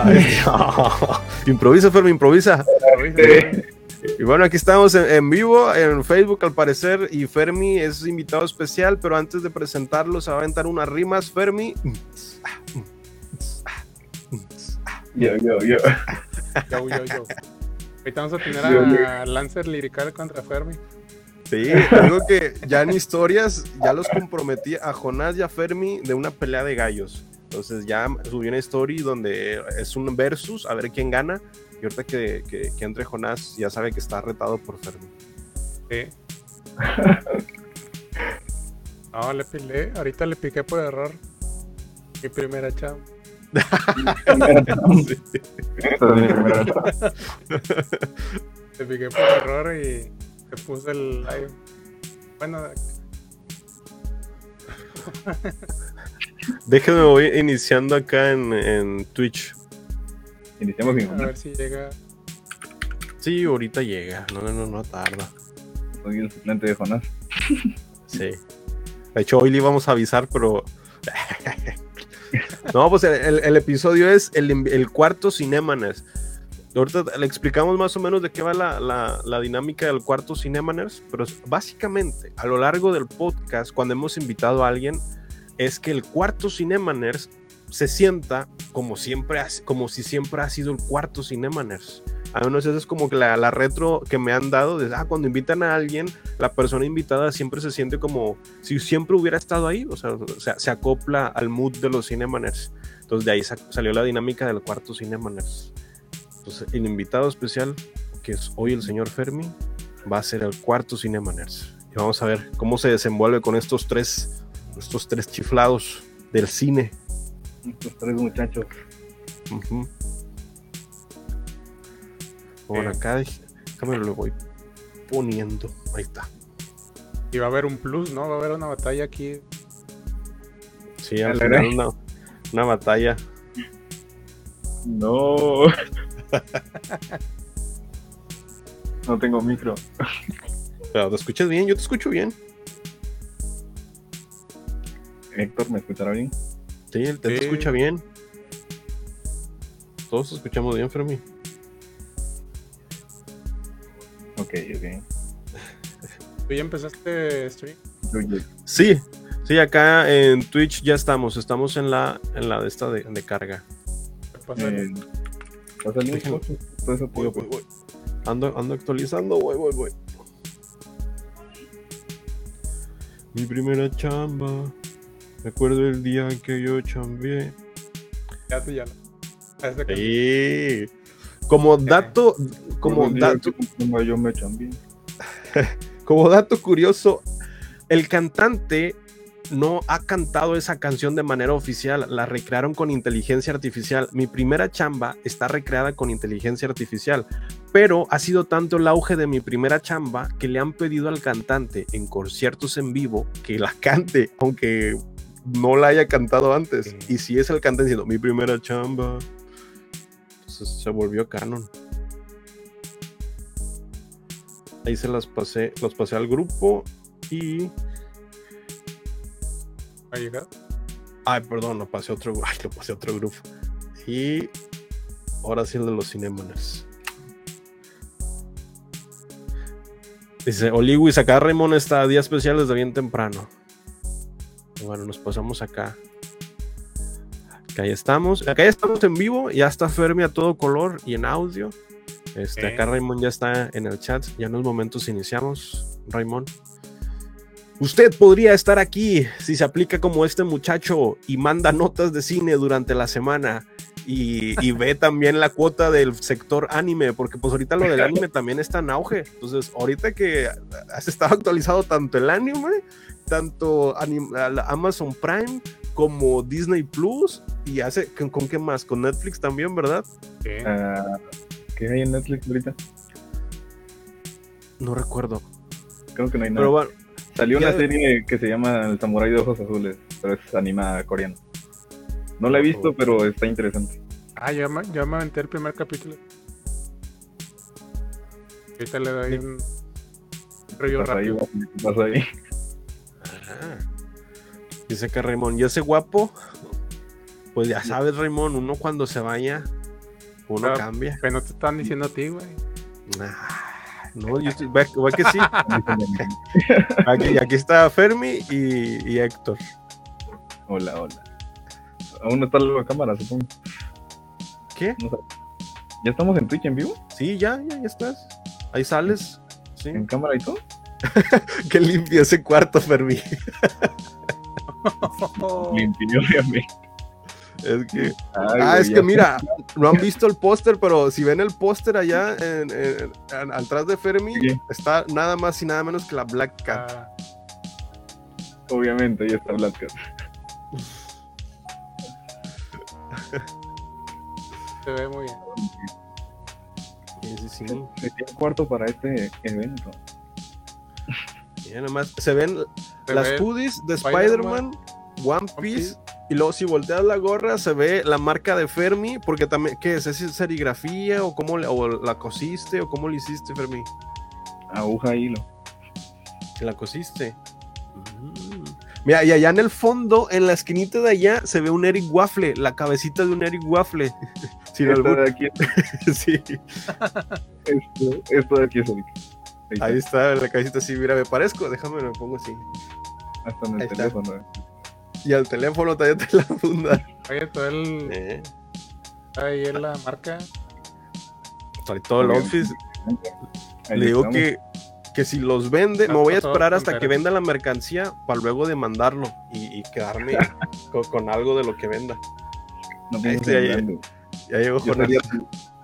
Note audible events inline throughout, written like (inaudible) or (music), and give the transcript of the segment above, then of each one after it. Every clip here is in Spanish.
(laughs) improvisa, Fermi, improvisa. Y bueno, aquí estamos en, en vivo en Facebook al parecer y Fermi es invitado especial, pero antes de presentarlo se va a aventar unas rimas. Fermi, Yo, yo, yo. Yo, yo, yo. Ahorita vamos a tener Yo, a Lancer Lirical contra Fermi. sí, digo que ya en historias ya los comprometí a Jonás y a Fermi de una pelea de gallos. Entonces ya subí una story donde es un versus, a ver quién gana. Y ahorita que, que, que entre Jonás ya sabe que está retado por Fermi. Sí. (laughs) No, le pilé. Ahorita le piqué por error. Mi primera primera (laughs) Le piqué por error y le puse el live. Bueno, (laughs) Déjenme voy iniciando acá en, en Twitch. Iniciamos sin a ver si llega. Sí, ahorita llega. No, no, no, no tarda. Soy el suplente de Jonás. Sí. De hecho, hoy le íbamos a avisar, pero. (laughs) no, pues el, el- el episodio es el, el cuarto Cinemaners. Ahorita le explicamos más o menos de qué va la, la- la dinámica del cuarto Cinemaners, pero básicamente a lo largo del podcast, cuando hemos invitado a alguien, es que el cuarto Cinemaners se sienta como siempre, como si siempre ha sido el cuarto Cinemaners. A menos esa es como que la, retro que me han dado, de, ah, cuando invitan a alguien, la persona invitada siempre se siente como si siempre hubiera estado ahí, o sea, se acopla al mood de los Cinemaners. Entonces de ahí sa- salió la dinámica del cuarto Cinemaners. Entonces el invitado especial, que es hoy el señor Fermi, va a ser el cuarto Cinemaners. Y vamos a ver cómo se desenvuelve con estos tres, estos tres chiflados del cine. Estos tres muchachos. Ujú. Bueno, Eh. acá déjame lo voy poniendo. Ahí está. Y va a haber un plus, ¿no? Va a haber una batalla aquí. Sí, al final una, una batalla. No. (laughs) No tengo micro. Pero te escuchas bien, yo te escucho bien. Héctor, ¿me escuchará bien? Sí, él te, te Sí. escucha bien. Todos te escuchamos bien, Fermi. Ok, ok. (laughs) ¿Tú ya empezaste stream? Sí, sí, acá en Twitch ya estamos. Estamos en la, en la de esta de, de carga. Eh, ¿Pasa el? Déjame. Eso Voy, voy, voy. Ando, ando actualizando, voy, voy, voy. Mi primera chamba. Recuerdo el día en que yo chambeé. Ya, ese que- Sí. Como dato, día dato, como yo me chambié. (laughs) como dato curioso, el cantante no ha cantado esa canción de manera oficial, la recrearon con inteligencia artificial. Mi primera chamba está recreada con inteligencia artificial, pero ha sido tanto el auge de mi primera chamba que le han pedido al cantante en conciertos en vivo que la cante, aunque no la haya cantado antes. Sí. Y si es el cantante diciendo mi primera chamba, entonces se volvió canon. Ahí se las pasé, los pasé al grupo y. ¿Va a llegar? Ay, perdón, lo pasé a otro, (laughs) ay, lo pasé a otro grupo. Y ahora sí el de los Cinemoners. Dice, Oliwis, acá Raymond está a día especial desde bien temprano. Bueno, nos pasamos acá. Acá ya estamos. Acá ya estamos en vivo. Ya está Fermi a todo color y en audio. Este. Acá Raymond ya está en el chat. Ya en unos momentos iniciamos. Raymond. Usted podría estar aquí si se aplica como este muchacho y manda notas de cine durante la semana y, y ve (laughs) también la cuota del sector anime, porque pues ahorita lo del anime también está en auge. Entonces, ahorita que has estado actualizado tanto el anime tanto Amazon Prime como Disney Plus y hace con, con qué más, con Netflix también, ¿verdad? Sí. Ah, ¿Qué hay en Netflix ahorita? No recuerdo. Creo que no hay nada. Pero bueno, Salió ya- una serie que se llama El Samurai de Ojos Azules, pero es animada coreana. No la he visto, pero está interesante. Ah, ya me, ya me aventé el primer capítulo. Ahorita le doy un rollo Pasa ahí, rápido. ¿qué pasa ahí? Ajá. Dice que Raymond, y ese guapo, pues ya sabes, Raymond, uno cuando se baña, uno cambia. Pero no te están diciendo a ti, güey. Ah, no, yo estoy, ve, ve que sí. (laughs) Aquí, aquí está Fermi y, y Héctor. hola, hola. Aún no está la cámara, supongo. ¿Qué? No. ¿Ya estamos en Twitch en vivo? Sí, ya, ya, ya estás. Ahí sales. Sí. ¿En cámara y todo? (laughs) Qué limpio ese cuarto, Fermi. (laughs) Limpio, obviamente. Es que, Ay, ah, es ya que mira, no han visto el póster, pero si ven el póster allá en, en- en- atrás de Fermi, Sí. está nada más y nada menos que la Black Cat. Ah, Obviamente, ya está Black Cat. se ve muy bien. Sí, sí, sí. Se tiene cuarto para este evento. Mira, nada más, se ven Se las ve hoodies de Spider-Man, One Piece, Piece. y luego si volteas la gorra se ve la marca de Fermi, porque también, ¿qué es? ¿Es serigrafía o cómo le- o la cosiste o cómo le hiciste, Fermi? Aguja hilo. La cosiste. Mm. Mira, y allá en el fondo, en la esquinita de allá, se ve un Eric Waffle, la cabecita de un Eric Waffle. (laughs) Sin Esto albur. de aquí, (laughs) sí, (laughs) esto, esto de aquí es el. Ahí está la cabecita así, mira, me parezco, déjame, me pongo así. Hasta en el ahí está. teléfono. eh. Y al teléfono también te la funda. Oye, todo el. Eh, Ahí en la marca. trae todo el. Ahí Le digo estamos. que, que si los vende, me voy a esperar hasta que venda la mercancía para luego demandarlo y, y quedarme (laughs) con, con algo de lo que venda. No Este ahí- grande. Ya llegó Yo Jonás.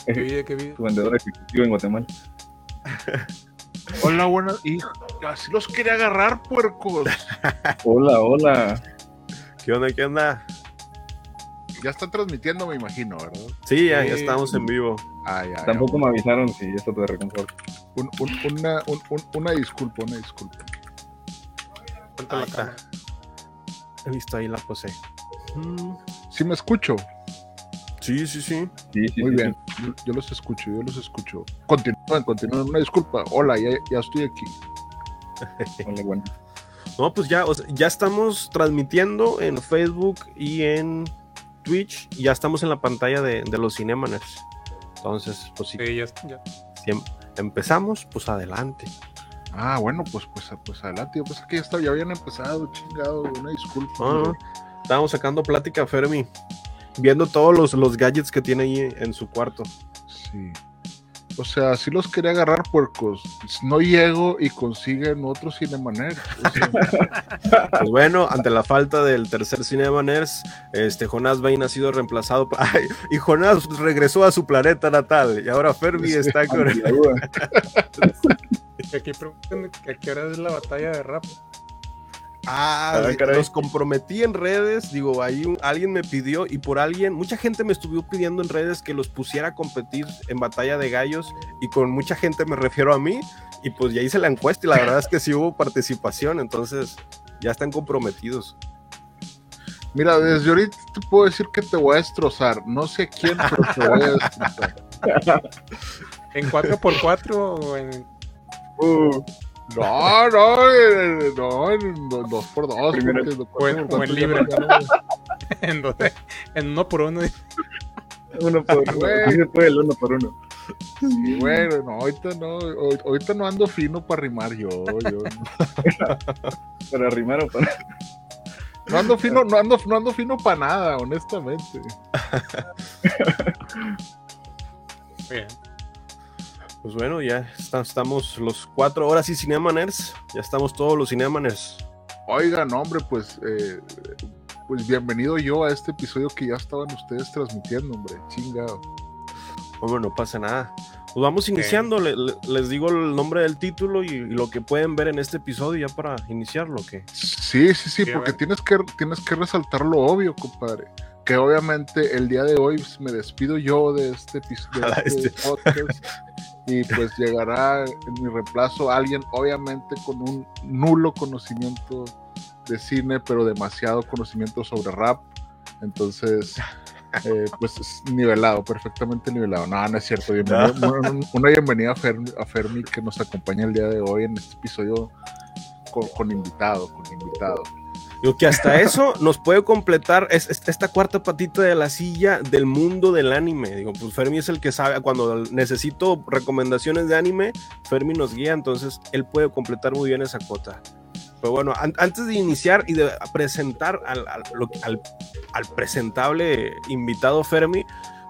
sería tu, tu vendedor ejecutivo en Guatemala. (laughs) Hola, buenas. Hijo, así los quería agarrar, puercos. (laughs) Hola, hola. ¿Qué onda? ¿Qué onda? Ya están transmitiendo, me imagino, ¿verdad? Sí, ya, ya estamos en vivo. Ay, ay, Tampoco me avisaron si esto te reconforta. Un- un- una, un- un- una disculpa, una disculpa. Ahí está. He visto ahí la pose. Mm, Sí me escucho. Sí, sí, sí. Sí, sí, Muy sí, bien. Yo, yo los escucho, yo los escucho. Continúen, continúen. Una disculpa. Hola, ya, ya estoy aquí. (laughs) Hola, bueno. No, pues ya, o sea, ya estamos transmitiendo en Facebook y en Twitch. Y ya estamos en la pantalla de, de los Cinemaners. Entonces, pues Sí, ya, ya. si em- empezamos, pues adelante. Ah, bueno, pues, pues, pues adelante. Yo pensé que ya, estaba- ya habían empezado, chingado. Una disculpa. Hombre. Estábamos sacando plática, Fermi. Viendo todos los, los gadgets que tiene ahí en su cuarto. Sí. O sea, sí los quería agarrar, puercos. No llego y consiguen otro Cinemanet. O sea, (laughs) Pues bueno, ante la falta del tercer Cinema Nerds, este Jonás Bain ha sido reemplazado. por- (laughs) Ay, y Jonás regresó a su planeta natal. Y ahora Fermi Sí. está con. (laughs) Aquí preguntan que a qué hora es la batalla de rap. Ah, Ah, los comprometí en redes. Digo, ahí un- alguien me pidió y por alguien, mucha gente me estuvo pidiendo en redes que los pusiera a competir en batalla de gallos. Y con mucha gente me refiero a mí. Y pues ya hice la encuesta y la verdad es que sí hubo participación. Entonces ya están comprometidos. mira, desde ahorita te puedo decir que te voy a destrozar. No sé quién, pero te voy a destrozar. (laughs) ¿En 4x4 o en.? Uh, No, no, no, en do- dos por dos. Primero- porque de o en- o libre. en, (laughs) donde- en uno por uno. uno por uno. Puede el uno por uno. Sí, bueno, no, ahorita no, ahor- ahorita no ando fino para rimar yo, yo (laughs) Para arrimar o para. no ando fino, no ando, no ando fino para nada, honestamente. (laughs) Bien. Pues bueno, ya está- estamos los cuatro horas y Cinemaners. Ya estamos todos los Cinemaners. Oigan, hombre, pues, eh, pues bienvenido yo a este episodio que ya estaban ustedes transmitiendo, hombre, chingado. Hombre, no pasa nada. Pues vamos iniciando. le- le- les digo el nombre del título y, y lo que pueden ver en este episodio ya para iniciarlo. que Sí, sí, sí, Sí, porque tienes que, tienes que resaltar lo obvio, compadre. Que obviamente el día de hoy pues, me despido yo de este, epi- (laughs) de Ah, este este. podcast y pues llegará en mi reemplazo alguien obviamente con un nulo conocimiento de cine, pero demasiado conocimiento sobre rap. Entonces, eh, pues es nivelado, perfectamente nivelado. No, no es cierto. Bienvenido- una, una bienvenida a Fermi, a Fermi que nos acompaña el día de hoy en este episodio con, con invitado, con invitado. Digo que hasta (laughs) eso nos puede completar es- es- esta cuarta patita de la silla del mundo del anime. Digo, pues Fermi es el que sabe, cuando necesito recomendaciones de anime, Fermi nos guía, entonces él puede completar muy bien esa cuota. Pero bueno, an- antes de iniciar y de presentar al, al- lo- al- al presentable invitado Fermi,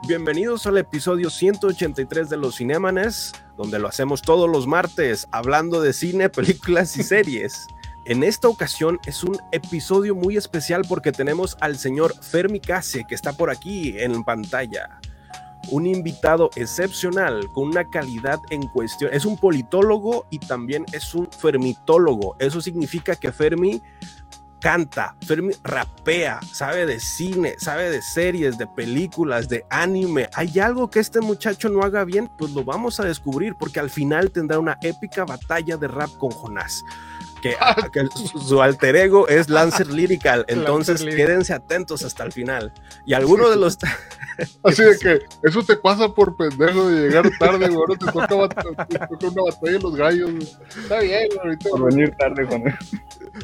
bienvenidos al episodio 183 de Los Cinemanes, donde lo hacemos todos los martes, hablando de cine, (laughs) películas y series. En esta ocasión es un episodio muy especial porque tenemos al señor Fermi Case, que está por aquí en pantalla. Un invitado excepcional, con una calidad en cuestión. Es un politólogo y también es un fermitólogo. Eso significa que Fermi canta, Fermi rapea, sabe de cine, sabe de series, de películas, de anime. ¿Hay algo que este muchacho no haga bien? Pues lo vamos a descubrir porque al final tendrá una épica batalla de rap con Jonás. Que, (laughs) que su, alter ego es Lancer Lyrical, (laughs) entonces Lyrical. quédense atentos hasta el final. Y alguno de los (laughs) Así de que eso te pasa por pendejo de llegar tarde, güey. Ahora te toca, bat- te toca una batalla de los gallos. güey. Está bien, güey. Ahorita, Por venir tarde con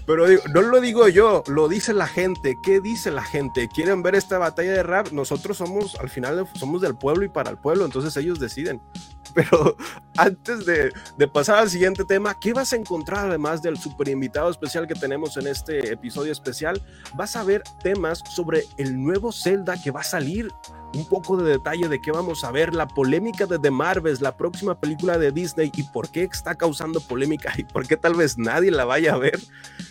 Pero digo, no lo digo yo, lo dice la gente. ¿Qué dice la gente? ¿Quieren ver esta batalla de rap? Nosotros somos, al final, somos del pueblo y para el pueblo, entonces ellos deciden. Pero (laughs) antes de, de pasar al siguiente tema, ¿qué vas a encontrar además del super invitado especial que tenemos en este episodio especial? Vas a ver temas sobre el nuevo Zelda que va a salir. Un poco de detalle de qué vamos a ver, la polémica de The Marvels, la próxima película de Disney y por qué está causando polémica y por qué tal vez nadie la vaya a ver.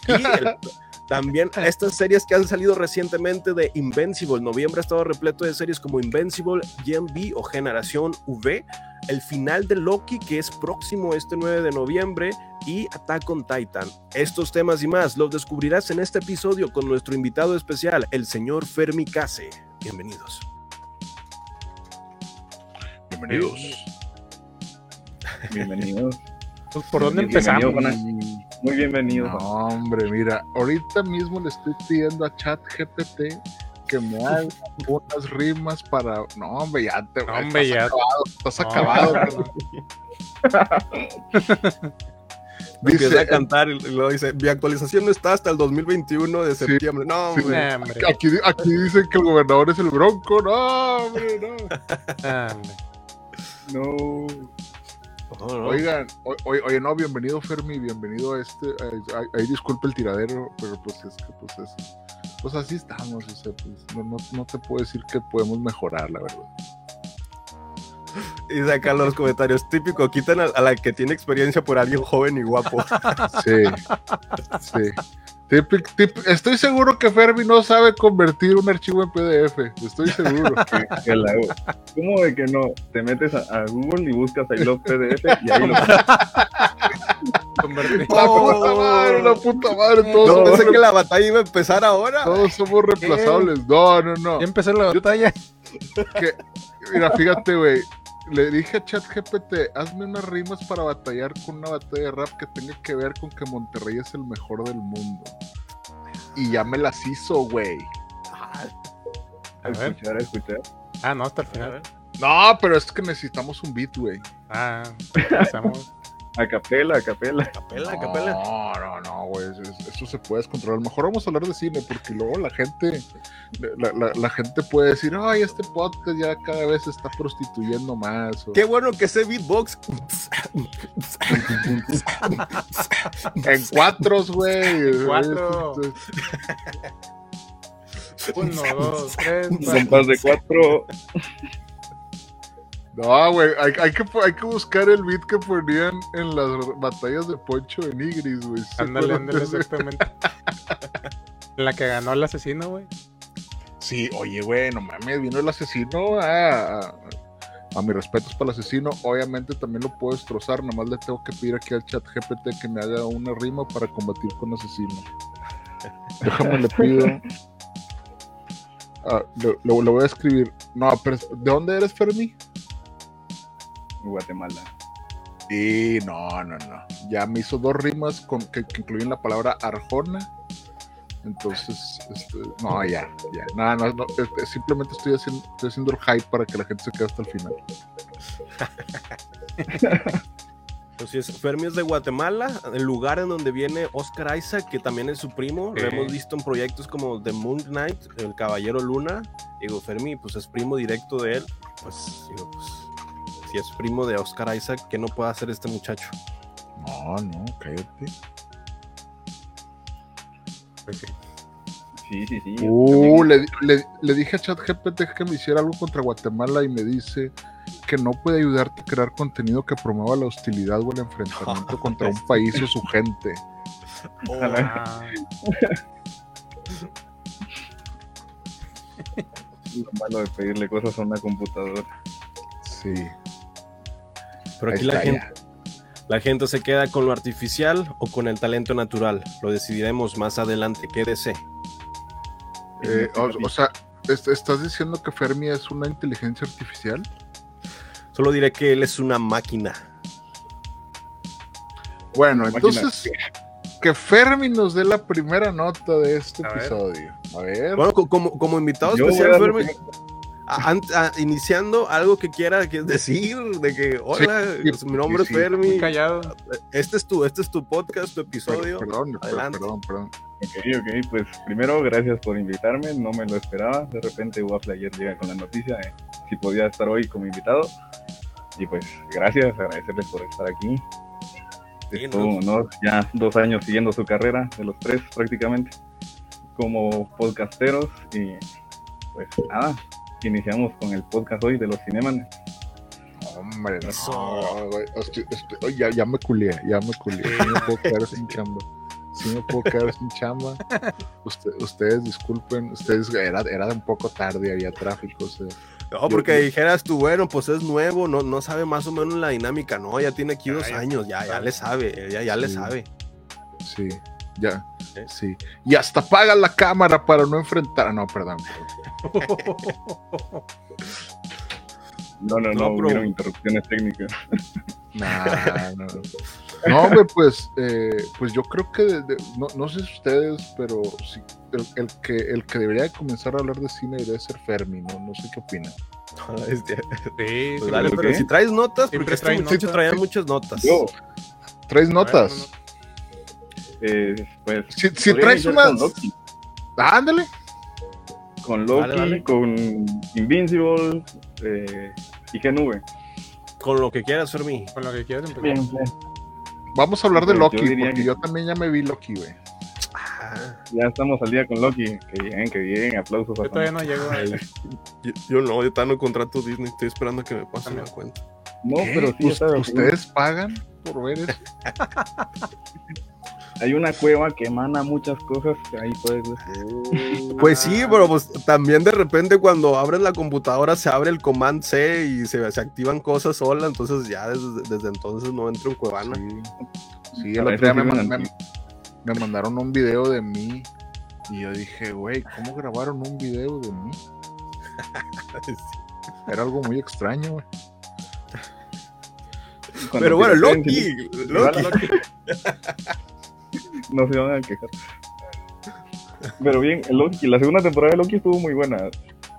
Y el- (laughs) también estas series que han salido recientemente de Invincible. Noviembre ha estado repleto de series como Invincible, Gen V o Generación V. El final de Loki, que es próximo este 9 de noviembre, y Attack on Titan. Estos temas y más los descubrirás en este episodio con nuestro invitado especial, el señor Fermi Case. Bienvenidos. Bienvenidos. Bienvenidos. Pues, ¿Por dónde Bienvenido, empezamos? Muy bienvenidos. No, hombre, mira, ahorita mismo le estoy pidiendo a ChatGPT que me haga unas rimas para. No, hombre, ya te. No, hombre, ya. Estás No, acabado. no, no. Empieza Dice, a cantar y luego dice, mi actualización no está hasta el 2021 de Sí. septiembre. No, hombre. Aquí, aquí dicen que el gobernador es el bronco. No, hombre, no. No. No, no. Oigan, o- oye, oye, no, bienvenido Fermi, bienvenido a este, ahí disculpe el tiradero, pero pues es que pues es, pues así estamos, o sea, pues no, no, no te puedo decir que podemos mejorar, la verdad. Y sacan los comentarios típico, quitan a, a la que tiene experiencia por alguien joven y guapo. Sí, sí. Típic- tip- estoy seguro que Fermi no sabe convertir un archivo en PDF, estoy seguro. (laughs) Que la- ¿Cómo de que no? Te metes a, a Google y buscas I love PDF y ahí lo (laughs) Convertí. La (laughs) puta madre, la puta madre, todos, pensé que la batalla iba a empezar ahora. todos somos reemplazables. No, no, no. Ya empezó la batalla. que, mira, fíjate, güey. Le dije a ChatGPT, hazme unas rimas para batallar con una batalla de rap que tenga que ver con que Monterrey es el mejor del mundo. Y ya me las hizo, güey. A ver. escuchar, a escuchar. Ah, no, hasta el final. No, pero es que necesitamos un beat, güey. Ah, empezamos. A capela, a capela. Capela, capela. No, no, no, güey. es- es- Eso se puede descontrolar. Mejor vamos a hablar de cine, porque luego la gente, la, la- la gente puede decir, ay, este podcast ya cada vez se está prostituyendo más. o- Qué bueno que sé beatbox. En cuatros, güey. Cuatro. Uno, dos, tres. Cuatro. compás de cuatro. No, güey, hay, hay que, hay que buscar el beat que ponían en las batallas de Poncho de Nigris, güey. ¿Se Ándale, ándale, exactamente. La que ganó el asesino, güey. Sí, oye, güey, no mames, vino el asesino a, a, a mis respetos para el asesino. Obviamente también lo puedo destrozar, nomás le tengo que pedir aquí al chat GPT que me haga una rima para combatir con asesino. Déjame le pido. Ah, lo, lo- lo voy a escribir. No, pero ¿de dónde eres, Fermi? Guatemala. Y no, no, no. Ya me hizo dos rimas con, que, que incluyen la palabra Arjona. Entonces, este, no, ya, ya. Nada, no, no, este, simplemente estoy haciendo, estoy haciendo el hype para que la gente se quede hasta el final. (laughs) Pues es, Fermi es de Guatemala, el lugar en donde viene Oscar Isaac, que también es su primo. Lo Sí. hemos visto en proyectos como The Moon Knight, El Caballero Luna. Digo, Fermi, pues es primo directo de él. Pues, digo, pues, si es primo de Oscar Isaac, ¿qué no puede hacer este muchacho? No, no, cállate. Sí. Sí, sí. Uh, le, le- le dije a ChatGPT que me hiciera algo contra Guatemala y me dice que no puede ayudarte a crear contenido que promueva la hostilidad o el enfrentamiento (laughs) contra un país o su gente. Lo malo de pedirle cosas a una computadora. Sí. Pero aquí la gente, la gente se queda con lo artificial o con el talento natural. Lo decidiremos más adelante. Quédese. Eh, o, o sea, ¿est- ¿estás diciendo que Fermi es una inteligencia artificial? Solo diré que él es una máquina. Bueno, Máquina. entonces que Fermi nos dé la primera nota de este A ver. episodio. A ver. Bueno, co- como, como invitado Yo especial, Fermi, a- a- iniciando algo que quiera que decir, de que, hola, sí, pues, mi nombre sí, es. Fermi, callado. este es tu, este es tu podcast, tu episodio. perdón, per- Adelante. perdón, perdón. Ok, ok, pues primero gracias por invitarme, no me lo esperaba. De repente Waffle ayer llega con la noticia de si podía estar hoy como invitado. Y pues gracias, agradecerles por estar aquí. Sí, Estuvo, ¿no? Ya dos años siguiendo su carrera, de los tres prácticamente, como podcasteros. Y pues nada, iniciamos con el podcast hoy de los Cinemanes. Hombre, no, Eso. güey, estoy- estoy- ya, ya me culié, ya me culié. Sí me puedo quedar sin chamba. Sí me puedo quedar sin chamba. Usted- ustedes disculpen, ustedes era, era un poco tarde, había tráfico. o sea, No, porque dijeras tú, bueno, pues es nuevo, no, no sabe más o menos la dinámica, no, ya tiene aquí dos años, ya, ya le sabe, ya, ya le Sí. sabe. sí, ya, Sí. Y hasta apaga la cámara para no enfrentar. ah, No, perdón. (laughs) No, no, no, No, hubieron interrupciones técnicas. (laughs) Nah, no. No, hombre, pues, eh, pues yo creo que de- de- no, no sé si ustedes, pero el, el que el que debería de comenzar a hablar de cine debería ser Fermi, ¿no? No sé qué opinan. (laughs) Este, Sí, pues dale, ¿pero si traes notas, porque este muchacho notas. traía muchas notas. Yo, ¿Traes Bueno, notas? Eh, pues. Si, traes unas... Con Loki, Ándale. con, Loki, Dale, dale. con Invincible eh, y Genove. Con lo que quieras, Fermi. Con lo que quieras. Bien, bien. Vamos a hablar de Pues, yo Loki, diría porque que- yo también ya me vi Loki, güey. Ah, Ya estamos al día con Loki. Que bien, que bien. Aplausos a Yo todavía no llego ahí. yo, yo no, yo estaba en contrato Disney, estoy esperando a que me pasen la cuenta. No, ¿Qué? pero sí, Us- está- ¿Ustedes pagan por ver eso? (laughs) hay una cueva que emana muchas cosas. que Ahí puedes ver. Pues sí, pero pues también de repente cuando abres la computadora se abre el command C y se, se activan cosas sola, entonces ya desde, desde entonces no entro en Cuevana. Sí, sí el otro día me, sirven man- anti- me- me mandaron un video de mí y yo dije, güey, ¿cómo grabaron un video de mí? (laughs) Era algo muy extraño, güey. Cuando Pero bueno, Loki. Loki. (laughs) (laughs) no se van a quejar. Pero bien, Loki, la segunda temporada de Loki estuvo muy buena.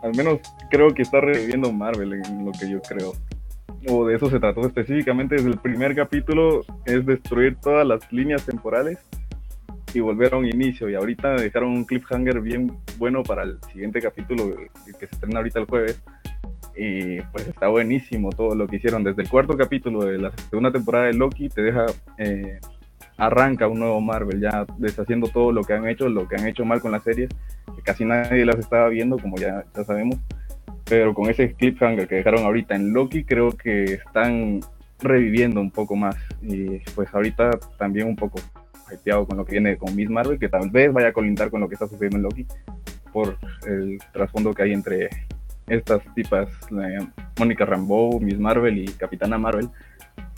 Al menos creo que está reviviendo Marvel en lo que yo creo. O de eso se trató específicamente desde el primer capítulo, es destruir todas las líneas temporales y volver a un inicio. Y ahorita dejaron un cliffhanger bien bueno para el siguiente capítulo el que se estrena ahorita el jueves. Y pues está buenísimo todo lo que hicieron. Desde el cuarto capítulo de la segunda temporada de Loki te deja, eh, arranca un nuevo Marvel, ya deshaciendo todo lo que han hecho, lo que han hecho mal con las series, que casi nadie las estaba viendo, como ya, ya sabemos. Pero con ese cliffhanger que dejaron ahorita en Loki, creo que están reviviendo un poco más. Y pues ahorita también un poco hypeado con lo que viene con Miss Marvel, que tal vez vaya a colindar con lo que está sucediendo en Loki, por el trasfondo que hay entre estas tipas, eh, Mónica Rambeau, Miss Marvel y Capitana Marvel.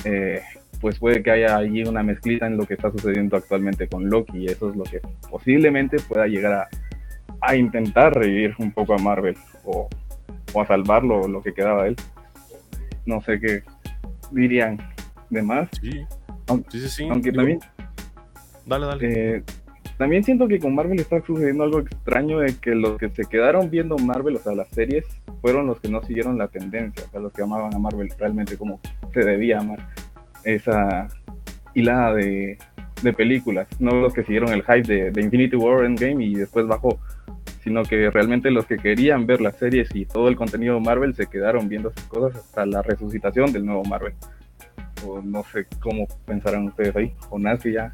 Eh, pues puede que haya allí una mezclita en lo que está sucediendo actualmente con Loki y eso es lo que posiblemente pueda llegar a, a intentar revivir un poco a Marvel o, o a salvarlo lo que quedaba de él. No sé qué dirían de más. Sí, Aunque, sí, sí. aunque también Dale, dale. eh, también siento que con Marvel está sucediendo algo extraño de que los que se quedaron viendo Marvel, o sea, las series, fueron los que no siguieron la tendencia, o sea, los que amaban a Marvel realmente como se debía amar esa hilada de, de películas, no los que siguieron el hype de, de Infinity War Endgame y después bajó, sino que realmente los que querían ver las series y todo el contenido de Marvel se quedaron viendo esas cosas hasta la resucitación del nuevo Marvel. No sé cómo pensarán ustedes ahí, nada que ya,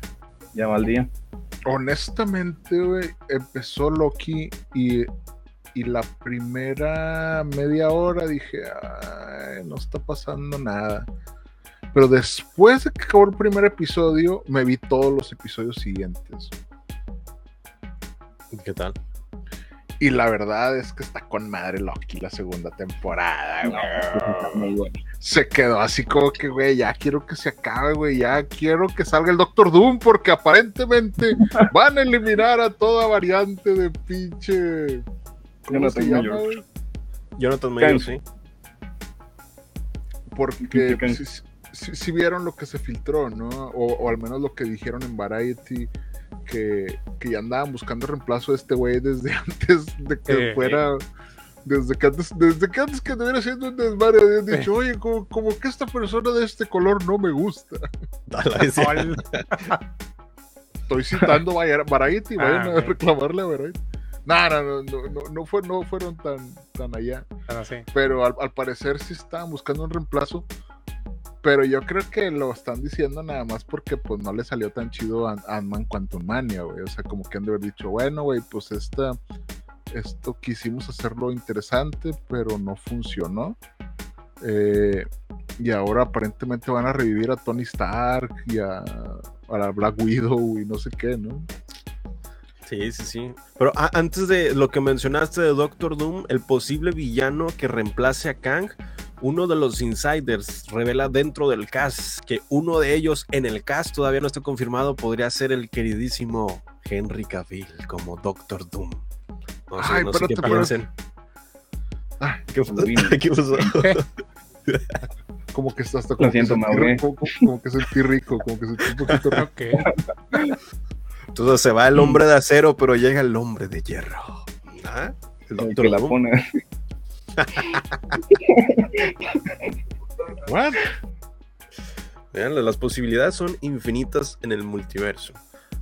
ya va día. Honestamente, empezó Loki y, y la primera media hora dije, "Ay, no está pasando nada. Pero después de que acabó el primer episodio, me vi todos los episodios siguientes. ¿Qué tal? Y la verdad es que está con madre Loki la segunda temporada, güey. Bueno. Se quedó así como que, güey, ya quiero que se acabe, güey, ya quiero que salga el Doctor Doom porque aparentemente (laughs) van a eliminar a toda variante de pinche... ¿Cómo Jonathan se llama? Jonathan Majors, sí. Porque Pinche Si, vieron lo que se filtró, ¿no? O, o al menos lo que dijeron en Variety, que, que ya andaban buscando reemplazo de este güey desde (laughs) antes de que Eh, fuera... Desde que antes, desde que antes que estuviera haciendo un desmadre, habían dicho, oye, como, como que esta persona de este color no me gusta. (laughs) Estoy citando (laughs) Var- Variety, vayan Ah, a ok. reclamarle a Variety. No, no, no, no, no, no, fue, no fueron tan, tan allá. Sí. pero al, al parecer sí estaban buscando un reemplazo. Pero yo creo que lo están diciendo nada más porque pues no le salió tan chido a Ant-Man Quantum Mania, güey. O sea, como que han de haber dicho, bueno, güey, pues esta, esto quisimos hacerlo interesante, pero no funcionó. Eh, y ahora aparentemente van a revivir a Tony Stark y a, a la Black Widow y no sé qué, ¿no? Sí, sí, sí. Pero antes de lo que mencionaste de Doctor Doom, el posible villano que reemplace a Kang, uno de los insiders revela dentro del cast que uno de ellos en el cast todavía no está confirmado, podría ser el queridísimo Henry Cavill como Doctor Doom. No sé, Ay, no sé qué piensen. Ay, ¿Qué, pasó? (laughs) ¿Qué pasó? (laughs) como que está hasta como, siento, que sentí, ahogué. como, como que sentí rico, como que sentí un poquito rico. Ok. Entonces se va el hombre de acero, pero llega el hombre de hierro. ¿Ah? El El Doctor que la pone (laughs) Las posibilidades son infinitas en el multiverso.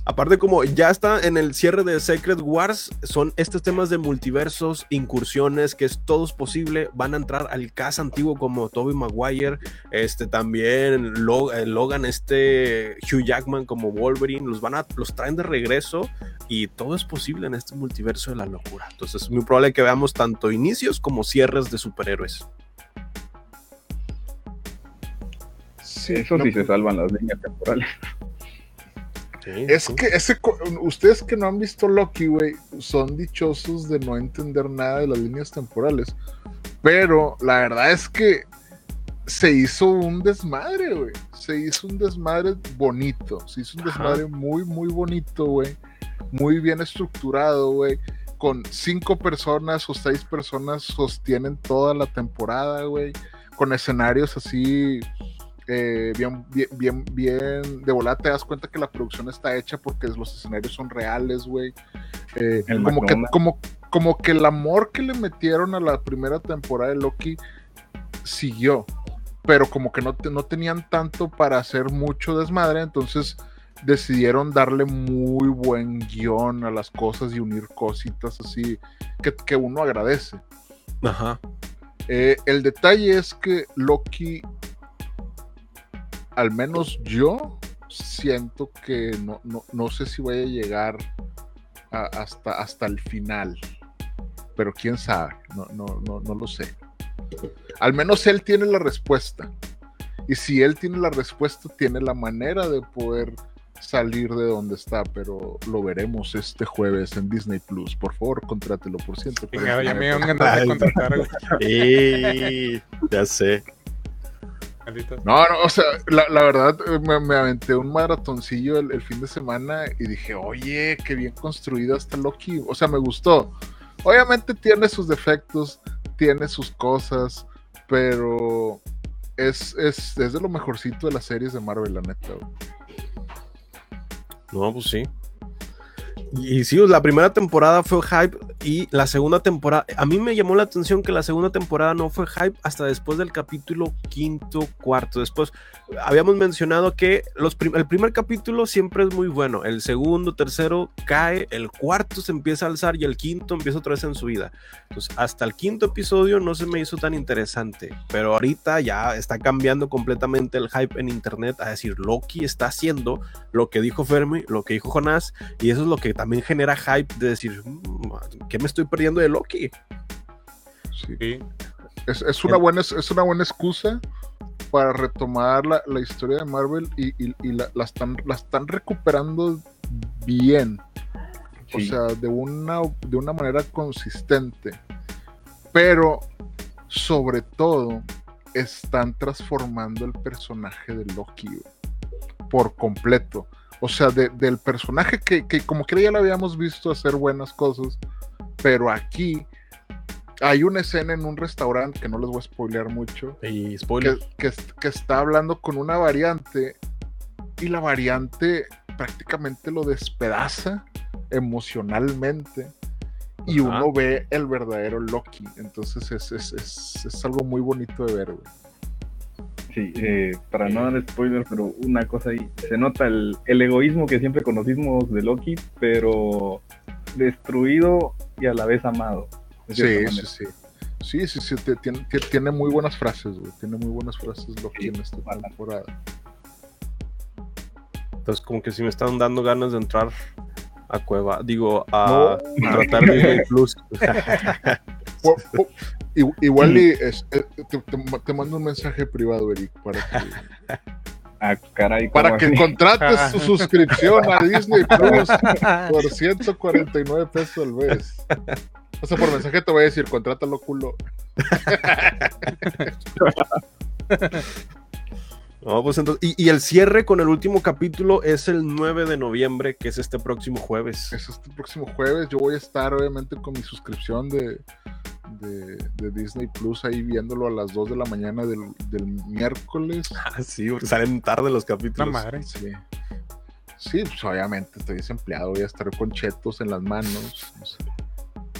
Aparte, como ya está en el cierre de Secret Wars, son estos temas de multiversos, incursiones, que es todo es posible. Van a entrar al cast antiguo como Tobey Maguire, este también eh, Logan, este Hugh Jackman como Wolverine, los van a, los traen de regreso y todo es posible en este multiverso de la locura. Entonces es muy probable que veamos tanto inicios como cierres de superhéroes. Sí, Eso sí se salvan las líneas temporales. Sí, Es sí. que ese, ustedes que no han visto Loki, güey, son dichosos de no entender nada de las líneas temporales. Pero la verdad es que se hizo un desmadre, güey. Se hizo un desmadre bonito. Se hizo un Ajá. desmadre muy, muy bonito, güey. Muy bien estructurado, güey. Con cinco personas o seis personas sostienen toda la temporada, güey. Con escenarios así eh, bien, bien, bien, bien de volada te das cuenta que la producción está hecha porque los escenarios son reales, güey. Eh, como, que, como, como que el amor que le metieron a la primera temporada de Loki siguió, pero como que no, te- no tenían tanto para hacer mucho desmadre, entonces decidieron darle muy buen guion a las cosas y unir cositas así que, que uno agradece. Ajá. Eh, el detalle es que Loki, al menos yo, siento que no, no, no sé si vaya a llegar a- hasta, hasta el final. Pero quién sabe, no, no, no, no lo sé. Al menos él tiene la respuesta. Y si él tiene la respuesta, tiene la manera de poder salir de donde está, pero lo veremos este jueves en Disney Plus. Por favor, contrátelo por ciento. Chingado, ya me iban (laughs) a contratar. ya sé. Maldito. No, no, o sea, la, la verdad me, me aventé un maratoncillo el, el fin de semana y dije, oye, qué bien construida está Loki. O sea, me gustó. Obviamente tiene sus defectos, tiene sus cosas, pero es, es, es de lo mejorcito de las series de Marvel, la neta. güey. No, pues sí. Y, sí, la primera temporada fue hype y la segunda temporada, a mí me llamó la atención que la segunda temporada no fue hype hasta después del capítulo quinto, cuarto. Después habíamos mencionado que los prim- el primer capítulo siempre es muy bueno, el segundo, tercero cae, el cuarto se empieza a alzar y el quinto empieza otra vez en su vida. Entonces, hasta el quinto episodio no se me hizo tan interesante, pero ahorita ya está cambiando completamente el hype en internet a decir Loki está haciendo lo que dijo Fermi, lo que dijo Jonás, y eso es lo que también genera hype de decir, "Mm, ¿qué me estoy perdiendo de Loki? Sí. Es, es una buena, es una buena excusa para retomar la, la historia de Marvel y, y- y la, la están, la están recuperando bien. O sea, de una, de una manera consistente. Pero, sobre todo, están transformando el personaje de Loki por completo. O sea, de- del personaje que, que como que ya lo habíamos visto hacer buenas cosas, pero aquí hay una escena en un restaurante que no les voy a spoilear mucho, Y que, spoiler. que, que está hablando con una variante y la variante prácticamente lo despedaza emocionalmente y Ajá. uno ve el verdadero Loki. Entonces es, es, es, es algo muy bonito de ver. güey. Sí, eh, para no dar spoilers, pero una cosa ahí, se nota el, el egoísmo que siempre conocimos de Loki, pero destruido y a la vez amado. de Sí, cierta sí, manera. sí. Sí, sí, sí, tiene, tie- tiene muy buenas frases, güey. Tiene muy buenas frases Loki Sí, en esta temporada. Entonces, como que si me están dando ganas de entrar a Cueva, digo, a contratar (laughs) Disney Plus. (laughs) Po- po- i- Igual y es- eh, te, te- te mando un mensaje privado, Eric, para que, (laughs) Ah, caray, ¿cómo para que así? contrates su suscripción a Disney Plus por 149 pesos al mes. O sea, por mensaje te voy a decir, contrátalo, culo. No, pues entonces, y, y el cierre con el último capítulo es el 9 de noviembre, que es este próximo jueves. Es este próximo jueves. Yo voy a estar, obviamente, con mi suscripción de, de, de Disney Plus ahí viéndolo a las 2 de la mañana del, del miércoles. (laughs) Ah, sí, porque salen tarde los La capítulos. madre. Sí. Sí, pues obviamente estoy desempleado, voy a estar con chetos en las manos, no sé,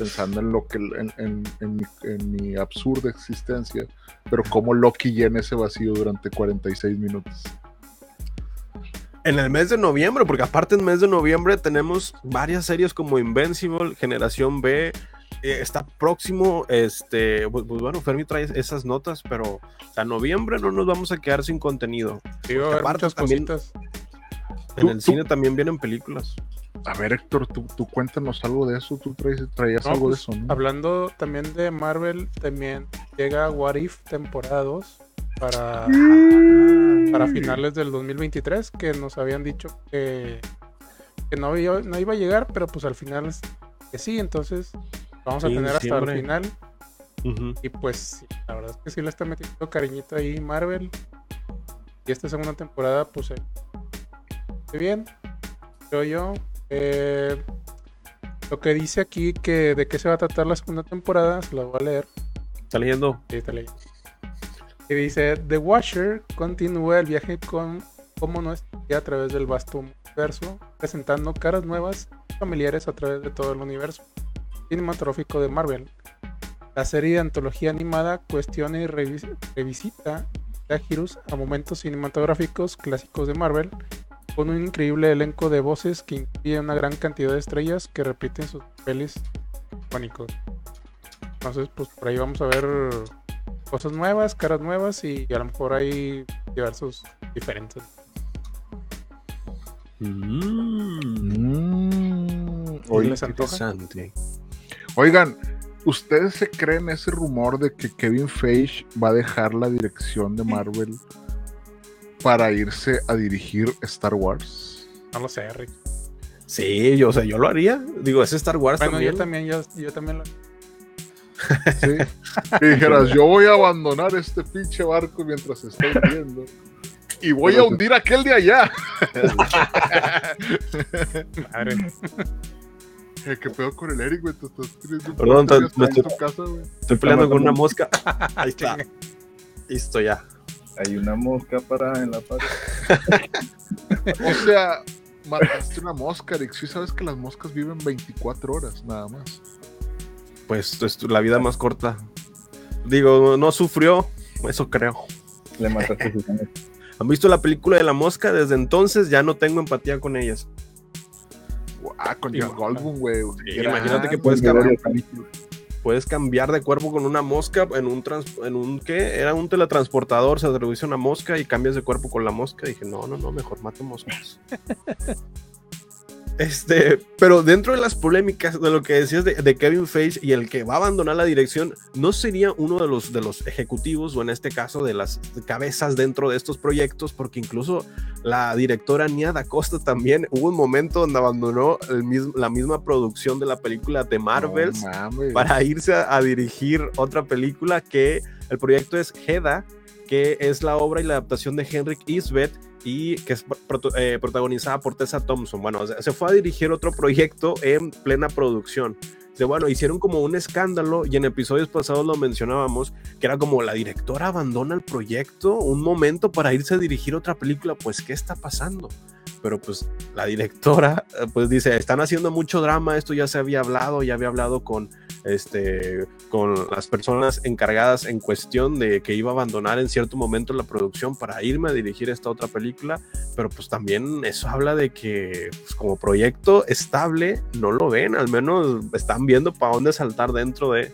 pensando en lo que en, en- en mi, en mi absurda existencia, pero cómo Loki llena ese vacío durante 46 minutos. En el mes de noviembre, porque aparte en el mes de noviembre tenemos varias series como Invincible, Generación B. eh, está próximo, este, pues, pues bueno, Fermi trae esas notas, pero sea, noviembre no nos vamos a quedar sin contenido. Sí, a Aparte muchas también- cositas. En Tú- el tú- cine también vienen películas. A ver, Héctor, tú, tú cuéntanos algo de eso, tú traes, traías No, algo pues, de eso, ¿no? Hablando también de Marvel, también llega What If temporada 2 para, para finales del 2023, que nos habían dicho que, que no, iba, no iba a llegar, pero pues al final es que sí, entonces vamos a Sí, tener hasta el final. Y pues sí, la verdad es que sí le está metiendo cariñito ahí Marvel. Y esta segunda temporada, pues eh, muy bien, creo yo. Eh, lo que dice aquí que de qué se va a tratar la segunda temporada, se lo voy a leer. ¿Está leyendo? Sí, te leí. Y dice, The Watcher continúa el viaje con como no es a través del vasto universo, presentando caras nuevas y familiares a través de todo el universo cinematográfico de Marvel. La serie de antología animada cuestiona y revis- revisita da giros a momentos cinematográficos clásicos de Marvel, con un increíble elenco de voces que incluye una gran cantidad de estrellas que repiten sus pelis icónicos. Entonces, pues por ahí vamos a ver cosas nuevas, caras nuevas y a lo mejor hay diversos diferentes. Mm, oye, ¿Les antoja? Interesante. Oigan, ¿ustedes se creen ese rumor de que Kevin Feige va a dejar la dirección de Marvel para irse a dirigir Star Wars? No lo sé, Rick. Sí, yo, o sea, yo lo haría. Digo, es Star Wars Bueno, también. yo también, yo, yo también lo... (laughs) Sí. Y dijeras, yo voy a abandonar este pinche barco mientras está hundiendo. Y voy a hundir aquel de allá. Madre. Eh, ¿Qué pedo con el Eric, güey? Te estás Perdón, te- tu casa, güey. Estoy peleando con una mosca. (laughs) Ahí está. Listo ya. Hay una mosca parada en la pared. (laughs) O sea, mataste una mosca, Eric. Sí sabes que las moscas viven 24 horas, nada más. Pues es la vida más corta. Digo, no, sufrió, eso creo. Le mataste años. (laughs) ¿Han visto la película de la mosca? Desde entonces ya no tengo empatía con ellas. Ah, con Jeff Goldblum, güey. imagínate que puedes De cambiar. Puedes cambiar de cuerpo con una mosca en un trans- en un ¿qué? Era un teletransportador, se reduce a una mosca y cambias de cuerpo con la mosca. dije, no, no, no, mejor mato moscas. (laughs) Este, pero dentro de las polémicas de lo que decías de, de Kevin Feige y el que va a abandonar la dirección, ¿no sería uno de los, de los ejecutivos o en este caso de las cabezas dentro de estos proyectos? Porque incluso la directora Nia Da Costa también hubo un momento donde abandonó el mismo, la misma producción de la película de Marvels No para irse a, a dirigir otra película que el proyecto es Heda, que es la obra y la adaptación de Henrik Isbeth y que es eh, protagonizada por Tessa Thompson. Bueno, se fue a dirigir otro proyecto en plena producción. Dice, bueno, hicieron como un escándalo y en episodios pasados lo mencionábamos, que era como la directora abandona el proyecto un momento para irse a dirigir otra película, pues ¿qué está pasando? Pero pues la directora eh, pues dice, están haciendo mucho drama, esto ya se había hablado, ya había hablado con este con las personas encargadas en cuestión de que iba a abandonar en cierto momento la producción para irme a dirigir esta otra película, pero pues también eso habla de que pues, como proyecto estable no lo ven, al menos están viendo para dónde saltar dentro de,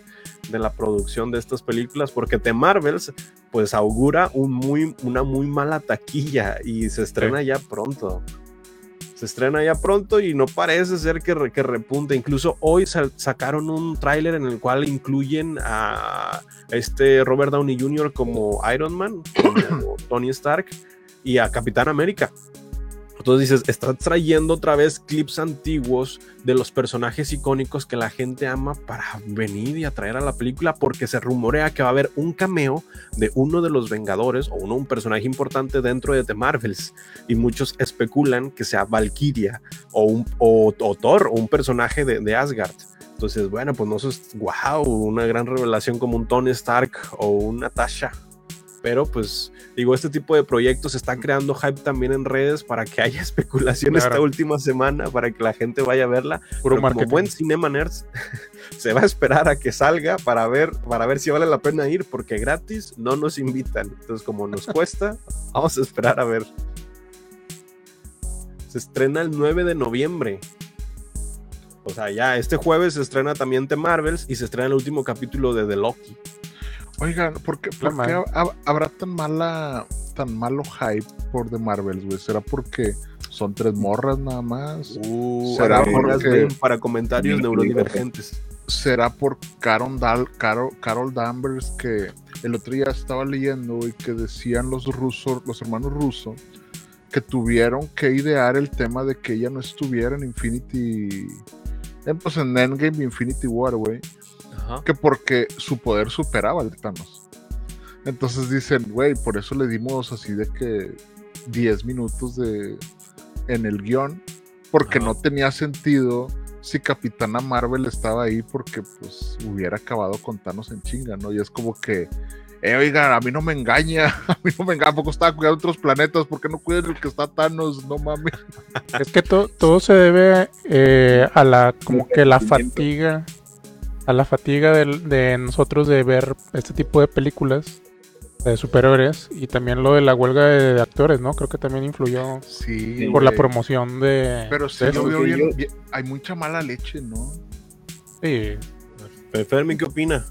de la producción de estas películas, porque The Marvels pues augura un muy, una muy mala taquilla y se estrena ya pronto. Se estrena ya pronto y no parece ser que, re- que repunte. Incluso hoy sacaron un tráiler en el cual incluyen a este Robert Downey Jr. como Iron Man, como (coughs) Tony Stark y a Capitán América. Entonces dices, está trayendo otra vez clips antiguos de los personajes icónicos que la gente ama para venir y atraer a la película porque se rumorea que va a haber un cameo de uno de los Vengadores o uno, un personaje importante dentro de The Marvels y muchos especulan que sea Valkyria o, un, o, Thor o un personaje de, de Asgard. Entonces, bueno, pues no es wow, una gran revelación como un Tony Stark o un Natasha. Pero pues digo, este tipo de proyectos está creando hype también en redes para que haya (laughs) especulación Claro. esta última semana, para que la gente vaya a verla. Puro Pero como buen Cinema Nerds, (laughs) se va a esperar a que salga para ver, para ver si vale la pena ir, porque gratis no nos invitan. Entonces, como nos (laughs) cuesta, vamos a esperar a ver. Se estrena el 9 de noviembre. O sea, ya este jueves se estrena también The Marvels y se estrena el último capítulo de The Loki. Oigan, ¿por qué, por mal. qué hab- habrá tan mala, tan malo hype por The Marvels, güey? ¿Será porque son tres morras nada más? Uh, ¿Será porque- para comentarios neurodivergentes. ¿Será por Carol, Dal, Carol, Carol Danvers que el otro día estaba leyendo y que decían los rusos, los hermanos rusos, que tuvieron que idear el tema de que ella no estuviera en Infinity, en, pues en Endgame y Infinity War, güey, Ajá. que porque su poder superaba al de Thanos. Entonces dicen, güey, por eso le dimos así de que 10 minutos de en el guion, porque Ajá. no tenía sentido si Capitana Marvel estaba ahí porque pues hubiera acabado con Thanos en chinga, ¿no? Y es como que, eh, oigan, a mí no me engaña, (laughs) a mí no me engaña, ¿a poco estaba cuidando otros planetas? ¿Por qué no cuidan el que está Thanos? No mames. Es que to- todo se debe eh, a la como que la fatiga a la fatiga de, nosotros de ver este tipo de películas de superhéroes y también lo de la huelga de, de actores, ¿no? Creo que también influyó Sí, por la promoción de Pero de sí eso. lo veo bien, yo- bien- hay mucha mala leche, ¿no? Sí, Fe- Fermi, ¿qué opina?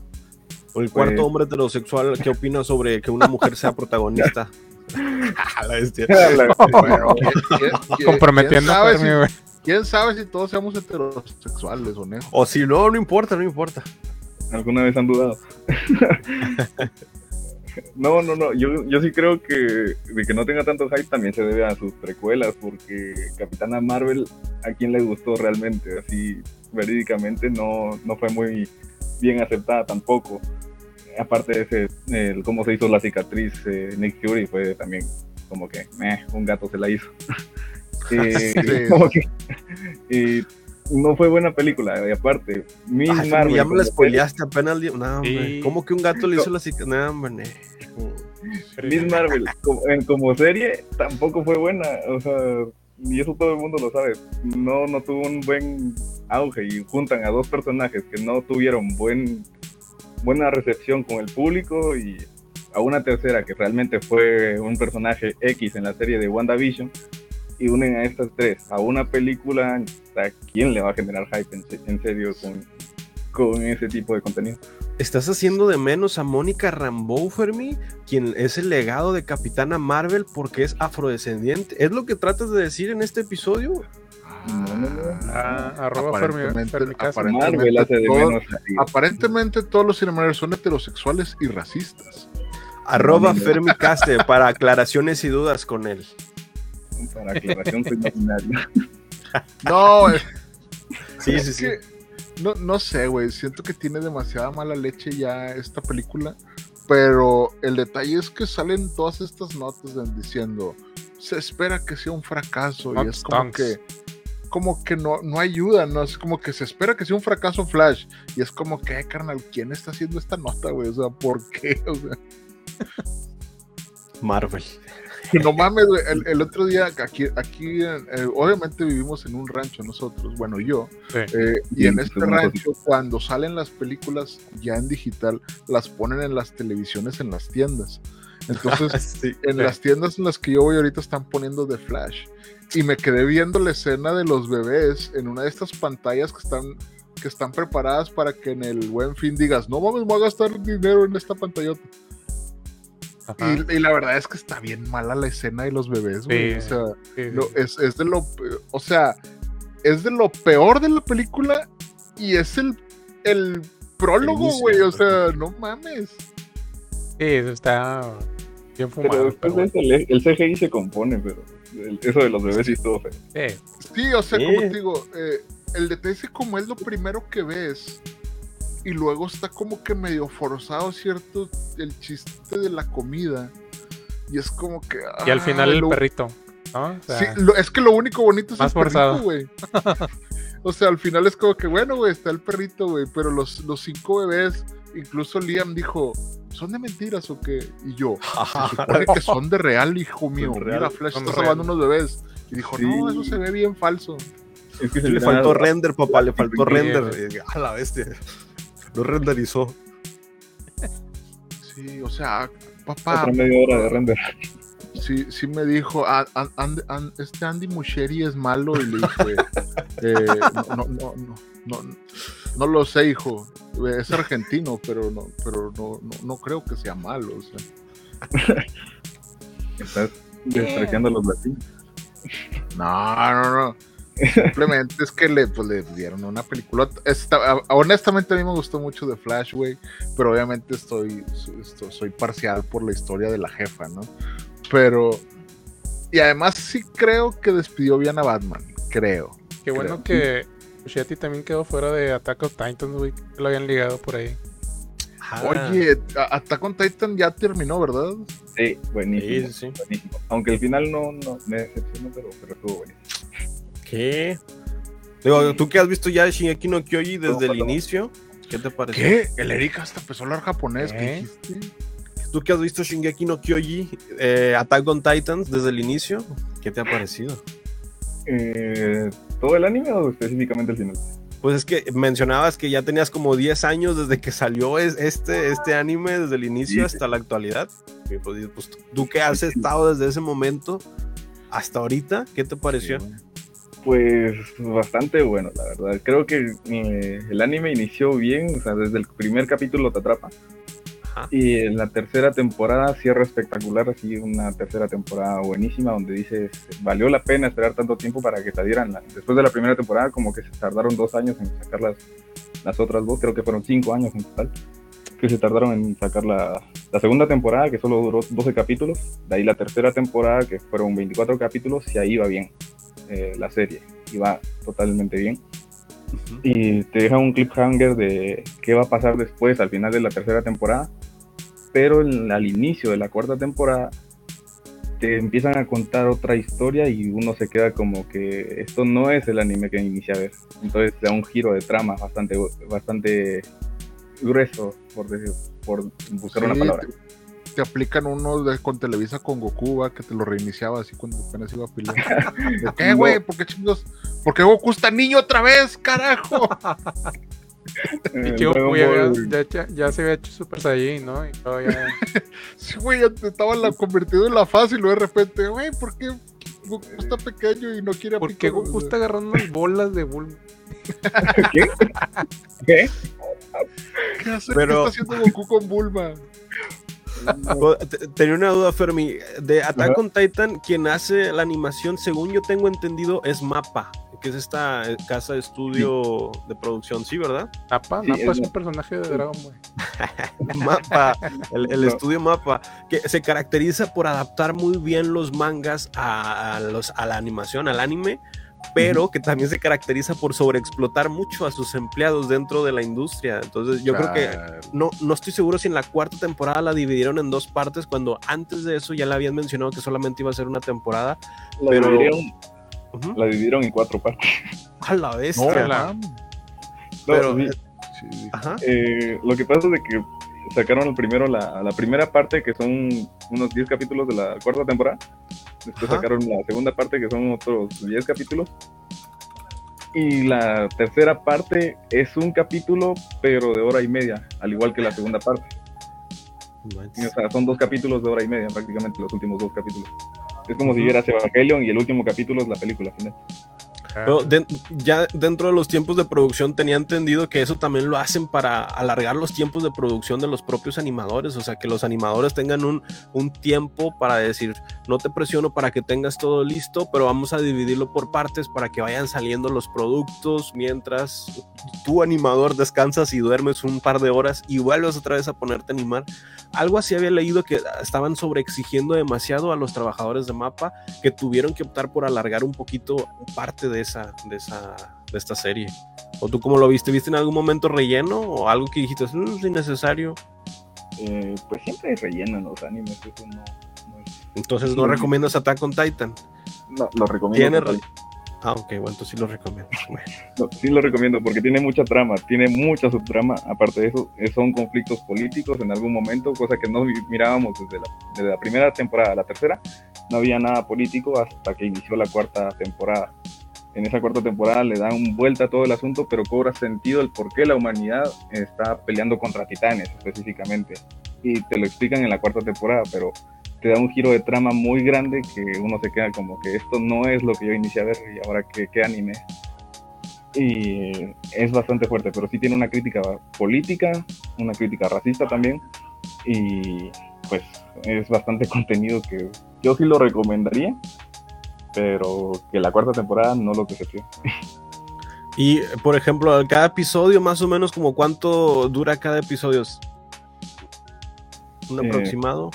O el Pues- cuarto hombre heterosexual, ¿qué opina sobre que una mujer sea protagonista? (laughs) A la bestia. (laughs) Bueno, ¿quién- quién- quién- comprometiendo quién a Fermi, si. Quién sabe si todos seamos heterosexuales, honesto? O si no, no importa, no importa. ¿Alguna vez han dudado? (laughs) no, no, no. Yo, yo sí creo que de que no tenga tanto hype también se debe a sus precuelas, porque Capitana Marvel, ¿a quién le gustó realmente? Así, verídicamente, no, no fue muy bien aceptada tampoco. Aparte de ese, el cómo se hizo la cicatriz, eh, Nick Fury fue también como que, meh, un gato se la hizo. (laughs) Eh, (laughs) Sí. como que- y no fue buena película, y aparte, Miss Ay, Marvel ya me la spoileaste apenas. No, hombre. Sí. ¿Cómo que un gato le hizo la cicatriz? No, hombre. Miss Marvel como, en- como serie tampoco fue buena, o sea, y eso todo el mundo lo sabe. No, no tuvo un buen auge y juntan a dos personajes que no tuvieron buen, buena recepción con el público y a una tercera que realmente fue un personaje X en la serie de WandaVision y unen a estas tres a una película, ¿a quién le va a generar hype en, se- en serio con, con ese tipo de contenido? ¿Estás haciendo de menos a Mónica Rambeau, Fermi? Quien es el legado de Capitana Marvel porque es afrodescendiente. ¿Es lo que tratas de decir en este episodio? No, no, no. Ah, arroba Fermi- Aparentemente- aparentemente Marvel hace de todo- menos a- Aparentemente todos los cinematográficos son heterosexuales y racistas. Arroba. Fermi Caste para aclaraciones y dudas con él. Para aclaración, soy no binario. (laughs) No, Sí, es sí, sí. no, no sé, güey. Siento que tiene demasiada mala leche ya esta película. Pero el detalle es que salen todas estas notas de- diciendo se espera que sea un fracaso. Not y es como stunts. que como que no, no ayuda, ¿no? Es como que se espera que sea un fracaso Flash. Y es como que, "Ay, carnal, ¿quién está haciendo esta nota, güey? O sea, ¿por qué? O sea, Marvel. (laughs) No mames, güey. El, el otro día, aquí, aquí eh, obviamente vivimos en un rancho nosotros, bueno, yo. Sí. eh, y Sí, en este rancho, cuando salen las películas ya en digital, las ponen en las televisiones en las tiendas. Entonces, (laughs) Sí. en Sí. las tiendas en las que yo voy ahorita están poniendo The Flash. Y me quedé viendo la escena de los bebés en una de estas pantallas que están que están preparadas para que en el buen fin digas, no mames, voy a gastar dinero en esta pantallota. Y, y la verdad es que está bien mala la escena de los bebés, güey. Sí. O sea, Sí, sí, lo- sí. es, es de lo, o sea, es de lo peor de la película y es el, el prólogo, güey. O sea, no mames. Sí, eso está bien fumado. Pero después pero de eso, el, el CGI se compone, pero el- eso de los bebés sí estuvo feo. bueno. Sí, Sí, o sea, Sí. como te digo, eh, el detalle es como es lo primero que ves y luego está como que medio forzado, ¿cierto? El chiste de la comida. Y es como que... Y al ah, final el lo- perrito. ¿no? O sea, Sí, lo- es que lo único bonito es Más el perrito, forzado. güey. o sea, al final es como que, bueno, güey, está el perrito, güey, pero los, los cinco bebés, incluso Liam dijo, ¿son de mentiras o qué? Y yo, se supone que son de real, hijo mío. Son real, Mira, Flash está salvando unos bebés. Y dijo, no, eso se ve bien falso. Es que se Le faltó render, papá, le (laughs) faltó render. A la bestia. Lo renderizó. Sí, o sea, papá, Otra media hora de render. sí, sí me dijo, "Ah, An- An- An- este Andy Muschietti es malo. Y le dije, eh, no, no, no, no, no, no lo sé, hijo. Es argentino, pero no, pero no, no, no creo que sea malo. O sea. (laughs) Estás despreciando a los latinos. No, no, no. Simplemente es que le, pues, le dieron una película. Esta- honestamente, a mí me gustó mucho de Flash, güey. Pero obviamente estoy, so- esto- soy parcial por la historia de la jefa, ¿no? Pero. Y además, sí creo que despidió bien a Batman. Creo. qué bueno que Muschietti también quedó fuera de Attack of Titans, güey. Lo habían ligado por ahí. Ah, Oye, a- Attack on Titan ya terminó, ¿verdad? Sí, buenísimo. Sí, sí. buenísimo. Aunque el final no, no me decepcionó, pero, pero estuvo buenísimo. ¿Qué? Digo, tú que has visto ya Shingeki no Kyoji desde el inicio, ¿qué te pareció? ¿Qué? El Eric hasta empezó a hablar japonés. ¿Qué ¿Qué? dijiste? Tú que has visto Shingeki no Kyoji, eh, Attack on Titans desde el inicio, ¿qué te ha parecido? Eh, ¿Todo el anime o específicamente el final? Pues es que mencionabas que ya tenías como 10 años desde que salió es- este, este anime, desde el inicio Sí. hasta la actualidad. Y pues, pues, tú que has estado desde ese momento hasta ahorita, ¿qué te pareció? Sí. Pues bastante bueno, la verdad. Creo que eh, el anime inició bien, o sea, desde el primer capítulo te atrapa. Ajá. Y en la tercera temporada cierra espectacular, así una tercera temporada buenísima donde dices, valió la pena esperar tanto tiempo para que salieran. Después de la primera temporada como que se tardaron dos años en sacar las, las otras dos, creo que fueron cinco años en total, que se tardaron en sacar la, la segunda temporada que solo duró 12 capítulos, de ahí la tercera temporada que fueron 24 capítulos y ahí va bien eh, la serie, iba totalmente bien. Y te deja un cliffhanger de qué va a pasar después al final de la tercera temporada. Pero en- al inicio de la cuarta temporada te empiezan a contar otra historia y uno se queda como que esto no es el anime que inicia a ver. Entonces da un giro de trama bastante, bastante grueso, por decir, por buscar una palabra. Te, aplican uno de, con Televisa con Goku, va, que te lo reiniciaba así cuando apenas iba a pelear. (laughs) ¿De qué, güey? ¿Por qué chingos? ¿Por qué Goku está niño otra vez, carajo? (laughs) Eh, Y que Dragon Goku ya, se había hecho Super Saiyan, ¿no? Y ya- (laughs) Sí, güey, ya te estaba la, convertido en la fase y luego de repente, güey, ¿por qué Goku está pequeño y no quiere ¿Por qué Goku está agarrando unas bolas de Bulma? ¿Qué? ¿Qué? ¿Qué, hace, Pero- ¿Qué está haciendo Goku con Bulma? Te- Tenía una duda, Fermi. De Attack on Titan, quien hace la animación, según yo tengo entendido, es Mapa, que es esta eh, casa de estudio de producción, ¿sí, verdad? Napa, Sí, Napa es un personaje de Dragon Ball. (laughs) Mapa, el, el No. estudio Mapa, que se caracteriza por adaptar muy bien los mangas a, a los, a la animación, al anime, pero que también se caracteriza por sobreexplotar mucho a sus empleados dentro de la industria. Entonces, yo creo que no, no estoy seguro si en la cuarta temporada la dividieron en dos partes, cuando antes de eso ya le habían mencionado que solamente iba a ser una temporada. La, Pero- dividieron, la dividieron en cuatro partes. A la No, bestia. la-. No, Pero- sí, eh, lo que pasa es de que sacaron el primero la, la primera parte, que son unos 10 capítulos de la cuarta temporada. Después Ajá. sacaron la segunda parte, que son otros 10 capítulos. Y la tercera parte es un capítulo, pero de hora y media, al igual que la segunda parte. O sea, son dos capítulos de hora y media, prácticamente los últimos dos capítulos. Es como si Ujú. vieras Evangelion y el último capítulo es la película final. Pero de- ya dentro de los tiempos de producción tenía entendido que eso también lo hacen para alargar los tiempos de producción de los propios animadores, o sea, que los animadores tengan un, un tiempo para decir, no te presiono para que tengas todo listo, pero vamos a dividirlo por partes para que vayan saliendo los productos mientras tu animador descansas y duermes un par de horas y vuelves otra vez a ponerte a animar. Algo así había leído que estaban sobreexigiendo demasiado a los trabajadores de mapa que tuvieron que optar por alargar un poquito parte de esa, de esa, de esta serie. ¿O tú cómo lo viste? ¿Viste en algún momento relleno o algo que dijiste, "Mm, es innecesario? Eh, pues siempre hay relleno en los animes, eso no, no es- Entonces no Sí. recomiendas Attack on Titan. no, lo recomiendo. Tiene re- Ah, ok, bueno, entonces sí lo recomiendo. (laughs) Bueno. No, sí lo recomiendo porque tiene mucha trama, tiene mucha subtrama. Aparte de eso, son conflictos políticos en algún momento, cosa que no mirábamos desde la, desde la primera temporada a la tercera. No había nada político hasta que inició la cuarta temporada. En esa cuarta temporada le dan vuelta a todo el asunto, pero cobra sentido el por qué la humanidad está peleando contra titanes específicamente. Y te lo explican en la cuarta temporada, pero te da un giro de trama muy grande que uno se queda como que esto no es lo que yo inicié a ver y ahora qué, qué anime. Y es bastante fuerte, pero sí tiene una crítica política, una crítica racista también. Y pues es bastante (laughs) contenido que yo sí lo recomendaría, pero que la cuarta temporada no lo decepcione. Y, por ejemplo, cada episodio, más o menos, como cuánto dura cada episodio? ¿Un Eh, aproximado?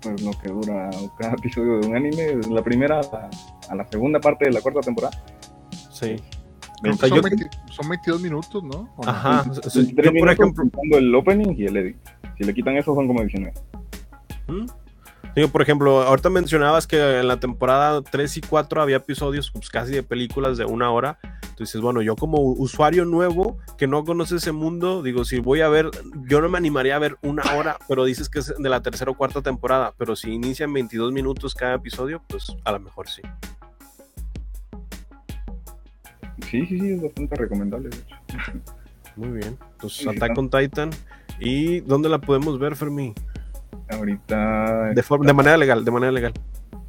Pues lo que dura cada episodio de un anime, la primera a la, a la segunda parte de la cuarta temporada. Sí. Yo- son, 20 son 22 minutos, ¿no? ¿O no? Ajá. o sea, Tres yo, por ejemplo, el opening y el edit. Si le quitan eso son como 19. ¿Mm? Digo, por ejemplo, ahorita mencionabas que en la temporada 3 y 4 había episodios pues, casi de películas de una hora. Entonces, bueno, yo como usuario nuevo que no conoce ese mundo, digo, si voy a ver, yo no me animaría a ver una hora, pero dices que es de la tercera o cuarta temporada, pero si inician 22 minutos cada episodio, pues a lo mejor sí. Sí, sí, sí, es bastante recomendable, de hecho. Muy bien. Entonces, Attack on Titan. ¿Y dónde la podemos ver, Fermi? Ahorita De, forma, de manera legal, de manera legal.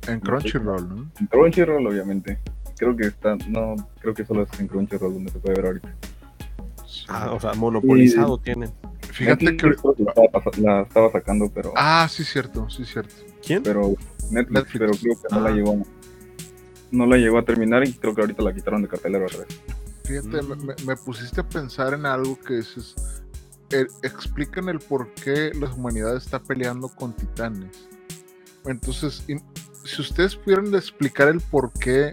En Crunchyroll, ¿no? en Crunchyroll, obviamente. Creo que está, no, creo que solo es en Crunchyroll donde se puede ver ahorita. Ah, o sea, monopolizado tienen. Fíjate que. Netflix creo que la estaba, pas- la estaba sacando, pero, Ah, sí, cierto, sí, cierto. ¿Quién? pero Netflix, Netflix. pero creo que no Ah. la llegó, no la llegó a terminar y creo que ahorita la quitaron de cartelera otra vez. Fíjate, Mm. me, me- me pusiste a pensar en algo que es. Eh, explican el por qué la humanidad está peleando con titanes. Entonces, si ustedes pudieran explicar el por qué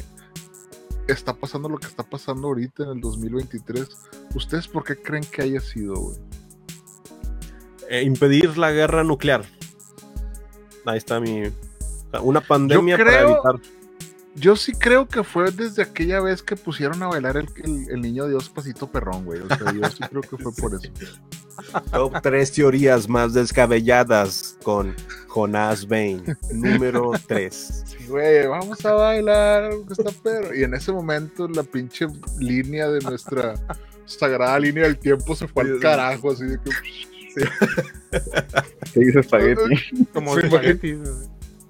está pasando lo que está pasando ahorita en el 2023, ¿ustedes por qué creen que haya sido, güey? Eh, impedir la guerra nuclear. Ahí está mi. Una pandemia para evitar. Yo sí creo que fue desde aquella vez que pusieron a bailar el, el- el niño Dios pasito perrón, güey. O sea, yo sí creo que fue por eso. (laughs) Top tres teorías más descabelladas con Jonás Bain. Número 3. Sí, Güey, vamos a bailar, está perro. Y en ese momento la pinche línea de nuestra sagrada línea del tiempo se fue al carajo, así de que... Se dice espagueti. Como Sí, espaguetis.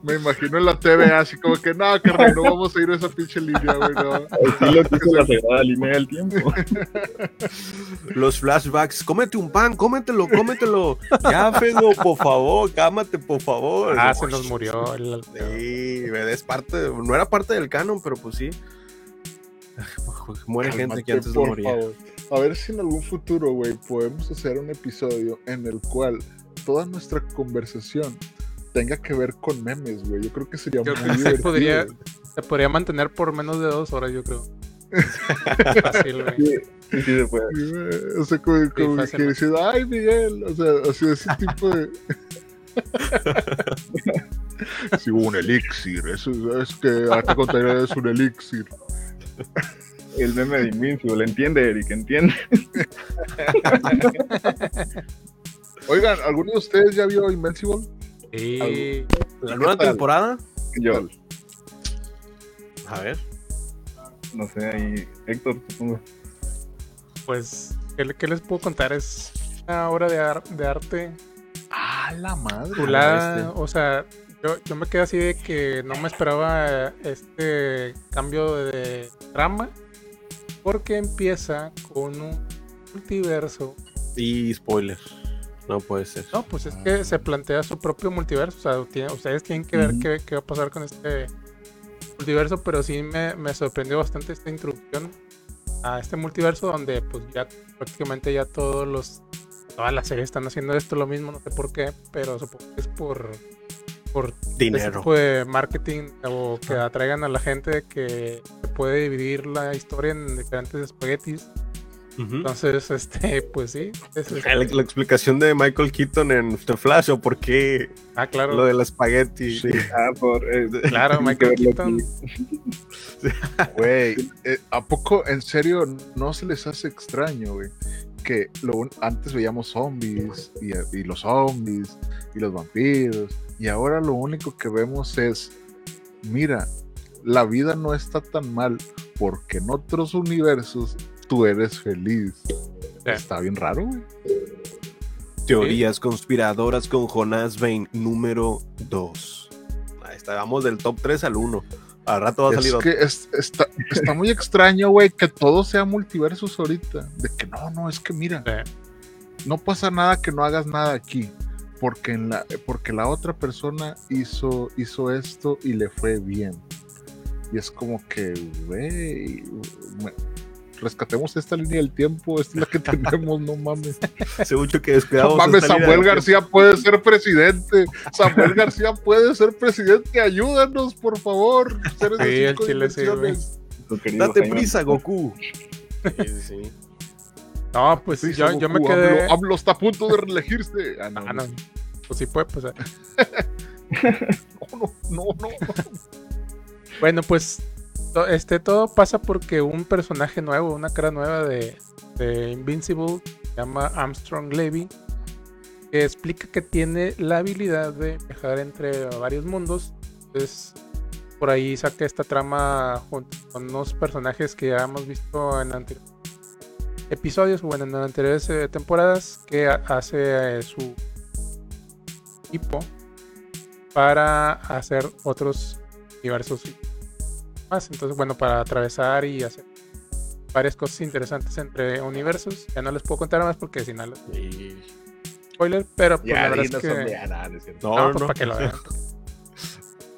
Me imagino en la TV así como que, no, carnal, no vamos a ir a esa pinche línea, güey, no. Así lo quiso (laughs) la sagrada línea del tiempo. (laughs) Los flashbacks. Cómete un pan, cómetelo, cómetelo. Ya, Fego, por favor, cámate, por favor. Ah, se nos murió. el- Sí, es parte, no era parte del canon, pero pues sí. Muere gente que antes no moría. favor. A ver si en algún futuro, güey, podemos hacer un episodio en el cual toda nuestra conversación tenga que ver con memes, güey. Yo creo que sería Yo muy creo que sí divertido. podría-. Se podría mantener por menos de dos horas, yo creo. (laughs) Fácil, güey. Sí, sí, sí se puede. Sí, güey, O sea, como, como que decir, ay, Miguel. O sea, así ese tipo de. (laughs) Sí, un elixir. Eso es, es que arte container es un elixir. El meme de Invincible, entiende, Eric, entiende. (laughs) Oigan, ¿alguno de ustedes ya vio Invincible? Sí. La nueva tal? temporada. Yo, A ver. no sé, ahí, Héctor, supongo. Pues, ¿qué, le- qué les puedo contar? Es una obra de, ar- de arte Ah, la madre. chulada. este. O sea, yo, yo me quedé así de que no me esperaba este cambio de trama. Porque empieza con un multiverso. Y spoiler. No puede ser. No, pues es que se plantea su propio multiverso. O sea, tiene- ustedes tienen que ver qué, qué va a pasar con este multiverso. Pero sí me, me sorprendió bastante esta introducción a este multiverso donde pues ya prácticamente ya todos los todas las series están haciendo esto lo mismo, no sé por qué, pero supongo que es por por Dinero. tipo de marketing o que atraigan a la gente de que se puede dividir la historia en diferentes espaguetis. Entonces, este, (laughs) pues sí. es- es- La, la explicación de Michael Keaton en The Flash o por qué ah, claro. lo del espagueti. Sí, ah, por. eh, Claro, (laughs) Michael Keaton. (laughs) Güey, eh, ¿a poco en serio no se les hace extraño, güey? Que lo, un- antes veíamos zombies y, y los zombies y los vampiros y ahora lo único que vemos es, mira, la vida no está tan mal porque en otros universos tú eres feliz. Está bien raro, güey. Teorías conspiradoras con Jonás Bain, número 2. Ahí está, vamos del top 3 al 1. Al rato va a Es salir otro. que es- está, está muy extraño, güey, que todo sea multiversos ahorita. De que no, no, es que mira, Sí. no pasa nada que no hagas nada aquí. Porque, en la, porque la otra persona hizo, hizo esto y le fue bien. Y es como que, güey, rescatemos esta línea del tiempo, esta es la que (laughs) tenemos, no mames. Hace mucho que No descuidamos. mames, esta línea Samuel García puede ser presidente. Samuel García puede ser presidente. Ayúdanos, por favor. Sí, el chile sí, Date Jaime. prisa, Goku. Sí, sí, sí. No, pues Sí, yo, yo me quedé. AMLO está a punto de reelegirse. Ah, no, Ah, no. Pues sí puede pasar. (laughs) no, no, no. Bueno, pues to- este todo pasa porque un personaje nuevo, una cara nueva de, Invincible, se llama Armstrong Levy, que explica que tiene la habilidad de viajar entre varios mundos. Entonces, por ahí saca esta trama junto con unos personajes que ya hemos visto en anteriores episodios, bueno, en anteriores eh, temporadas, que ha- hace eh, su equipo para hacer otros universos más. Entonces, bueno, para atravesar y hacer varias cosas interesantes entre universos. Ya no les puedo contar más porque si no, les- Sí. spoiler, pero pues, la verdad es que... nada, no. No, No, no, pues no. para que lo vean.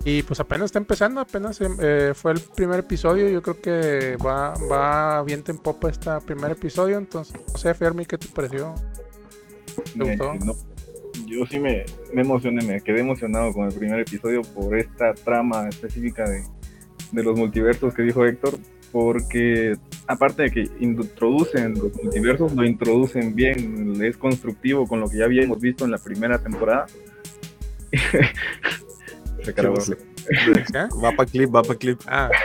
Y pues apenas está empezando, apenas eh, fue el primer episodio. Yo creo que va, va viento en popa este primer episodio. Entonces, no sé, Fermi, ¿qué te pareció? ¿Te Me- gustó? no, yo sí me, me emocioné, me quedé emocionado con el primer episodio por esta trama específica de, de los multiversos que dijo Héctor, porque aparte de que introducen los multiversos, lo introducen bien, es constructivo con lo que ya habíamos visto en la primera temporada. (laughs) Se cargó. ¿Ya? Va para clip, va para clip. Ah, (laughs)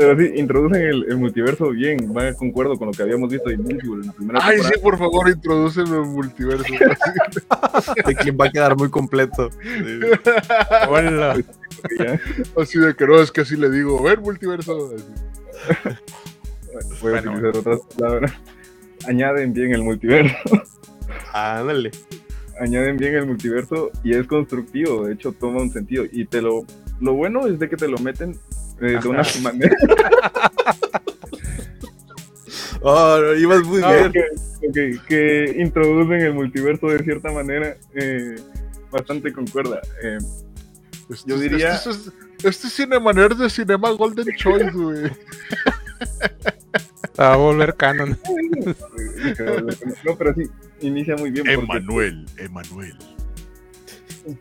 Pero sí, introducen el, el multiverso bien, va concuerdo con lo que habíamos visto de Invincible en la primera Ay, temporada. sí, por favor, introdúceme el multiverso. (laughs) Este clip va a quedar muy completo. Sí. hola. Así de que no, es que así le digo, ver multiverso. Así. voy a Bueno. utilizar otras palabras. Añaden bien el multiverso. Ándale. añaden bien el multiverso y es constructivo, de hecho toma un sentido y te lo lo bueno es de que te lo meten eh, de una manera Oh, (laughs) no, ibas muy Ah, bien. que, ok, que introducen el multiverso de cierta manera eh, bastante concuerda. Eh, Este, Yo diría- Este, es- este es Cinemaner de Cinema Golden (laughs) Choice, güey. Va a volver canon. (laughs) no, pero sí, inicia muy bien porque Emanuel, Emanuel.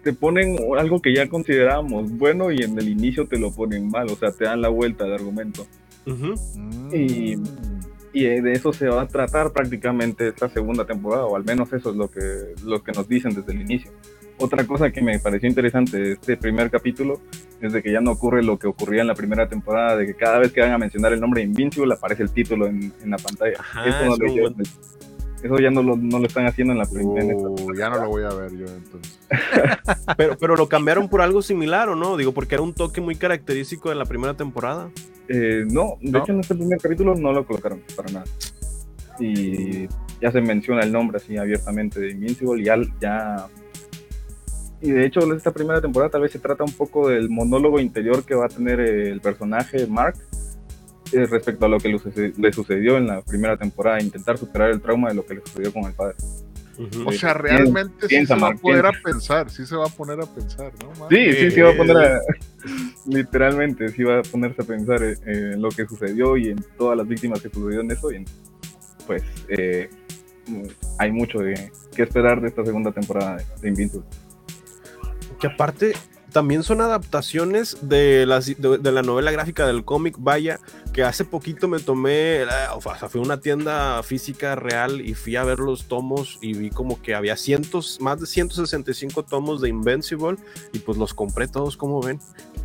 Te ponen algo que ya considerábamos bueno y en el inicio te lo ponen mal, o sea, te dan la vuelta de argumento. Y- Y de eso se va a tratar prácticamente esta segunda temporada, o al menos eso es lo que, lo que nos dicen desde el inicio. Otra cosa que me pareció interesante de este primer capítulo es de que ya no ocurre lo que ocurría en la primera temporada, de que cada vez que van a mencionar el nombre de Invincible aparece el título en, en la pantalla. Ajá, eso, no es eso ya no lo, no lo están haciendo en la primera. Uh, ya no lo voy a ver yo entonces. (laughs) Pero, pero lo cambiaron por algo similar, ¿o no? Digo, porque era un toque muy característico de la primera temporada. Eh, no, de No. hecho en este primer capítulo no lo colocaron para nada. Y ya se menciona el nombre así abiertamente de Invincible y ya, ya- Y de hecho esta primera temporada tal vez se trata un poco del monólogo interior que va a tener el personaje Mark eh, respecto a lo que le, suce- le sucedió en la primera temporada, intentar superar el trauma de lo que le sucedió con el padre. Ujú. O sea, realmente sí piensa, se va a poner a pensar, sí se va a poner a pensar, ¿no? man? Sí, sí, sí va a poner a... (laughs) literalmente, sí va a ponerse a pensar eh, en lo que sucedió y en todas las víctimas que sucedió en eso y en- pues eh, hay mucho de, que esperar de esta segunda temporada de, de Invincible. Que aparte también son adaptaciones de, las, de, de la novela gráfica del cómic, vaya, que hace poquito me tomé, la- o sea, fui a una tienda física real y fui a ver los tomos y vi como que había cientos, más de 165 tomos de Invincible y pues los compré todos, como ven.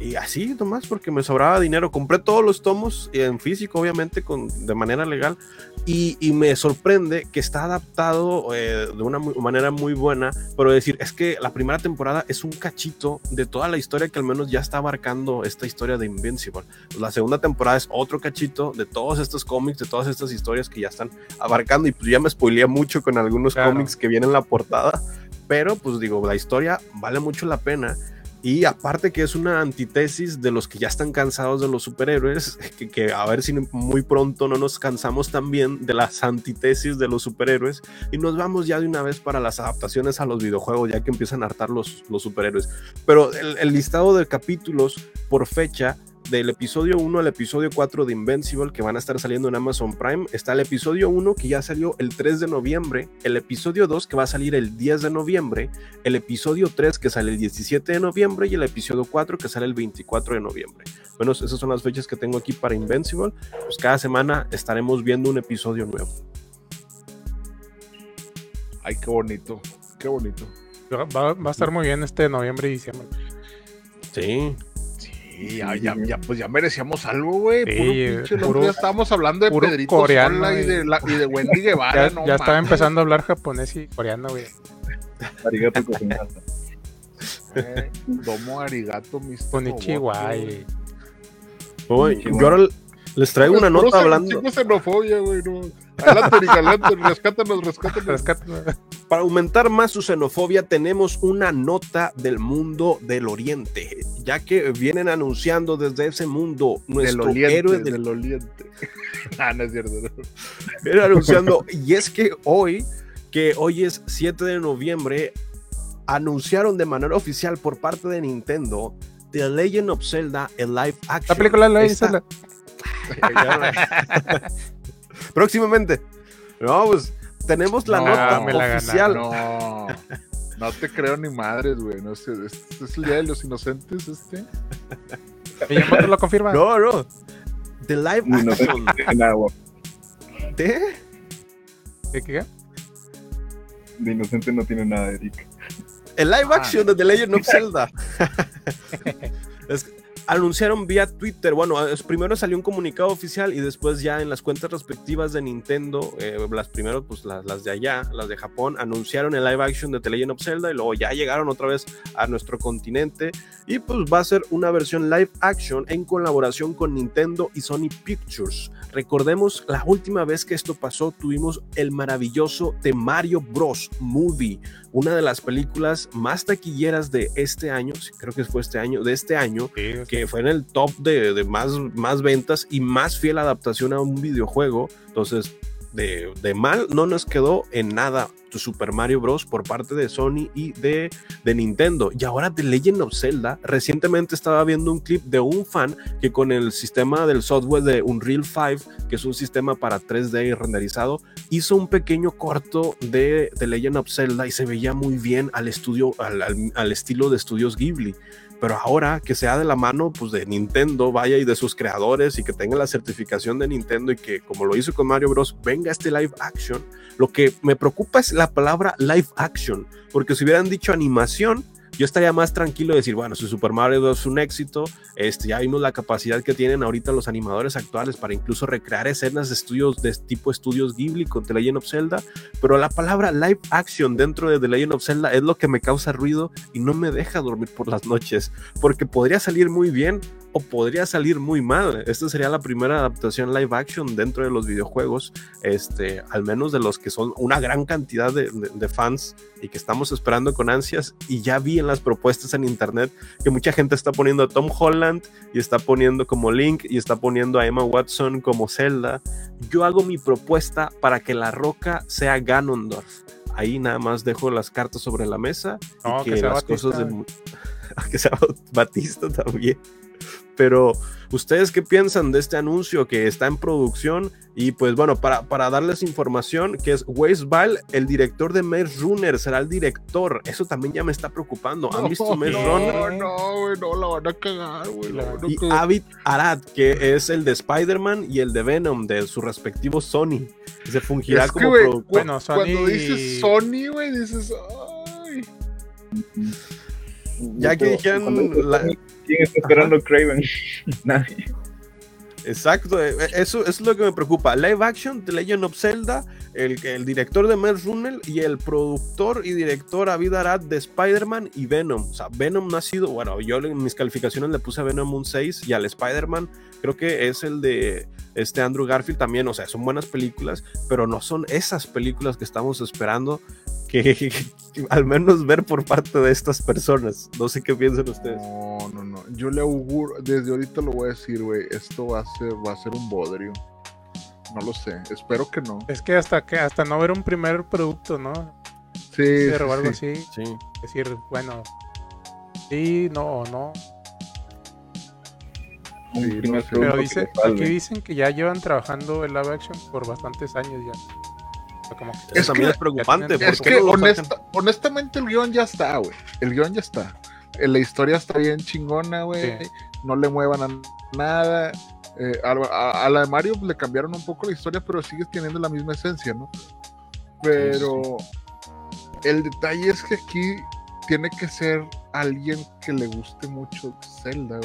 Y así nomás porque me sobraba dinero, compré todos los tomos en físico, obviamente, con, de manera legal. Y, y me sorprende que está adaptado eh, de una muy- manera muy buena, pero decir, es que la primera temporada es un cachito de toda la historia que al menos ya está abarcando esta historia de Invincible. La segunda temporada es otro cachito de todos estos cómics, de todas estas historias que ya están abarcando. Y pues ya me spoileé mucho con algunos Claro. cómics que vienen en la portada, pero pues digo, la historia vale mucho la pena. Y aparte que es una antítesis de los que ya están cansados de los superhéroes, (laughs) que, a ver si muy pronto no nos cansamos también de las antítesis de los superhéroes y nos vamos ya de una vez para las adaptaciones a los videojuegos, ya que empiezan a hartar los, los superhéroes. Pero el listado de capítulos por fecha del episodio 1 al episodio 4 de Invincible que van a estar saliendo en Amazon Prime. Está el episodio 1 que ya salió el 3 de noviembre, el episodio 2 que va a salir el 10 de noviembre, el episodio 3 que sale el 17 de noviembre y el episodio 4 que sale el 24 de noviembre. Bueno, esas son las fechas que tengo aquí para Invincible. Pues cada semana estaremos viendo un episodio nuevo. Ay, qué bonito, qué bonito. Va, va a estar muy bien este noviembre y diciembre. Sí. Sí, ya, ya, ya, pues ya merecíamos algo, güey. Sí, pinche, puro- día estábamos hablando de Pedrito coreano, Sola y de, la, y de Wendy (laughs) Guevara, Ya, no ya estaba empezando a hablar japonés y coreano, güey. Arigato (laughs) gozaimasu. eh. Domo arigato, mis Konichiwa, Sí, yo ahora les traigo una nota hablando. Tengo xenofobia, güey, no. Adelante, rescátanos, rescátanos. Rescata- Para aumentar más su xenofobia, tenemos una nota del mundo del Oriente, ya que vienen anunciando desde ese mundo Del nuestro oliente, héroe del del oliente. (laughs) ah, no es cierto. no. Vienen anunciando, y es que hoy, que hoy es 7 de noviembre, anunciaron de manera oficial por parte de Nintendo The Legend of Zelda, el live action. La película la Esta- hizo la- (laughs) Próximamente. No, pues tenemos la No, nota la oficial. No, no te creo ni madres, güey. No sé, es el día de los inocentes, este. Lo confirma. No, no. The live Ni no sé action de nada, guapo. de... ¿Qué, qué? De inocente no tiene nada, Eric. El live Ah. action de The Legend of (laughs) Zelda. (laughs) Es que anunciaron vía Twitter, bueno, primero salió un comunicado oficial y después ya en las cuentas respectivas de Nintendo, eh, las primero pues las, las de allá, las de Japón, anunciaron el live action de The Legend of Zelda y luego ya llegaron otra vez a nuestro continente y pues va a ser una versión live action en colaboración con Nintendo y Sony Pictures. Recordemos la última vez que esto pasó tuvimos el maravilloso The Mario Bros. Movie, una de las películas más taquilleras de este año, creo que fue este año, de este año, que fue en el top de, de más, más ventas y más fiel adaptación a un videojuego. Entonces, de, mal no nos quedó en nada Super Mario Bros. por parte de Sony y de, de Nintendo. Y ahora The Legend of Zelda, recientemente estaba viendo un clip de un fan que con el sistema del software de Unreal 5, que es un sistema para 3D y renderizado, hizo un pequeño corto de The Legend of Zelda y se veía muy bien al estudio, al- al estilo de estudios Ghibli. Pero ahora que sea de la mano pues, de Nintendo, vaya y de sus creadores y que tenga la certificación de Nintendo y que como lo hizo con Mario Bros, venga este live action, lo que me preocupa es la palabra live action, porque si hubieran dicho animación, yo estaría más tranquilo de decir, bueno, si Super Mario Bros. es un éxito, este, ya vimos la capacidad que tienen ahorita los animadores actuales para incluso recrear escenas de estudios de tipo estudios Ghibli con The Legend of Zelda, pero la palabra live action dentro de The Legend of Zelda es lo que me causa ruido y no me deja dormir por las noches, porque podría salir muy bien o podría salir muy mal. Esta sería la primera adaptación live action dentro de los videojuegos, este, al menos de los que son una gran cantidad de, de- de fans y que estamos esperando con ansias. Y ya vi en las propuestas en internet que mucha gente está poniendo a Tom Holland y está poniendo como Link y está poniendo a Emma Watson como Zelda. Yo hago mi propuesta para que la roca sea Ganondorf. Ahí nada más dejo las cartas sobre la mesa No, y que que, las Batista. cosas de (laughs) que sea Batista también. Pero, ¿ustedes qué piensan de este anuncio que está en producción? Y pues bueno, para, para darles información, que es Wes Ball, el director de Maze Runner, será el director. Eso también ya me está preocupando. ¿Han visto Maze no, Runner? No, güey, no, la van a cagar, güey. la van a Y cagar. Avid Arad, que es el de Spider-Man y el de Venom, de su respectivo Sony. Se fungirá Es que, como productor. Bueno, Cuando Sony- dices Sony, güey, dices, ay. Ya que dijeron Cuando- la- ¿Quién está esperando Craven? (laughs) Nadie. Exacto, eh, eh, eso, eso es lo que me preocupa. Live action, The Legend of Zelda, el, el director de Maze Runner y el productor y director Avid Arad de Spider-Man y Venom. O sea, Venom no ha sido, bueno, yo en mis calificaciones le puse a Venom un 6 y al Spider-Man creo que es el de este Andrew Garfield también. O sea, son buenas películas, pero no son esas películas que estamos esperando que, que (laughs) al menos ver por parte de estas personas. No sé qué piensan ustedes. No, no, no. Yo le auguro, desde ahorita lo voy a decir, güey, esto va a ser, va a ser un bodrio. No lo sé, espero que no. Es que hasta que hasta no ver un primer producto, ¿no? Sí, Pero sí, algo sí. así. Sí. Decir, bueno, sí, no o no. Sí, no sé. Pero dice, aquí dicen que ya llevan trabajando el live action por bastantes años ya. O sea, como que- Eso Es también que- es preocupante. Es honestamente el guion ya está, güey. El guion ya está. Eh, La historia está bien chingona, güey. Sí. No le muevan a nada. Eh, a, a- a la de Mario le cambiaron un poco la historia, pero sigue teniendo la misma esencia, ¿no? Pero el detalle es que aquí tiene que ser alguien que le guste mucho Zelda,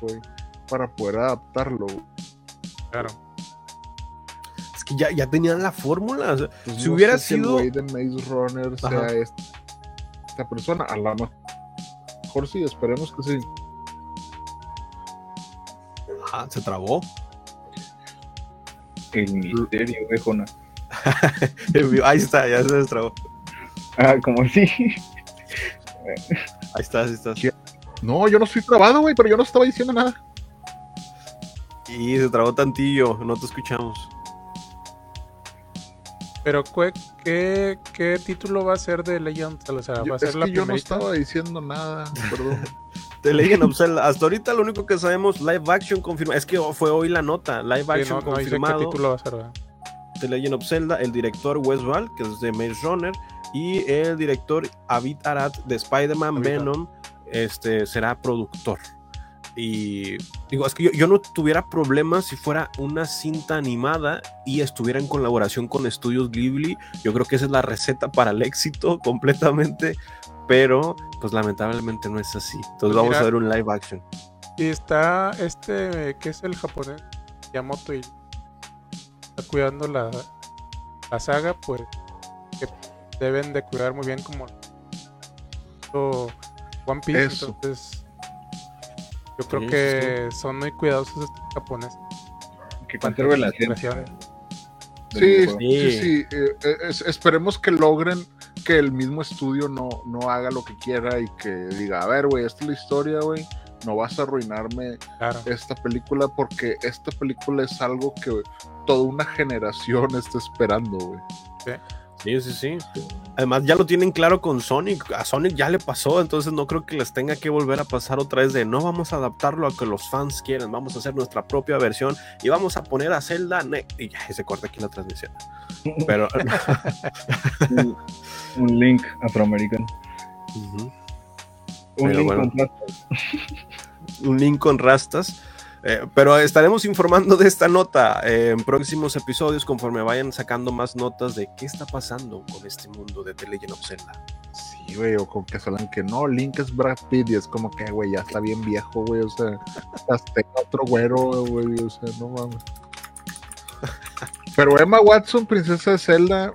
güey, para poder adaptarlo. güey. Claro. Ya, ya tenían la fórmula. o sea, Pues Si no hubiera sé el sido- güey de Maze Runner sea Ajá. esta persona, a lo mejor sí, esperemos que sí. ah, se trabó. El misterio de Jonas. (laughs) Ahí está, ya se destrabó. Ah, como si. Ahí está, ahí está. No, yo no estoy trabado, güey, pero yo no estaba diciendo nada. Y se trabó tantillo, no te escuchamos. Pero ¿qué, qué, qué título va a ser de Legend? O sea, Yo- va a ser es la que yo no estaba diciendo nada, perdón. (laughs) The Legend of Zelda. Hasta ahorita lo único que sabemos, live action confirmado. Es que fue hoy la nota. Live Sí, action no, no dice qué confirmado. título va a ser, ¿verdad? The Legend of Zelda. El director Wes Ball, que es de Maze Runner. Y el director Avid Arad de Spider-Man. Venom. Este será productor. Y Digo, es que yo, yo no tuviera problemas si fuera una cinta animada y estuviera en colaboración con Estudios Ghibli. Yo creo que esa es la receta para el éxito (laughs) completamente, pero pues lamentablemente no es así. Entonces Pues vamos mira- a ver un live action. Y está este, que es el japonés, Yamoto, y está cuidando la, la saga, pues que deben de cuidar muy bien como One Piece. Eso. Entonces, yo creo Sí, sí, que son muy cuidadosos estos japoneses. Que conserve la Sí, sí, Sí. sí. eh, eh, es- esperemos que logren que el mismo estudio no, no haga lo que quiera y que diga, a ver, güey, esta es la historia, güey. No vas a arruinarme Claro. esta película porque esta película es algo que toda una generación (laughs) está esperando, güey. Sí, sí, sí. Además, ya lo tienen claro con Sonic. A Sonic ya le pasó, entonces no creo que les tenga que volver a pasar otra vez de no vamos a adaptarlo a que los fans quieren, vamos a hacer nuestra propia versión y vamos a poner a Zelda. ne- Y ya se corta aquí la transmisión. (laughs) Pero. un, link afroamericano. Un Pero link bueno. con rastas. un link con rastas. Eh, pero estaremos informando de esta nota eh, en próximos episodios conforme vayan sacando más notas de qué está pasando con este mundo de The Legend of Zelda. Sí, güey, o con que salgan que no, Link es Brad Pitt y es como que, güey, ya está bien viejo, güey, o sea, hasta otro güero, güey, o sea, no mames. (laughs) Pero Emma Watson, princesa de Zelda,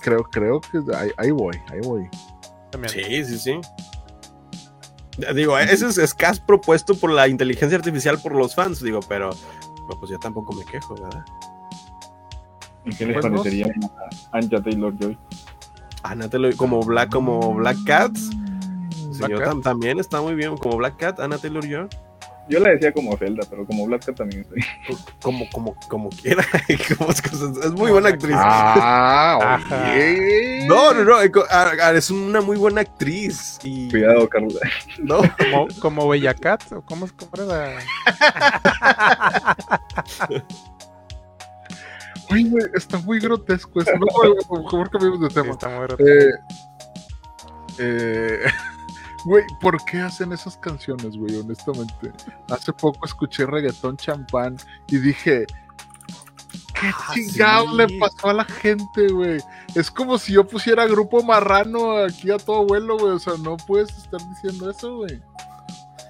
creo, creo que ahí, ahí voy, ahí voy. También. Sí, sí, sí. Digo, ese es escas propuesto por la inteligencia artificial por los fans, digo, pero pues yo tampoco me quejo, ¿verdad? ¿Y qué les Pues parecería a Anja Taylor Joy? Ana Taylor, como Black, como Black Cat. Black Señor, Cat. tam- también está muy bien, como Black Cat, Ana Taylor yo, Yo la decía como Zelda, pero como Black Cat también estoy. como, como, como quiera. (laughs) es, es- es muy buena actriz. Ah, oye. No, no, no, es una muy buena actriz. Y Cuidado, Carla. (laughs) no, Como, como Bella Cat, o cómo, la- (laughs) Oye, güey, está muy grotesco eso. No, por favor, cambiemos de Sí, tema. está muy Eh, eh, Güey, ¿por qué hacen esas canciones, güey? Honestamente. Hace poco escuché reggaetón champán y dije, ¿qué Ah, chingados sí. le pasó a la gente, güey? Es como si yo pusiera grupo marrano aquí a todo vuelo, güey. O sea, no puedes estar diciendo eso, güey.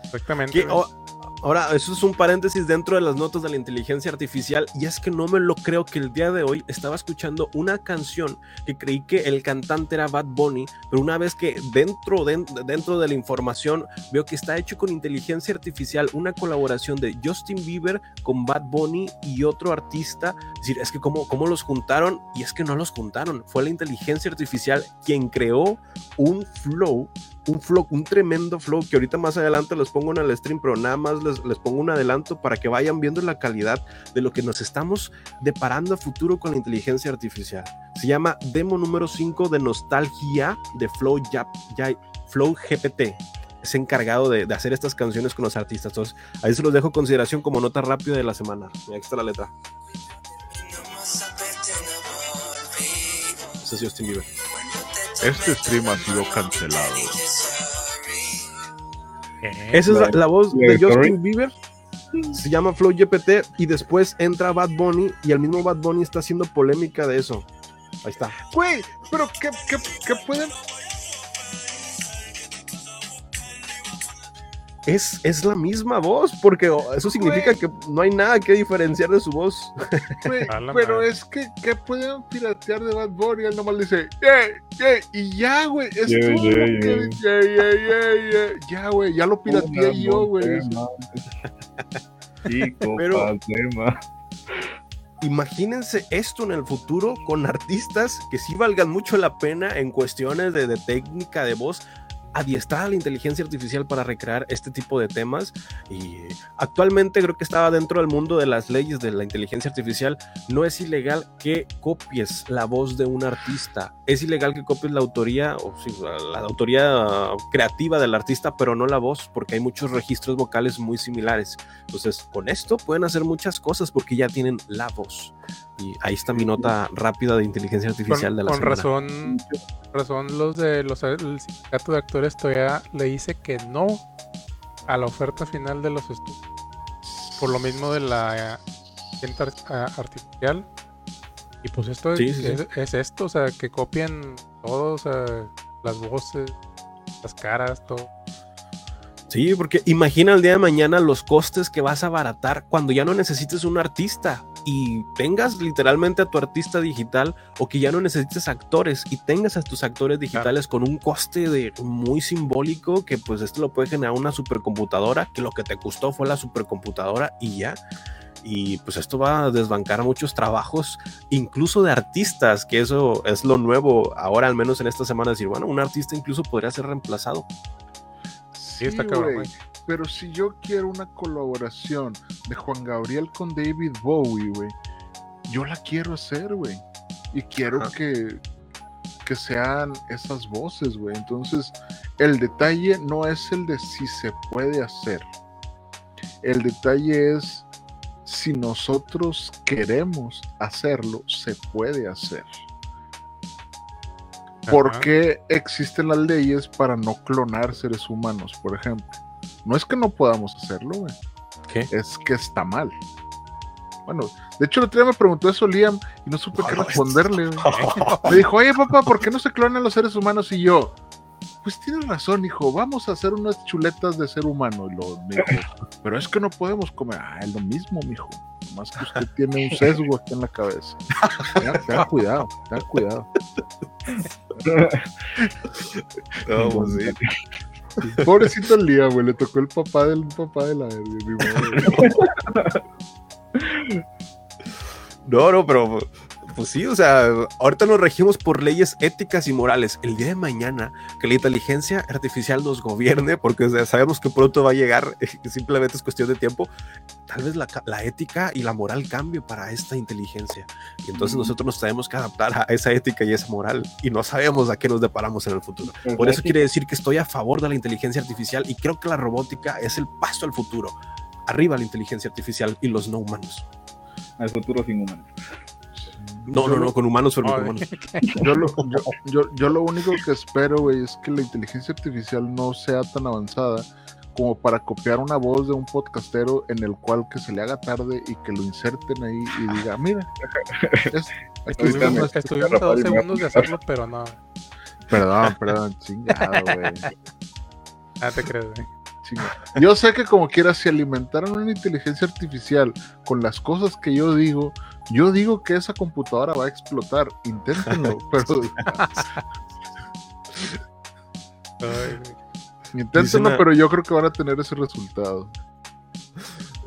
Exactamente. O- ahora, eso es un paréntesis dentro de las notas de la inteligencia artificial. Y es que no me lo creo que el día de hoy estaba escuchando una canción que creí que el cantante era Bad Bunny, pero una vez que dentro, den- dentro de la información veo que está hecho con inteligencia artificial una colaboración de Justin Bieber con Bad Bunny y otro artista. Es decir, es que cómo, cómo los juntaron y es que no los juntaron. Fue la inteligencia artificial quien creó un flow un flow, un tremendo flow que ahorita más adelante les pongo en el stream, pero nada más les, les pongo un adelanto para que vayan viendo la calidad de lo que nos estamos deparando a futuro con la inteligencia artificial. Se llama demo número 5 de nostalgia de Flow, Yap- Ya- Flow GPT. Es encargado de, hacer estas canciones con los artistas. Entonces, ahí se los dejo consideración como nota rápida de la semana. Aquí está la letra. Ese es Justin Bieber. Este stream ha sido cancelado. Eh, Esa es la, voz de Justin. Bieber. Se llama Flow GPT y después entra Bad Bunny y el mismo Bad Bunny está haciendo polémica de eso. Ahí está. Güey, pero ¿qué, qué, qué pueden Es, es la misma voz, porque oh, eso significa Güey. que no hay nada que diferenciar de su voz. Güey, pero madre. es que, ¿qué pueden piratear de Bad Bunny? Él nomás dice, "Yeah, yeah", y ya, güey, es Yeah, todo yeah, lo que- yeah. yeah, yeah, yeah, yeah. Ya, güey, ya lo pirateé yo, güey. Chico, Pero-. Imagínense esto en el futuro con artistas que sí valgan mucho la pena en cuestiones de, de técnica de voz. Adiestrar la inteligencia artificial para recrear este tipo de temas. Y actualmente creo que estaba dentro del mundo de las leyes de la inteligencia artificial. No es ilegal que copies la voz de un artista. Es ilegal que copies la autoría o sí, la, autoría creativa del artista pero no la voz porque hay muchos registros vocales muy similares. Entonces con esto pueden hacer muchas cosas porque ya tienen la voz y ahí está mi nota rápida de inteligencia artificial con, de la con semana. razón, razón los de los el sindicato de actores todavía le dice que no a la oferta final de los estudios. por lo mismo de la inteligencia artificial. Y pues esto Sí, es, sí, sí. es- es esto, o sea, que copian todo, o sea, las voces, las caras, todo. Sí, porque imagina el día de mañana los costes que vas a abaratar cuando ya no necesites un artista y tengas literalmente a tu artista digital o que ya no necesites actores y tengas a tus actores digitales con un coste de muy simbólico que pues esto lo puede generar una supercomputadora que lo que te costó fue la supercomputadora y ya. Y pues esto va a desbancar muchos trabajos, incluso de artistas, que eso es lo nuevo ahora, al menos en esta semana, decir, bueno, un artista incluso podría ser reemplazado. Sí, está cabrón, güey. Pero si yo quiero una colaboración de Juan Gabriel con David Bowie, güey, yo la quiero hacer, güey. Y quiero Ajá. que, que sean esas voces, güey. Entonces, el detalle no es el de si se puede hacer. El detalle es si nosotros queremos hacerlo, se puede hacer. ¿Por Ajá. qué existen las leyes para no clonar seres humanos, por ejemplo? No es que no podamos hacerlo, güey. ¿Qué? Es que está mal. Bueno, de hecho, el otro día me preguntó eso Liam y no supe qué responderle. güey. Me dijo, oye, papá, ¿por qué no se clonan los seres humanos? Y yo, pues tienes razón, hijo, vamos a hacer unas chuletas de ser humano. Y lo, me dijo, pero es que no podemos comer. Ah, es lo mismo, mijo. Más que usted tiene un sesgo aquí en la cabeza. Tenga cuidado, tenga cuidado. Pobrecito el día, güey, le tocó el papá del papá de la verga. No, no, pero pues sí, o sea, ahorita nos regimos por leyes éticas y morales. El día de mañana que la inteligencia artificial nos gobierne, porque o sea, sabemos que pronto va a llegar, (laughs) simplemente es cuestión de tiempo, tal vez la, la ética y la moral cambie para esta inteligencia. Y entonces nosotros nos tenemos que adaptar a esa ética y esa moral y no sabemos a qué nos deparamos en el futuro. Por eso quiere decir que estoy a favor de la inteligencia artificial y creo que la robótica es el paso al futuro. Arriba la inteligencia artificial y los no humanos. Al futuro sin humanos. No, no, no, con humanos no Ay, humanos. (laughs) Yo lo, yo, yo- yo lo único que espero, güey, es que la inteligencia artificial no sea tan avanzada como para copiar una voz de un podcastero en el cual que se le haga tarde y que lo inserten ahí y diga, mira, es- (laughs) Estuvimos, nuestro-". estuvimos a dos segundos de hacerlo, pero no. Perdón, perdón, chingado, güey. (laughs) Ah, te crees, güey. Yo sé que como quiera, si alimentaran una inteligencia artificial con las cosas que yo digo, yo digo que esa computadora va a explotar. Inténtenlo, (laughs) pero inténtenlo, pero yo creo que van a tener ese resultado.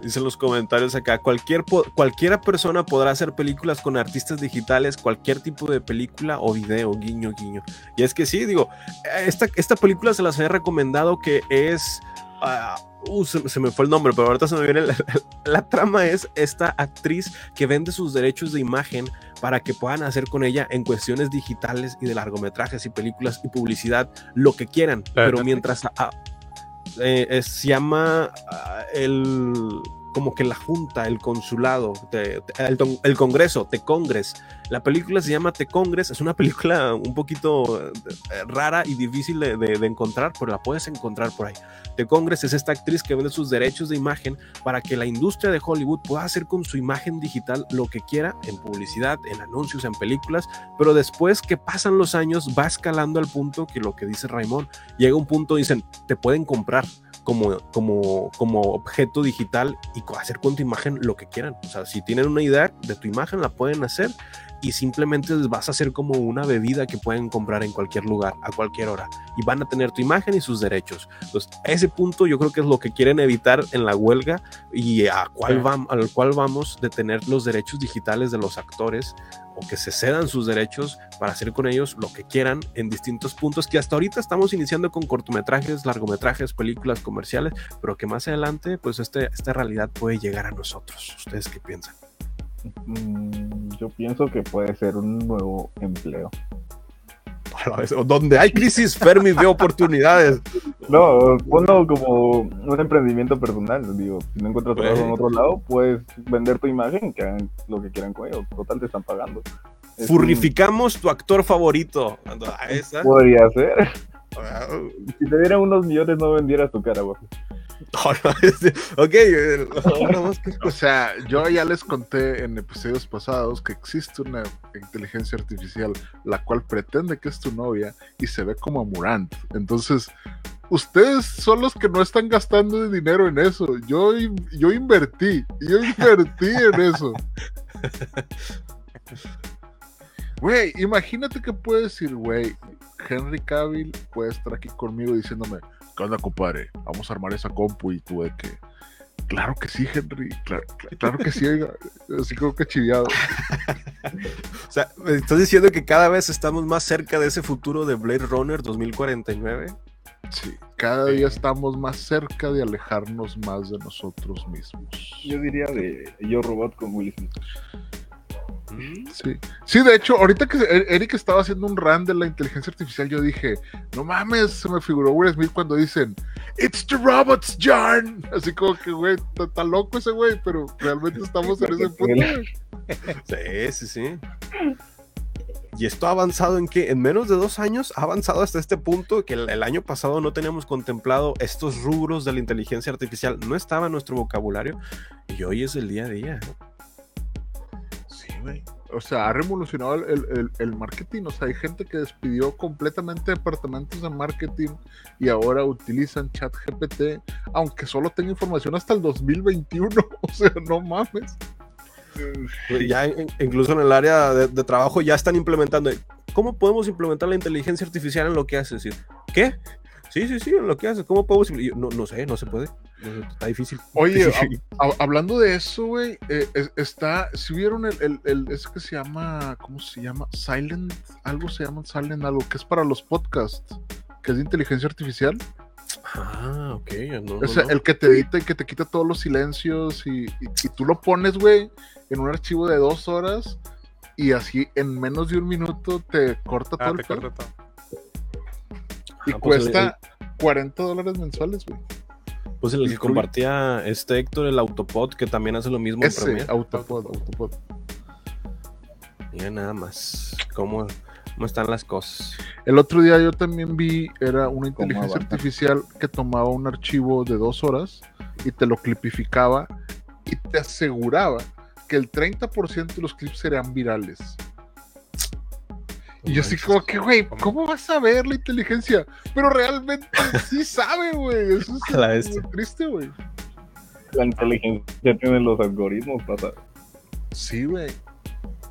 Dicen los comentarios acá, cualquier, cualquiera persona podrá hacer películas con artistas digitales, cualquier tipo de película o video, guiño, guiño. Y es que sí, digo, esta, esta película se las había recomendado que es... ah, uh, se, se me fue el nombre, pero ahorita se me viene... La, la trama es esta actriz que vende sus derechos de imagen para que puedan hacer con ella en cuestiones digitales y de largometrajes y películas y publicidad lo que quieran. Pero mientras... ah, eh, eh, se llama ah, el como que la junta, el consulado, te- te- el, congreso, The Congress. La película se llama The Congress, es una película un poquito eh, rara y difícil de, encontrar, pero la puedes encontrar por ahí. The Congress es esta actriz que vende sus derechos de imagen para que la industria de Hollywood pueda hacer con su imagen digital lo que quiera en publicidad, en anuncios, en películas, pero después que pasan los años va escalando al punto que lo que dice Raimón, llega un punto, dicen, te pueden comprar como, como, como objeto digital y hacer con tu imagen lo que quieran. O sea, si tienen una idea de tu imagen, la pueden hacer y simplemente les vas a hacer como una bebida que pueden comprar en cualquier lugar, a cualquier hora. Y van a tener tu imagen y sus derechos. Entonces, a ese punto yo creo que es lo que quieren evitar en la huelga y a cuál Sí. vam- al cual vamos de tener los derechos digitales de los actores o que se cedan sus derechos para hacer con ellos lo que quieran en distintos puntos que hasta ahorita estamos iniciando con cortometrajes, largometrajes, películas comerciales, pero que más adelante pues este, esta realidad puede llegar a nosotros. ¿Ustedes qué piensan? Mm, yo pienso que puede ser un nuevo empleo. Donde hay crisis, Fermi ve oportunidades. No, ponlo como un emprendimiento personal. Digo, si no encuentras trabajo en otro lado, puedes vender tu imagen, que hagan lo que quieran con ellos. Total, te están pagando. Es Furrificamos tu actor favorito. Ah, esa. Podría ser. Si te dieran unos millones, no vendieras tu cara, güey. Ok, O sea, yo ya les conté en episodios pasados que existe una inteligencia artificial la cual pretende que es tu novia y se ve como Murant. Entonces, ustedes son los que no están gastando dinero en eso. Yo, yo invertí, yo invertí en eso. (laughs) Güey, imagínate que puede decir, güey, Henry Cavill puede estar aquí conmigo diciéndome, ¿qué onda, compadre? Vamos a armar esa compu y tú de que... Claro que sí, Henry. Claro, cl- claro que sí, oiga. (laughs) Así como que chiviado. (laughs) O sea, ¿me estás diciendo que cada vez estamos más cerca de ese futuro de Blade Runner 2049? Sí. Cada día estamos más cerca de alejarnos más de nosotros mismos. Yo diría de Yo Robot con Will Smith. Sí. Sí, de hecho, ahorita que E- Eric estaba haciendo un run de la inteligencia artificial, yo dije, no mames, se me figuró Will Smith cuando dicen, It's the robots, John. (laughs) Así como que, güey, está loco ese güey, pero realmente estamos en ese punto. (laughs) Sí, sí, sí. Y esto ha avanzado en que en menos de dos años ha avanzado hasta este punto que el, el año pasado no teníamos contemplado estos rubros de la inteligencia artificial, no estaba en nuestro vocabulario y hoy es el día a día. Sí, güey. O sea, ha revolucionado el, el- marketing. O sea, hay gente que despidió completamente departamentos de marketing y ahora utilizan ChatGPT, aunque solo tenga información hasta el 2021. (laughs) O sea, no mames. Ya incluso en el área de, de trabajo ya están implementando. ¿Cómo podemos implementar la inteligencia artificial en lo que hace? Es decir, ¿qué? Sí, sí, sí, lo que hace. ¿Cómo y yo, No, no sé, no se puede. No está difícil. Oye, (laughs) Ha- hablando de eso, güey, eh, es- está, si vieron el, el, el- ese que se llama, ¿cómo se llama? Silent, algo se llama Silent, algo que es para los podcasts, que es de inteligencia artificial. Ah, ok. No, O no, sea, no. el que te edita y que te quita todos los silencios y, y- y tú lo pones, güey, en un archivo de dos horas y así en menos de un minuto te corta Ah, todo te el corto todo. Y Ah, pues el- cuesta 40 dólares mensuales, güey. Pues el que Incluye- compartía este Héctor, el Autopod, que también hace lo mismo en Ese, Premiere. Autopod, Autopod. Mira nada más cómo, cómo están las cosas. El otro día yo también vi, era una ¿Cómo inteligencia artificial que tomaba un archivo de dos horas y te lo clipificaba y te aseguraba que el 30% de los clips serían virales. Y yo así como que, güey, ¿Cómo? ¿cómo vas a ver la inteligencia? Pero realmente (laughs) sí sabe, güey. Eso es la muy triste, güey. La inteligencia tiene los algoritmos para Sí, güey.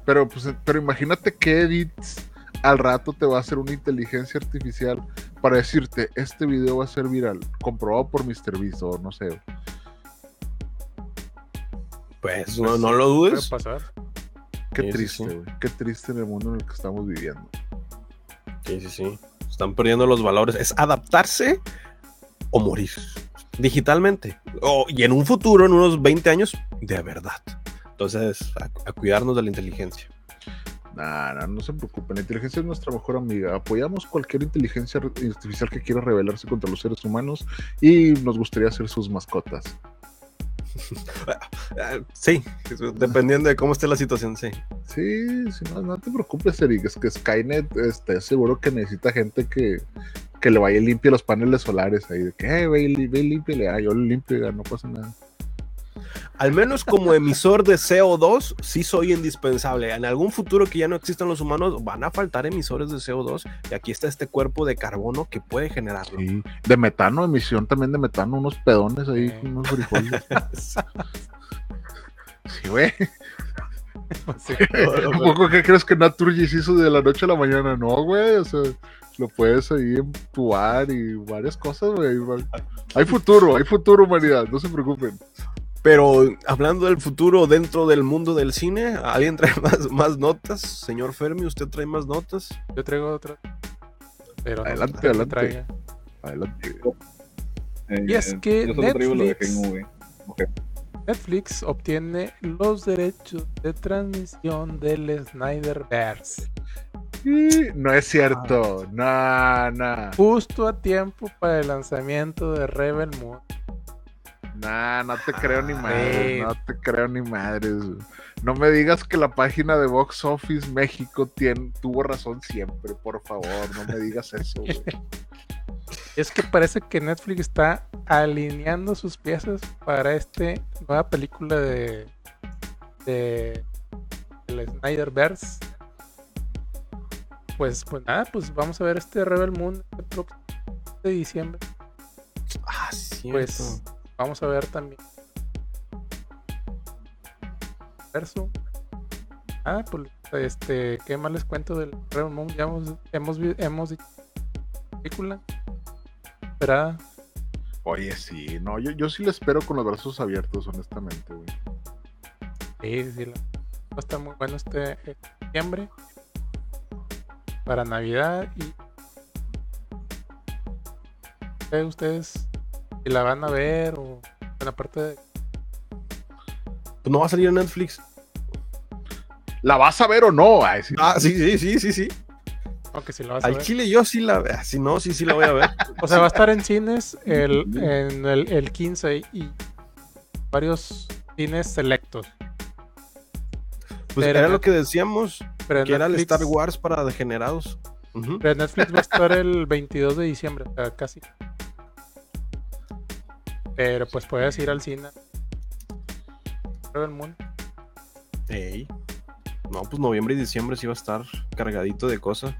Pero, pues, pero imagínate qué edits al rato te va a hacer una inteligencia artificial para decirte, este video va a ser viral, comprobado por MrBeast o no sé. Pues no, no lo Puede dudes. pasar. Qué Sí, triste, sí. güey. Qué triste en el mundo en el que estamos viviendo. Sí, sí, sí. Están perdiendo los valores. Es adaptarse o morir. Digitalmente. O- y en un futuro, en unos 20 años, de verdad. Entonces, a, a cuidarnos de la inteligencia. Nah, nah, no se preocupen. La inteligencia es nuestra mejor amiga. Apoyamos cualquier inteligencia artificial que quiera rebelarse contra los seres humanos y nos gustaría ser sus mascotas. Ah, (laughs) Sí, dependiendo de cómo esté la situación, sí. Sí, sí, no, no te preocupes, Eric. Es que Skynet este, seguro que necesita gente que, que le vaya y limpie los paneles solares ahí. De que, eh, ve, ve y límpiale. Ah, yo lo limpio, ya no pasa nada. Al menos como emisor de CO2, sí soy indispensable. En algún futuro que ya no existan los humanos, van a faltar emisores de CO2. Y aquí está este cuerpo de carbono que puede generarlo. Sí. De metano, emisión también de metano, unos pedones ahí, Sí. unos frijoles. (laughs) Sí, güey. Sí. (laughs) ¿Un poco qué crees que Naturgy se hizo de la noche a la mañana? No, güey. O sea, lo puedes ahí empujar y varias cosas, güey. Hay futuro, hay futuro, humanidad. No se preocupen. Pero hablando del futuro dentro del mundo del cine, ¿alguien trae (laughs) más, más notas? Señor Fermi, ¿usted trae más notas? Yo traigo otra. Pero Adelante, adelante. traiga. Adelante. Eh, Y es que lo de Netflix-. Netflix obtiene los derechos de transmisión del Snyderverse Y no es cierto. No, no. justo a tiempo para el lanzamiento de Rebel Moon. Nah, no te creo ni madres. Ay. No te creo ni madres. No me digas que la página de Box Office México tiene, tuvo razón siempre, por favor. No me digas eso, güey. Es que parece que Netflix está alineando sus piezas para este nueva película de de el Snyderverse. Pues, pues nada, pues vamos a ver este Rebel Moon este próximo de diciembre. Ah, sí. Pues vamos a ver también. Verso. Ah, pues este, ¿qué más les cuento del Rebel Moon? Ya hemos, hemos, hemos dicho película. Esperada. Oye, sí, no, yo, yo sí le espero con los brazos abiertos, honestamente, güey. Sí, sí, la- va a estar muy bueno este eh, diciembre. Para Navidad y. Ustedes, si la van a ver o. Bueno, aparte de. Pues no va a salir en Netflix. ¿La vas a ver o no? Ay, sí. Ah, sí, sí, sí, sí, sí. Aunque si la vas a Al ver. chile yo sí la veo. Si no, sí, sí la voy a ver. O sea, va a estar en cines el, (laughs) en el, el 15 y varios cines selectos. Pues Pero era en- lo que decíamos, Pero en que era el Star Wars para degenerados. Pero en Netflix va a estar el 22 de diciembre, o sea, casi. Pero pues puedes ir al cine. Rebel Moon. Ey. No, pues noviembre y diciembre sí va a estar cargadito de cosas.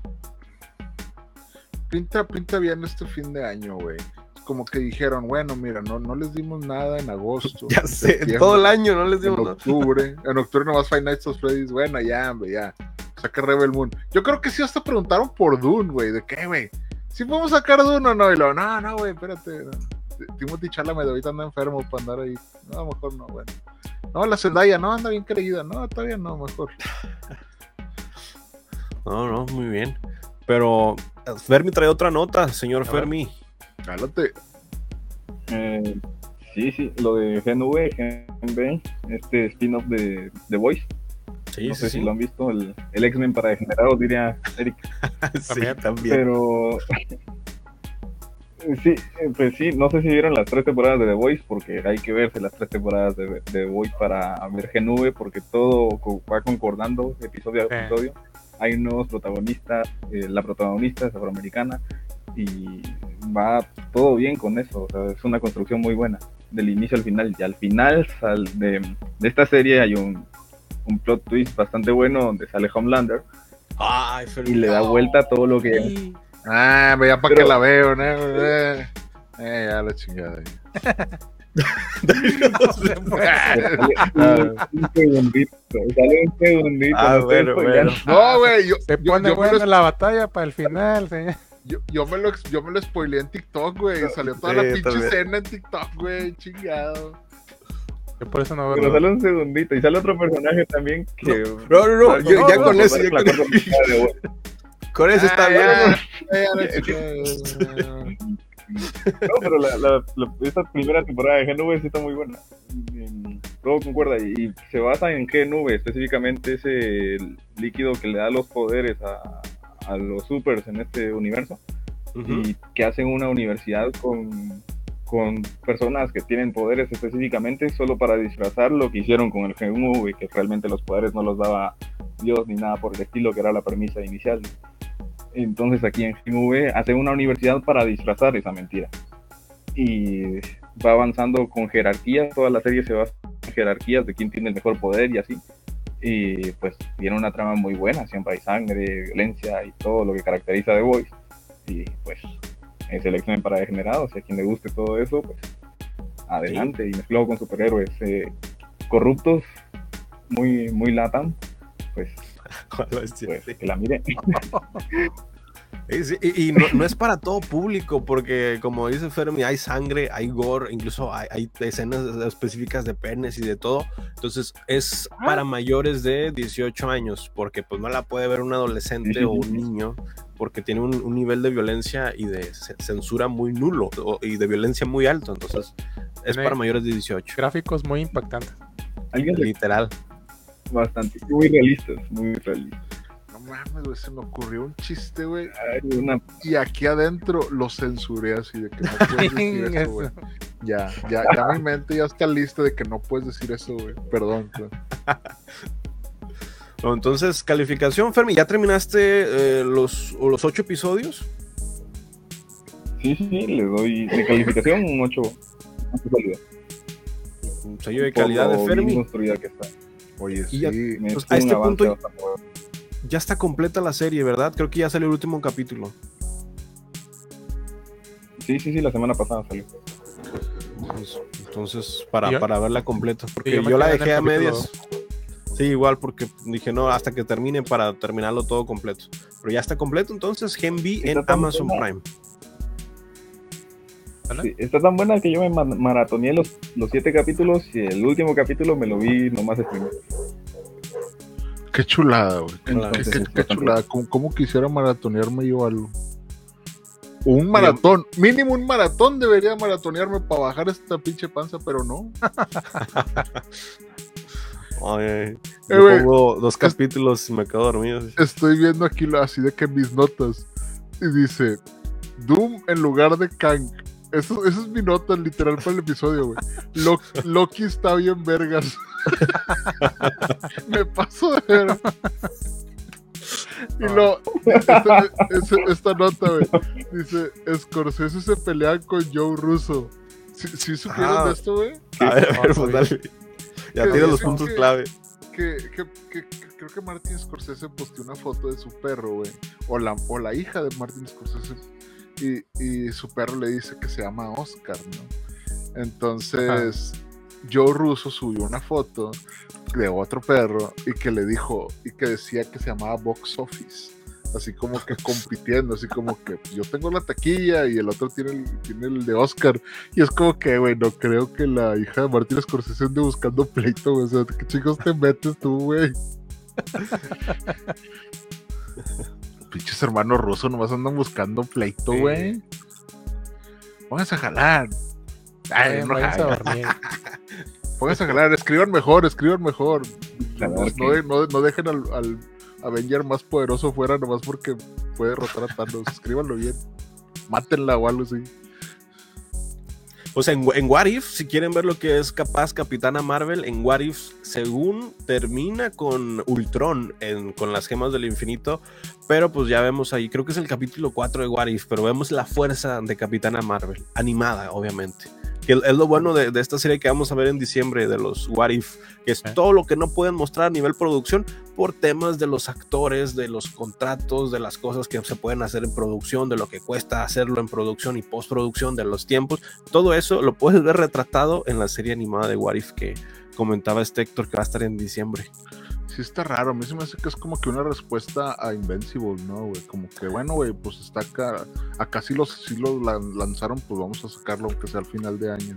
Pinta, pinta bien este fin de año, güey. Como que dijeron, bueno, mira, no, no les dimos nada en agosto. (laughs) Ya en sé, todo el año no les En digo nada. octubre. En octubre nomás Five Nights at Freddy's. Bueno, ya, hombre, ya. Saca Rebel Moon. Yo creo que sí hasta preguntaron por Dune, güey. ¿De qué, güey? ¿Sí podemos sacar Dune o no? Y luego, no, no, güey, espérate. no. Timothy Chalamet ahorita anda enfermo para andar ahí. No, mejor no, bueno. No, la Zendaya, no, anda bien creída. No, todavía no, mejor. (laughs) No, no, muy bien. Pero Fermi trae otra nota, señor. Fermi. Cálate. Eh, sí, sí, lo de GNV, GNB, este spin-off de The Voice. Sí, no sí, sé sí. si lo han visto, el, el X-Men para degenerados, diría Eric. (laughs) Sí, también. Pero. (laughs) Sí, eh, pues sí, no sé si vieron las tres temporadas de The Voice, porque hay que verse las tres temporadas de, de The Voice para ver GNV, porque todo co- va concordando episodio a Sí. episodio. Hay nuevos protagonistas, eh, la protagonista es afroamericana, y va todo bien con eso. O sea, es una construcción muy buena, del inicio al final. Y al final sal- de, de esta serie hay un, un plot twist bastante bueno donde sale Homelander Ay, y le da vuelta a todo lo que. Ah, ve, ya para Pero- que la veo, ¿no? Eh, eh, ya la chingada. Sale un segundito, sale un segundito. Ah, no bueno, spoileando. No, güey, yo, Se yo, pone yo la batalla para el final, señor. yo, yo me lo, yo me lo spoileé en TikTok, güey. Salió toda la pinche también. escena en TikTok, güey. Chingado. Yo por eso no Pero veo. sale un segundito y sale otro personaje también que. No, no, no, ya, ya no, con no, eso, ya con, temporada de Voice. Con eso está Ah, bien. No, pero la, la- la- esta primera temporada de GNV sí está muy buena. Todo concuerda y, y se basa en GNV, específicamente ese líquido que le da los poderes a, a los supers en este universo. Y que hacen una universidad con, con personas que tienen poderes específicamente solo para disfrazar lo que hicieron con el GMV, que realmente los poderes no los daba Dios ni nada por el estilo, que era la premisa inicial. Entonces aquí en GMV hacen una universidad para disfrazar esa mentira. Y va avanzando con jerarquías, toda la serie se basa en jerarquías de quién tiene el mejor poder y así. Y pues tiene una trama muy buena, siempre hay sangre, violencia y todo lo que caracteriza a The Voice y pues en selección para degenerados, y a quien le guste todo eso, pues adelante y mezclado con superhéroes eh, corruptos, muy muy latam, pues, (laughs) pues que la mire. (laughs) Y, y no, no es para todo público, porque como dice Fermi, hay sangre, hay gore, incluso hay, hay escenas específicas de penes y de todo. Entonces es para mayores de 18 años, porque pues no la puede ver un adolescente o un niño, porque tiene un, un nivel de violencia y de ce- censura muy nulo o- y de violencia muy alto. Entonces es para mayores de 18, Gráficos muy impactantes. Literal. bastante, muy realistas, muy realistas. No mames, güey, se me ocurrió un chiste, güey. Una Y aquí adentro lo censuré así de que no (laughs) puedes decir eso, güey. Ya, ya, ya mi mente ya está lista de que no puedes decir eso, güey. Perdón, güey. Bueno, Entonces, calificación, Fermi, ¿ya terminaste eh, los, los ocho episodios? Sí, sí, sí, le doy de calificación un 8. Un sello de calidad de Fermi. que está. Oye, Y ya- sí. Me Pues, a este punto-. Ya está completa la serie, ¿verdad? Creo que ya salió el último capítulo. Sí, sí, sí, la semana pasada salió. Pues, Entonces, para, para verla completa. Porque yo la dejé a medias. Sí, igual, porque dije, no, hasta que termine para terminarlo todo completo. Pero ya está completo, entonces, Gen B en Amazon buena. Prime. Está tan buena que yo me ma- maratoneé los, los siete capítulos y el último capítulo me lo vi nomás streamé. Qué chulada, güey. Qué, chulada. ¿Cómo, cómo quisiera maratonearme yo algo? Un maratón. Mínimo un maratón debería maratonearme para bajar esta pinche panza, pero no. (laughs) Ay, Eh, yo pongo dos capítulos y me quedo dormido. Estoy viendo aquí así de que mis notas. Y dice: Doom en lugar de Kang. Eso, esa es mi nota literal para el episodio, güey. Lo- Loki está bien vergas. Me paso de ver. Y lo, esta, esta- esta nota, güey, dice, Scorsese se pelean con Joe Russo. ¿Sí, sí supieron Ah. de esto, güey? A ver, a ver, pues dale. Ya tiene los puntos que- clave. Que, que, que- que creo que Martin Scorsese posteó una foto de su perro, güey. O la, o la hija de Martin Scorsese. Y, y su perro le dice que se llama Oscar, ¿no? Entonces, Joe Russo subió una foto de otro perro y que le dijo, y que decía que se llamaba Box Office. Así como que (laughs) compitiendo, así como que yo tengo la taquilla y el otro tiene el, tiene el de Oscar. Y es como que, güey, no creo que la hija de Martin Scorsese ande buscando pleito, güey. O sea, ¿qué chicos te metes tú, güey? (laughs) Pinches hermanos rusos nomás andan buscando pleito, Sí. güey. Pónganse a jalar. Ay, no, váyanse a ay, dormir. (laughs) pónganse a jalar, escriban mejor, escriban mejor. La No, verdad no que- de- no- no dejen al, al Avenger más poderoso fuera nomás porque puede derrotar a Thanos. Escríbanlo bien. Mátenla o algo así. O sea, en, en What If, si quieren ver lo que es capaz Capitana Marvel, en What If, según termina con Ultron, con las gemas del infinito, pero pues ya vemos ahí, creo que es el capítulo 4 de What If, pero vemos la fuerza de Capitana Marvel, animada, obviamente. Que es lo bueno de, de esta serie que vamos a ver en diciembre, de los What If, que es todo lo que no pueden mostrar a nivel producción por temas de los actores, de los contratos, de las cosas que se pueden hacer en producción, de lo que cuesta hacerlo en producción y postproducción, de los tiempos todo eso lo puedes ver retratado en la serie animada de What If que comentaba este Héctor que va a estar en diciembre. Sí está raro. A mí se me hace que es como que una respuesta a Invincible, ¿no, güey? Como que, bueno, güey, pues está acá. Acá sí los, sí los lan- lanzaron, pues vamos a sacarlo aunque sea al final de año.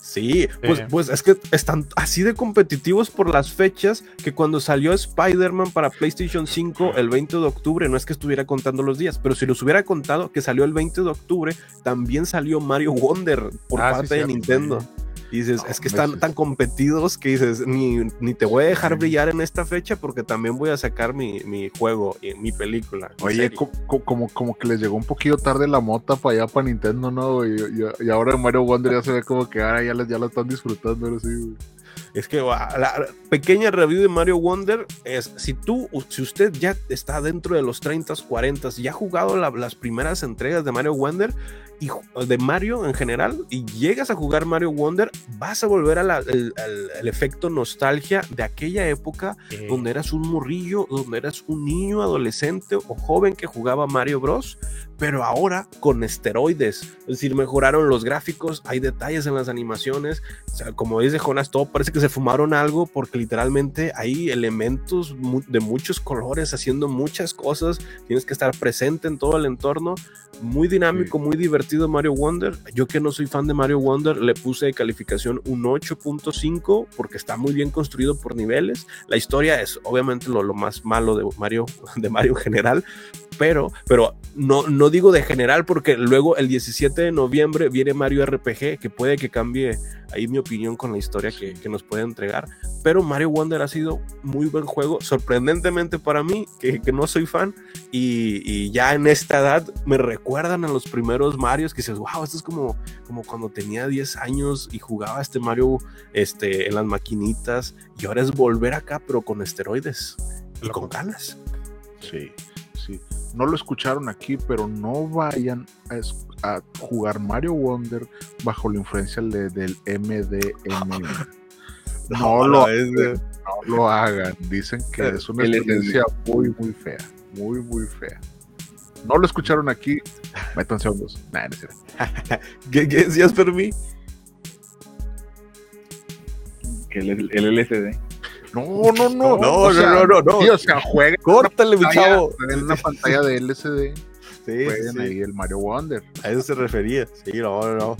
Sí, pues, pues es que están así de competitivos por las fechas que cuando salió Spider-Man para PlayStation 5 el 20 de octubre, no es que estuviera contando los días, pero si los hubiera contado que salió el 20 de octubre, también salió Mario Wonder por Ah, sí, parte de. Nintendo. Y dices, No, es que están sí. tan competidos que dices, ni, ni te voy a dejar brillar en esta fecha porque también voy a sacar mi, mi juego y mi película. mi Oye, serie". co- co- como, como que les llegó un poquillo tarde la mota para allá, para Nintendo, ¿no? Y, y- y ahora Mario Wonder ya se ve como que ahora ya, les- ya la están disfrutando, ahora sí, güey. Es que ah, la pequeña review de Mario Wonder es, si tú, si usted ya está dentro de los 30, 40 y ha jugado la- las primeras entregas de Mario Wonder y de Mario en general y llegas a jugar Mario Wonder, vas a volver al al efecto nostalgia de aquella época Eh, donde eras un morrillo, donde eras un niño, adolescente o joven que jugaba Mario Bros. Pero ahora con esteroides, es decir, mejoraron los gráficos, hay detalles en las animaciones, o sea, como dice Jonas, todo parece que se fumaron algo porque literalmente hay elementos de muchos colores haciendo muchas cosas, tienes que estar presente en todo el entorno, muy dinámico, muy divertido Mario Wonder. Yo que no soy fan de Mario Wonder, le puse de calificación un 8.5 porque está muy bien construido por niveles. La historia es obviamente lo, lo más malo de Mario, (laughs) de Mario en general, pero, pero no, no digo de general porque luego el 17 de noviembre viene Mario RPG que puede que cambie ahí mi opinión con la historia que, que nos puede entregar. Pero Mario Wonder ha sido muy buen juego, sorprendentemente para mí, que, que no soy fan, y, y ya en esta edad me recuerdan a los primeros Marios que dices, wow, esto es como, como cuando tenía 10 años y jugaba este Mario este, en las maquinitas, y ahora es volver acá, pero con esteroides y con ganas. Sí. No lo escucharon aquí, pero no vayan a, a jugar Mario Wonder bajo la influencia de- del MDM. (laughs) No, lo, es de- no lo hagan. Dicen que es una experiencia muy, muy fea. Muy, muy fea. No lo escucharon aquí. Métanse hongos. Nah, no. (laughs) ¿Qué, qué decías, Fermi? Que el, el LSD. No, no, no. No, o no, sea, no, no, no. o sea, jueguen Córtale, mi chavo. en una pantalla de LCD. Sí, sí, ahí el Mario Wonder. a eso se refería. Sí, no, no, no.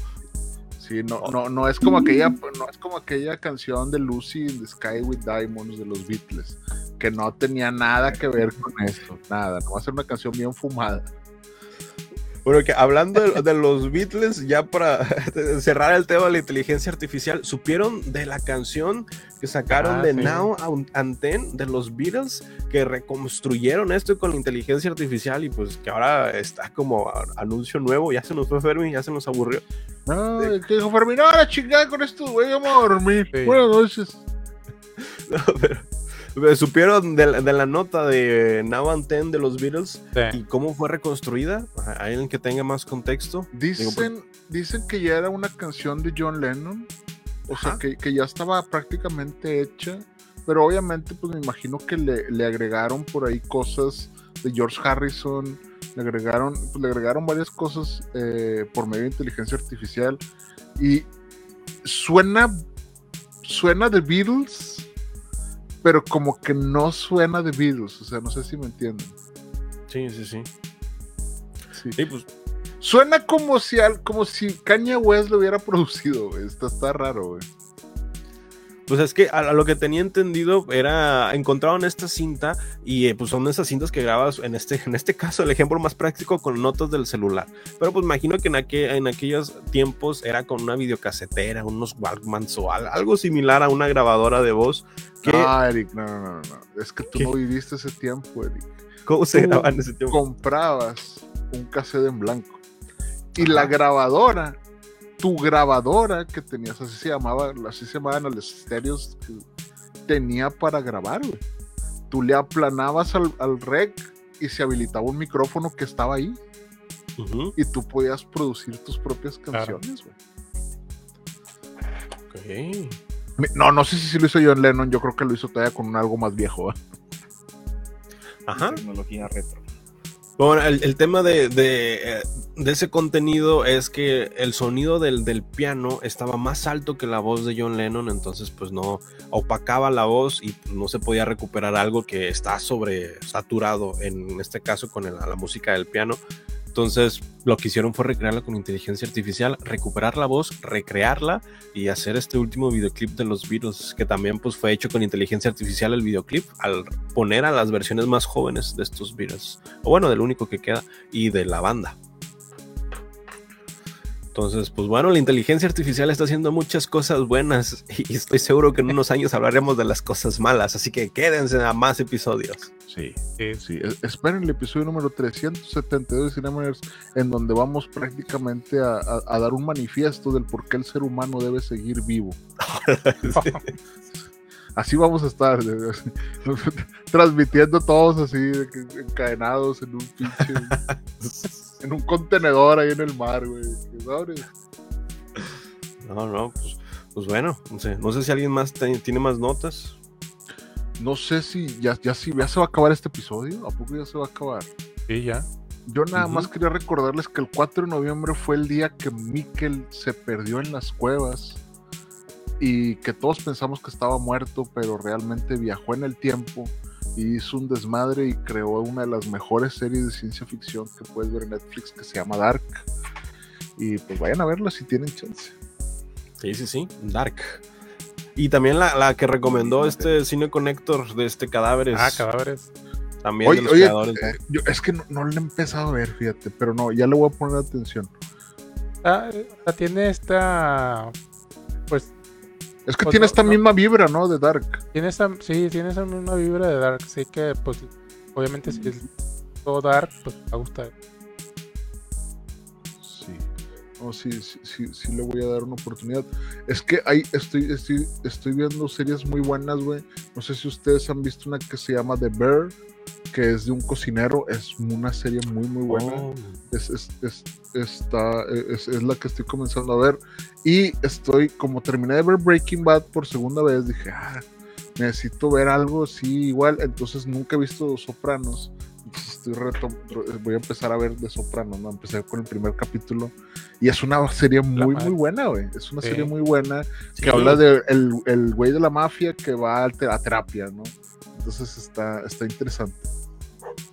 Sí, no, no, no es como aquella, no es como aquella canción de Lucy in the Sky with Diamonds de los Beatles, que no tenía nada que ver con esto, nada, no va a ser una canción bien fumada. Bueno, que hablando de, de los Beatles, ya para (laughs) cerrar el tema de la inteligencia artificial, ¿supieron de la canción que sacaron Ah, de sí. Now and Then de los Beatles? Que reconstruyeron esto con la inteligencia artificial y pues que ahora está como anuncio nuevo. Ya se nos fue Fermi, ya se nos aburrió. No, que dijo Fermín, no, la chingada con esto, güey, vamos a dormir. Sí. Buenas noches. (laughs) No, pero ¿Supieron de, la- de la nota de Now and Then de los Beatles y cómo fue reconstruida? ¿Hay alguien que tenga más contexto? Dicen, dicen que ya era una canción de John Lennon, o sea, que, que ya estaba prácticamente hecha, pero obviamente, pues me imagino que le, le agregaron por ahí cosas de George Harrison, le agregaron, pues, le agregaron varias cosas eh, por medio de inteligencia artificial y suena, suena de Beatles, pero como que no suena de Beatles, o sea, no sé si me entienden. Sí, sí, sí. Sí. Sí, pues Suena como si, al- como si Kanye West lo hubiera (laughs) producido, güey. Está, está raro, güey. Pues es que a, lo que tenía entendido era encontraron esta cinta y eh, pues son esas cintas que grabas en este en este caso el ejemplo más práctico con notas del celular. Pero pues imagino que en, aquel, en aquellos tiempos era con una videocasetera, unos Walkmans o al- algo similar a una grabadora de voz que Ah, Eric, no, no, no, no. Es que tú ¿Qué? no viviste ese tiempo, Eric. cómo se grababa en ese tiempo. Comprabas un cassette en blanco. Y la Ajá. grabadora, tu grabadora que tenías, así se llamaba, así se llamaban los estéreos que tenía para grabar, güey. Tú le aplanabas al, al rec y se habilitaba un micrófono que estaba ahí y tú podías producir tus propias Claro. canciones, güey. ok. Mi- No, no sé si lo hizo John Lennon, yo creo que lo hizo todavía con un algo más viejo. ¿eh? Ajá. Tecnología retro. Bueno, el, tema de, de, eh, de ese contenido es que el sonido del, piano estaba más alto que la voz de John Lennon, entonces pues no opacaba la voz y no se podía recuperar algo que está sobresaturado, en este caso con la música del piano. Entonces lo que hicieron fue recrearla con inteligencia artificial, recuperar la voz, recrearla y hacer este último videoclip de los Beatles, que también pues fue hecho con inteligencia artificial el videoclip, al poner a las versiones más jóvenes de estos Beatles o bueno, del único que queda, y de la banda. Entonces, pues bueno, la inteligencia artificial está haciendo muchas cosas buenas (laughs) y estoy seguro que en unos años hablaremos de las cosas malas, así que quédense a más episodios. Sí, Sí. sí. Es- Esperen el episodio número 372 de Cinemaners, en donde vamos prácticamente a, a- a dar un manifiesto del por qué el ser humano debe seguir vivo. (laughs) (laughs) Así vamos a estar, transmitiendo todos así, encadenados en un pinche, en un contenedor ahí en el mar, güey. No, no, pues, pues bueno, no sé, no sé si alguien más te- tiene más notas. No sé si ya, ya, si ya se va a acabar este episodio, ¿a poco ya se va a acabar? Sí, ya. Yo nada más quería recordarles que el 4 de noviembre fue el día que Mikkel se perdió en las cuevas y que todos pensamos que estaba muerto, pero realmente viajó en el tiempo y hizo un desmadre y creó una de las mejores series de ciencia ficción que puedes ver en Netflix que se llama Dark. Y pues vayan a verla si tienen chance. Sí, sí, sí, Dark. Y también la, la que recomendó este Cine Connector de este Cadáveres. Ah, cadáveres. También Oye, de los oye, creadores. eh, yo- es que no, no le he empezado a ver, fíjate, pero no, ya le voy a poner atención. Ah, sea, tiene esta. Pues Es que Pues tiene no- esta no. misma vibra, ¿no? De Dark. tiene esa. Sí, tiene esa misma vibra de Dark. Así que, pues, obviamente, si es todo Dark, pues me gusta. Sí. No, sí, sí, sí, sí le voy a dar una oportunidad. Es que ahí estoy, estoy, estoy viendo series muy buenas, güey. No sé si ustedes han visto una que se llama The Bear, que es de un cocinero. Es una serie muy, muy buena. Oh. Es, es, es, está, es, es la que estoy comenzando a ver. Y estoy, como terminé de ver Breaking Bad por segunda vez, dije, ah, necesito ver algo así igual. Entonces nunca he visto Sopranos. Entonces estoy retom- re- voy a empezar a ver de Sopranos, ¿no? Empecé con el primer capítulo. Y es una serie muy, muy buena, güey. Es una Sí. serie muy buena Sí. que habla de el, el güey de la mafia que va a, te- a terapia, ¿no? Entonces está, está interesante.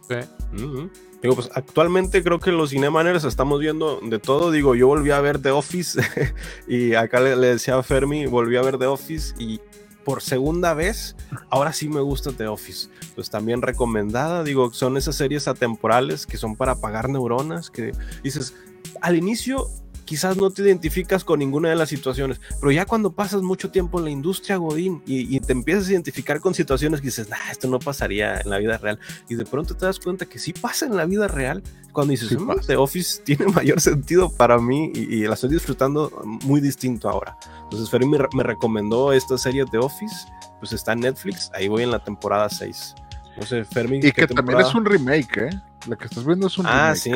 Sí. Ujú. Digo, pues actualmente creo que los Cinemaners estamos viendo de todo. Digo, yo volví a ver The Office (laughs) y acá le, le decía a Fermi, volví a ver The Office y por segunda vez, ahora sí me gusta The Office. Pues también recomendada, digo, son esas series atemporales que son para apagar neuronas, que dices, al inicio quizás no te identificas con ninguna de las situaciones, pero ya cuando pasas mucho tiempo en la industria Godín y, y te empiezas a identificar con situaciones que dices, nah, esto no pasaría en la vida real, y de pronto te das cuenta que sí pasa en la vida real, cuando dices, Sí "Mm, pasa. The Office (laughs) tiene mayor sentido para mí y, y la estoy disfrutando muy distinto ahora. Entonces, Ferry me recomendó esta serie The Office, pues está en Netflix, ahí voy en la temporada 6. No sé, Fermi. Y ¿qué que también es un remake, ¿eh? La que estás viendo es un Ah, remake. sí.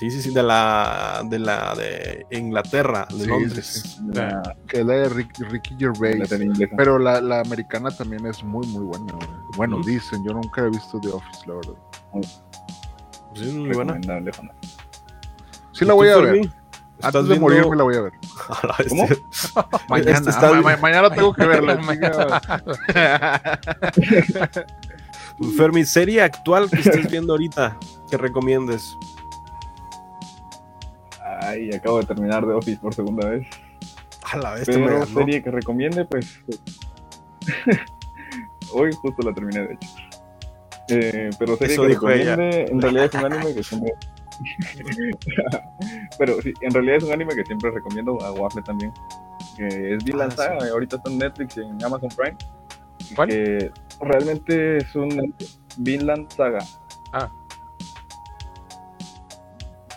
Sí, sí, sí, de la de la de Inglaterra, de Sí, Londres. sí, sí. La, Que es la de Rick- Ricky la Gervais. inglesa. Pero la, la americana también es muy, muy buena. güey. Bueno, dicen, yo nunca he visto The Office, la verdad. Sí, muy buena. Sí la ¿Y voy a ver. ¿Estás Antes de viendo- morirme la voy a ver. ¿Cómo? (laughs) Mañana, Este ma- ma- mañana tengo que verla. (laughs) (laughs) Fermi, serie actual que estés viendo ahorita, que recomiendes. Ay, acabo de terminar de Office por segunda vez. A la me Pero ganó. serie que recomiende, pues. Hoy justo la terminé, de hecho. Eh, pero serie Eso que dijo ella. recomiende, en realidad es un anime que siempre. (laughs) pero sí, en realidad es un anime que siempre recomiendo a Waffle también. Que es Vinland Ah, Saga, ahorita está en Netflix y en Amazon Prime. ¿Cuál? Que realmente es un Vinland Saga. Ah.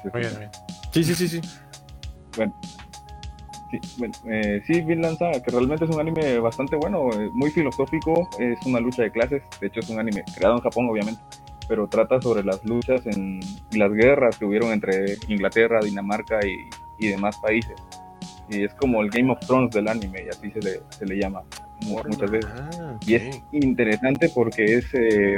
Sí, Muy sí. bien, muy bien. Sí, sí, sí, sí. Sí, bueno, eh, sí, Vinland Saga, que realmente es un anime bastante bueno, eh, muy filosófico, es una lucha de clases, de hecho es un anime creado en Japón obviamente, pero trata sobre las luchas en, y las guerras que hubieron entre Inglaterra, Dinamarca y, y demás países. Y es como el Game of Thrones del anime, y así se le, se le llama mu- muchas veces. Ah, Y es interesante porque es eh,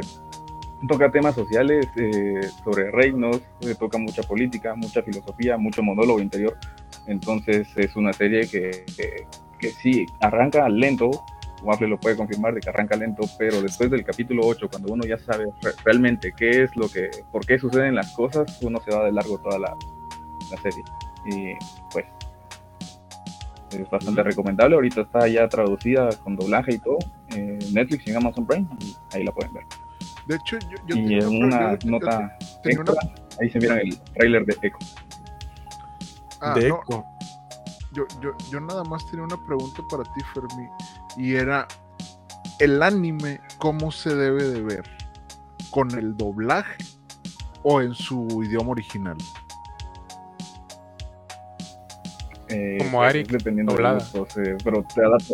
toca temas sociales eh, sobre reinos, eh, toca mucha política, mucha filosofía, mucho monólogo interior. Entonces es una serie que, que, que sí, arranca lento, Waffle lo puede confirmar de que arranca lento, pero después del capítulo 8, cuando uno ya sabe re- realmente qué es lo que, por qué suceden las cosas, uno se va de largo toda la, la serie. Y pues es bastante recomendable. Ahorita está ya traducida con doblaje y todo. en Netflix y en Amazon Prime. Y ahí la pueden ver. De hecho, yo, yo y tenía en una, una yo- yo- nota una- extra, ahí se vieron el trailer de Echo. ah, de no, Echo. yo, yo, yo nada más tenía una pregunta para ti, Fermi, y era, ¿el anime cómo se debe de ver? ¿Con el doblaje o en su idioma original? Eh, Como pues, Arik, dependiendo doblada. de eh, pero te adapta.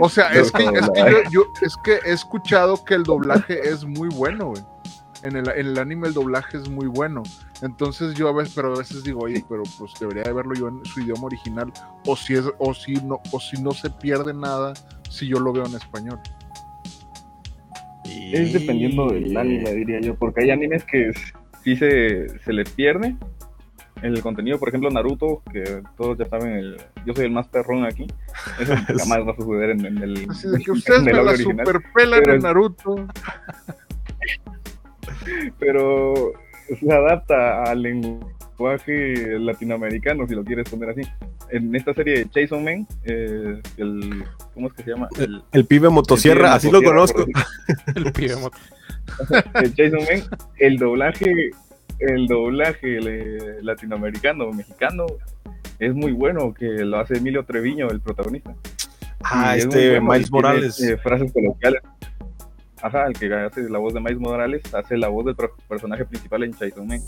O sea, es que, es, que yo- es que he escuchado que el doblaje es muy bueno, güey. En el, en el anime el doblaje es muy bueno. Entonces yo a veces, pero a veces digo, oye, pero pues debería de verlo yo en su idioma original. O si es, o si no, o si no se pierde nada si yo lo veo en español. Es dependiendo del anime, diría yo, porque hay animes que sí se, se les pierde el contenido. Por ejemplo, Naruto, que todos ya saben, el, yo soy el más perrón aquí. Eso jamás va a suceder en, en el, (laughs) Así de que ustedes me la original. superpelan en Naruto. (laughs) pero (laughs) se adapta al lenguaje latinoamericano, si lo quieres poner así. En esta serie de Jason Man, eh, el, ¿cómo es que se llama? El, El pibe motosierra, el así lo motosierra, conozco. (laughs) El pibe moto. (laughs) el Jason Man, el doblaje, el doblaje le- latinoamericano, mexicano, es muy bueno, que lo hace Emilio Treviño, el protagonista. Ah, Y es este bueno, y Miles tiene, Morales. eh, frases coloquiales. Ajá, el que hace la voz de Miles Morales hace la voz del personaje principal en Chainsaw Man.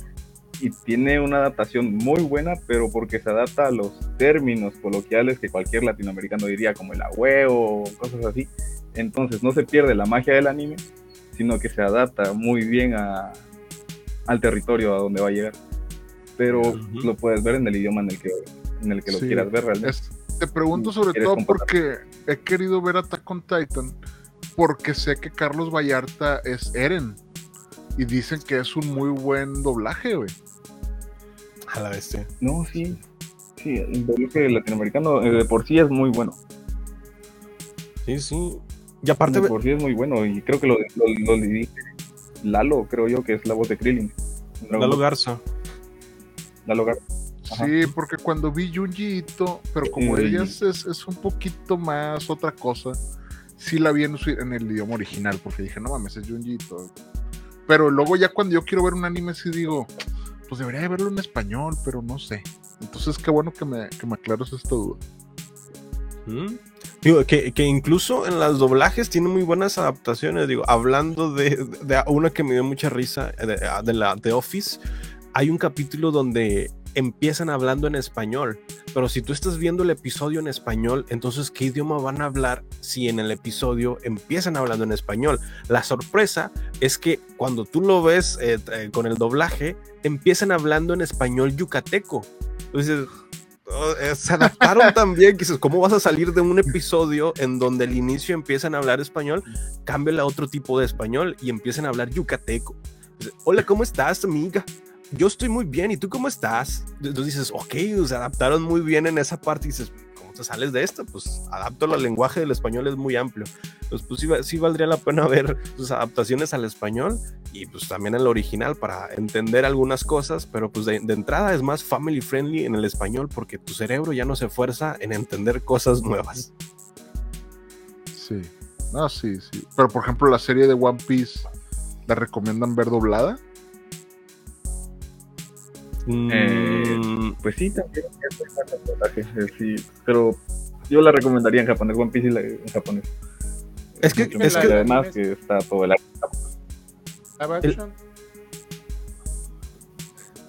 Y tiene una adaptación muy buena, pero porque se adapta a los términos coloquiales que cualquier latinoamericano diría, como el agüeo o cosas así. Entonces no se pierde la magia del anime, sino que se adapta muy bien a, al territorio a donde va a llegar. Pero Ujú. lo puedes ver en el idioma en el que, en el que lo Sí. quieras ver realmente. Es- te pregunto sobre ¿Quieres todo porque he querido ver Attack on Titan porque sé que Carlos Vallarta es Eren y dicen que es un muy buen doblaje, güey. A la bestia. No, sí. Sí, el doblaje latinoamericano eh, de por sí es muy bueno. Sí, sí. Y aparte, de por sí es muy bueno y creo que lo, lo, lo dirige Lalo, creo yo que es la voz de Krillin. Dragon Lalo. Garza. Lalo Gar- Ajá. Sí, porque cuando vi Junji Ito, pero como Sí. ella es, es- es un poquito más otra cosa, sí la vi en, el idioma original, porque dije, no mames, es Junji. Pero luego ya cuando yo quiero ver un anime, sí digo, pues debería de verlo en español, pero no sé. Entonces, qué bueno que me, que me aclares esta duda. ¿Mm? Digo, que, que incluso en las doblajes tiene muy buenas adaptaciones. Digo, hablando de, de una que me dio mucha risa, de, de la The Office, hay un capítulo donde empiezan hablando en español. Pero si tú estás viendo el episodio en español, entonces ¿qué idioma van a hablar si en el episodio empiezan hablando en español? La sorpresa es que cuando tú lo ves eh, eh, con el doblaje, empiezan hablando en español yucateco. Entonces, oh, eh, se adaptaron (laughs) también. Que dices, ¿cómo vas a salir de un episodio en donde al inicio empiezan a hablar español? Cámbiale a otro tipo de español y empiezan a hablar yucateco. Hola, ¿cómo estás, amiga? Yo estoy muy bien, ¿y tú cómo estás? Entonces dices, ok, se adaptaron muy bien en esa parte y dices, ¿cómo te sales de esto? Pues adapto al lenguaje del español, es muy amplio. Pues, pues sí, va- sí valdría la pena ver sus adaptaciones al español y pues también el original para entender algunas cosas, pero pues de, de entrada es más family friendly en el español porque tu cerebro ya no se esfuerza en entender cosas nuevas. Sí. No, sí, sí. Pero por ejemplo, la serie de One Piece, ¿la recomiendan ver doblada? Mm, Pues sí, también es buen eh, sí, pero yo la recomendaría en japonés, One Piece y la- en japonés. Es que- es que- además que está todo el Live action.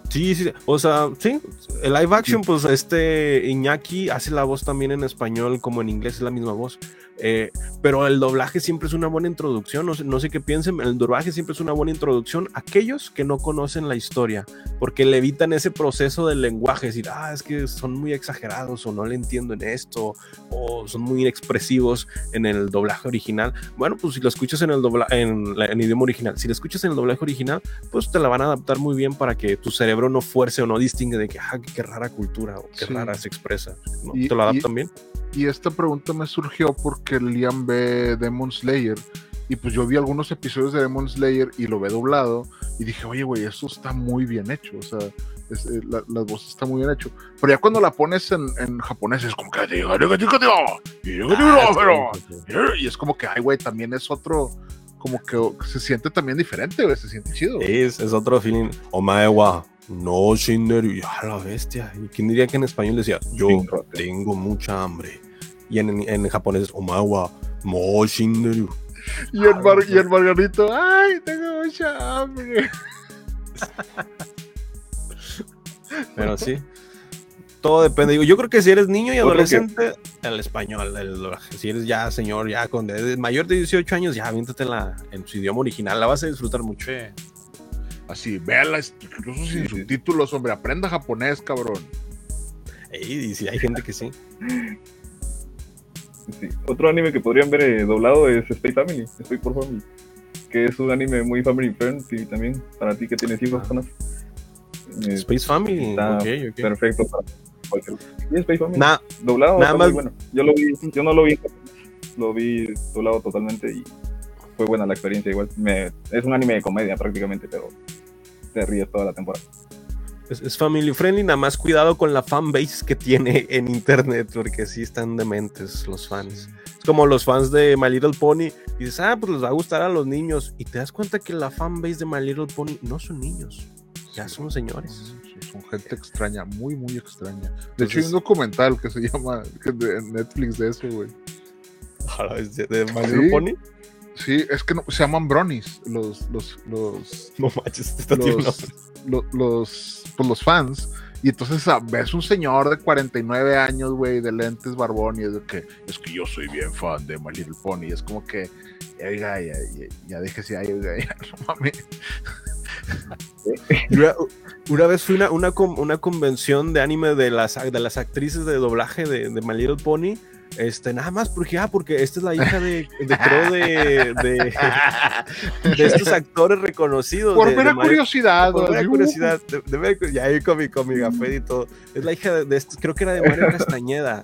Sí, sí, o sea, sí, el live action, pues este Iñaki hace la voz también en español como en inglés, es la misma voz. Eh, pero el doblaje siempre es una buena introducción, no sé, no sé qué piensen, el doblaje siempre es una buena introducción a aquellos que no conocen la historia, porque le evitan ese proceso del lenguaje, decir, ah, es que son muy exagerados o no le entiendo en esto, o son muy inexpresivos en el doblaje original. Bueno, pues si lo escuchas en el, dobla en, la- en idioma original, si lo escuchas en el doblaje original, pues te la van a adaptar muy bien para que tu cerebro no fuerce o no distingue de que, ah, qué rara cultura o qué Sí. rara se expresa. ¿no? Y- te lo y- adaptan bien. Y esta pregunta me surgió porque Liam ve Demon Slayer y pues yo vi algunos episodios de Demon Slayer y lo ve doblado y dije, oye, güey, eso está muy bien hecho, o sea, es- eh, la, la voz está muy bien hecho. Pero ya cuando la pones en, en japonés es como que y es como que, ay, güey, también es otro, como que se siente también diferente, güey, se siente chido. Es, es otro feeling. Omaewa, no shinderu, ya la bestia. ¿Y quién diría que en español decía, yo tengo mucha hambre? Y en, en japonés es Omaewa, mo shinderu. Y el, Mar- y el Margarito, ay, tengo mucha hambre. (laughs) Pero sí. Todo depende. Digo, yo creo que si eres niño y adolescente, el español. el si eres ya señor, ya con de- mayor de 18 años, ya aviéntatela en su idioma original. La vas a disfrutar mucho. Así, véala, incluso sin Sí, sí. subtítulos, hombre, aprenda japonés, cabrón. Y, y si hay gente que sí. Sí. Otro anime que podrían ver eh, doblado es Space Family, Space por Family, que es un anime muy family friendly también para ti que tienes hijos, Ah. Eh, Space Family. perfecto para cualquier. Sí, Space Family. Doblado nada más- bueno. Yo lo vi, yo no lo vi, lo vi doblado totalmente y fue buena la experiencia igual. Me, es un anime de comedia prácticamente, pero te ríes toda la temporada. Es, es family friendly, nada más cuidado con la fanbase que tiene (laughs) en internet, porque sí están dementes los fans. Es como los fans de My Little Pony. Y dices, ah, pues les va a gustar a los niños. Y te das cuenta que la fanbase de My Little Pony no son niños, ya son señores. Sí, Son gente extraña, muy, muy extraña. De hecho, Entonces- hay un documental que se (laughs) llama en Netflix de eso, güey. ¿De, (laughs) de My Sí. Little Pony? Sí, es que no, se llaman bronies, los, los, los, No manches, está tierno. los, lo- los, pues, los fans. Y entonces ah, ves un señor de 49 años, güey, de lentes barbón, y es de que es que yo soy bien fan de My Little Pony. Es como que oiga, ya, ya, ya déjese ahí, oiga, ya, no mames. (laughs) Una, una vez fui a una, una, una convención de anime de las, de las actrices de doblaje de, de My Little Pony. Este, nada más porque, ah, porque esta es la hija de, de creo, de, de, de estos actores reconocidos. Por mera curiosidad, por mera curiosidad, de, ya ahí con mi, con mi y todo. Es la hija de, estos, creo que era de Mario Castañeda.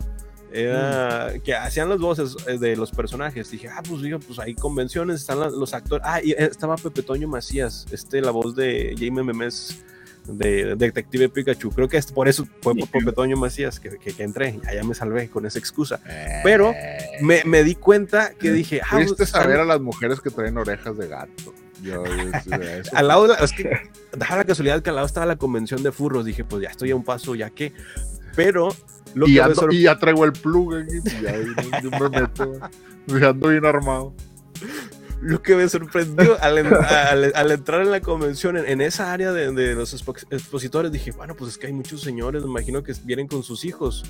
Era que hacían las voces eh, de los personajes. Dije, ah, pues digo, pues hay convenciones, están los actores. Ah, y eh, estaba Pepe Toño Macías, este, la voz de Jaime Memes de Detective Pikachu. Creo que es por eso fue por Pepe Toño Macías que, que, que entré. y allá me salvé con esa excusa. Pero me, me di cuenta que dije, ah, Fuiste pues, a las mujeres que traen orejas de gato. Yo, yo- (laughs) al lado de la, es que daba la casualidad que al lado estaba la convención de furros. Dije, pues ya estoy a un paso, ya que. Pero lo y, que me ando- sor- y ya traigo el plug aquí, y ya, yo me meto, (laughs) me ando bien armado. Lo que me sorprendió (laughs) al, en- al- al entrar en la convención, en, en esa área de, de los expo- expositores, dije, bueno, pues es que hay muchos señores, me imagino que vienen con sus hijos.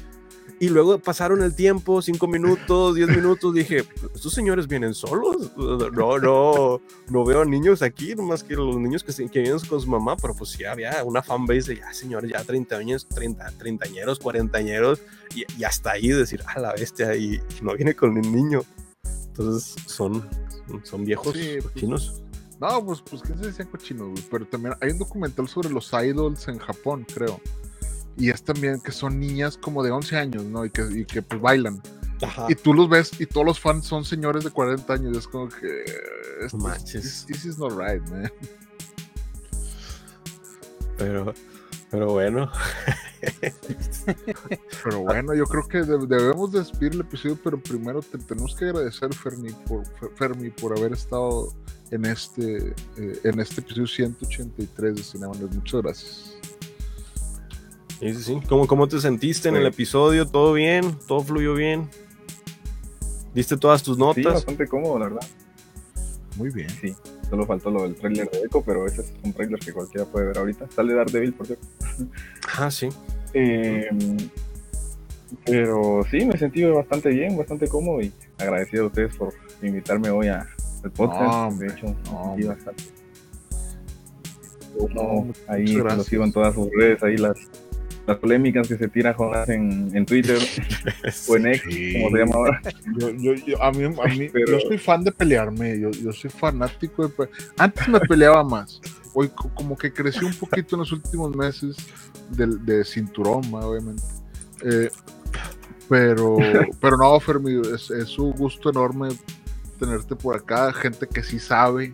Y luego pasaron el tiempo, cinco minutos, diez minutos, dije, ¿estos señores vienen solos? No, no, no veo niños aquí, nomás que los niños que, que vienen con su mamá, pero pues sí había una fanbase de ya señores, ya 30 años, 30, treintañeros, cuarentañeros, y, y hasta ahí decir, a la bestia, y, y no viene con un niño. Entonces son, son viejos Sí, pues, chinos. No, pues, pues ¿quién se decían cochinos, güey? Pero también hay un documental sobre los idols en Japón, creo. Y es también que son niñas como de 11 años, ¿no? Y que, y que pues bailan. Ajá. Y tú los ves y todos los fans son señores de 40 años. Y es como que. esto-. This, this is not right, man. Pero, pero bueno. Pero bueno, yo creo que de- debemos despedir el episodio, pero primero te tenemos que agradecer, Fermi, por, Fer- Fermi, por haber estado en este, eh, en este episodio 183 de Cinema. Muchas gracias. Sí, sí, sí. ¿Cómo, ¿Cómo te sentiste en el Sí. episodio? ¿Todo bien? ¿Todo fluyó bien? ¿Diste todas tus Sí, notas? bastante cómodo, la verdad. Muy bien. Sí, solo faltó lo del tráiler de Echo, pero ese es un tráiler que cualquiera puede ver ahorita. Sale Daredevil, por cierto. Ah, sí. Eh, pero sí, me sentí bastante bien, bastante cómodo y agradecido a ustedes por invitarme hoy a el podcast. No, hombre, de hecho, no, bastante. No, ahí lo gracias. sigo en todas sus redes, ahí las, las polémicas que se tira Jonás en, en Twitter (laughs) o en X, como se llama ahora. Yo, yo, yo- a mí, a mí Pero- yo soy fan de pelearme, yo, yo soy fanático de Antes me peleaba más, hoy co- como que creció un poquito en los últimos meses del- de, cinturón, obviamente. Eh, pero, (laughs) pero no, Fermi, es, es un gusto enorme tenerte por acá, gente que sí sabe,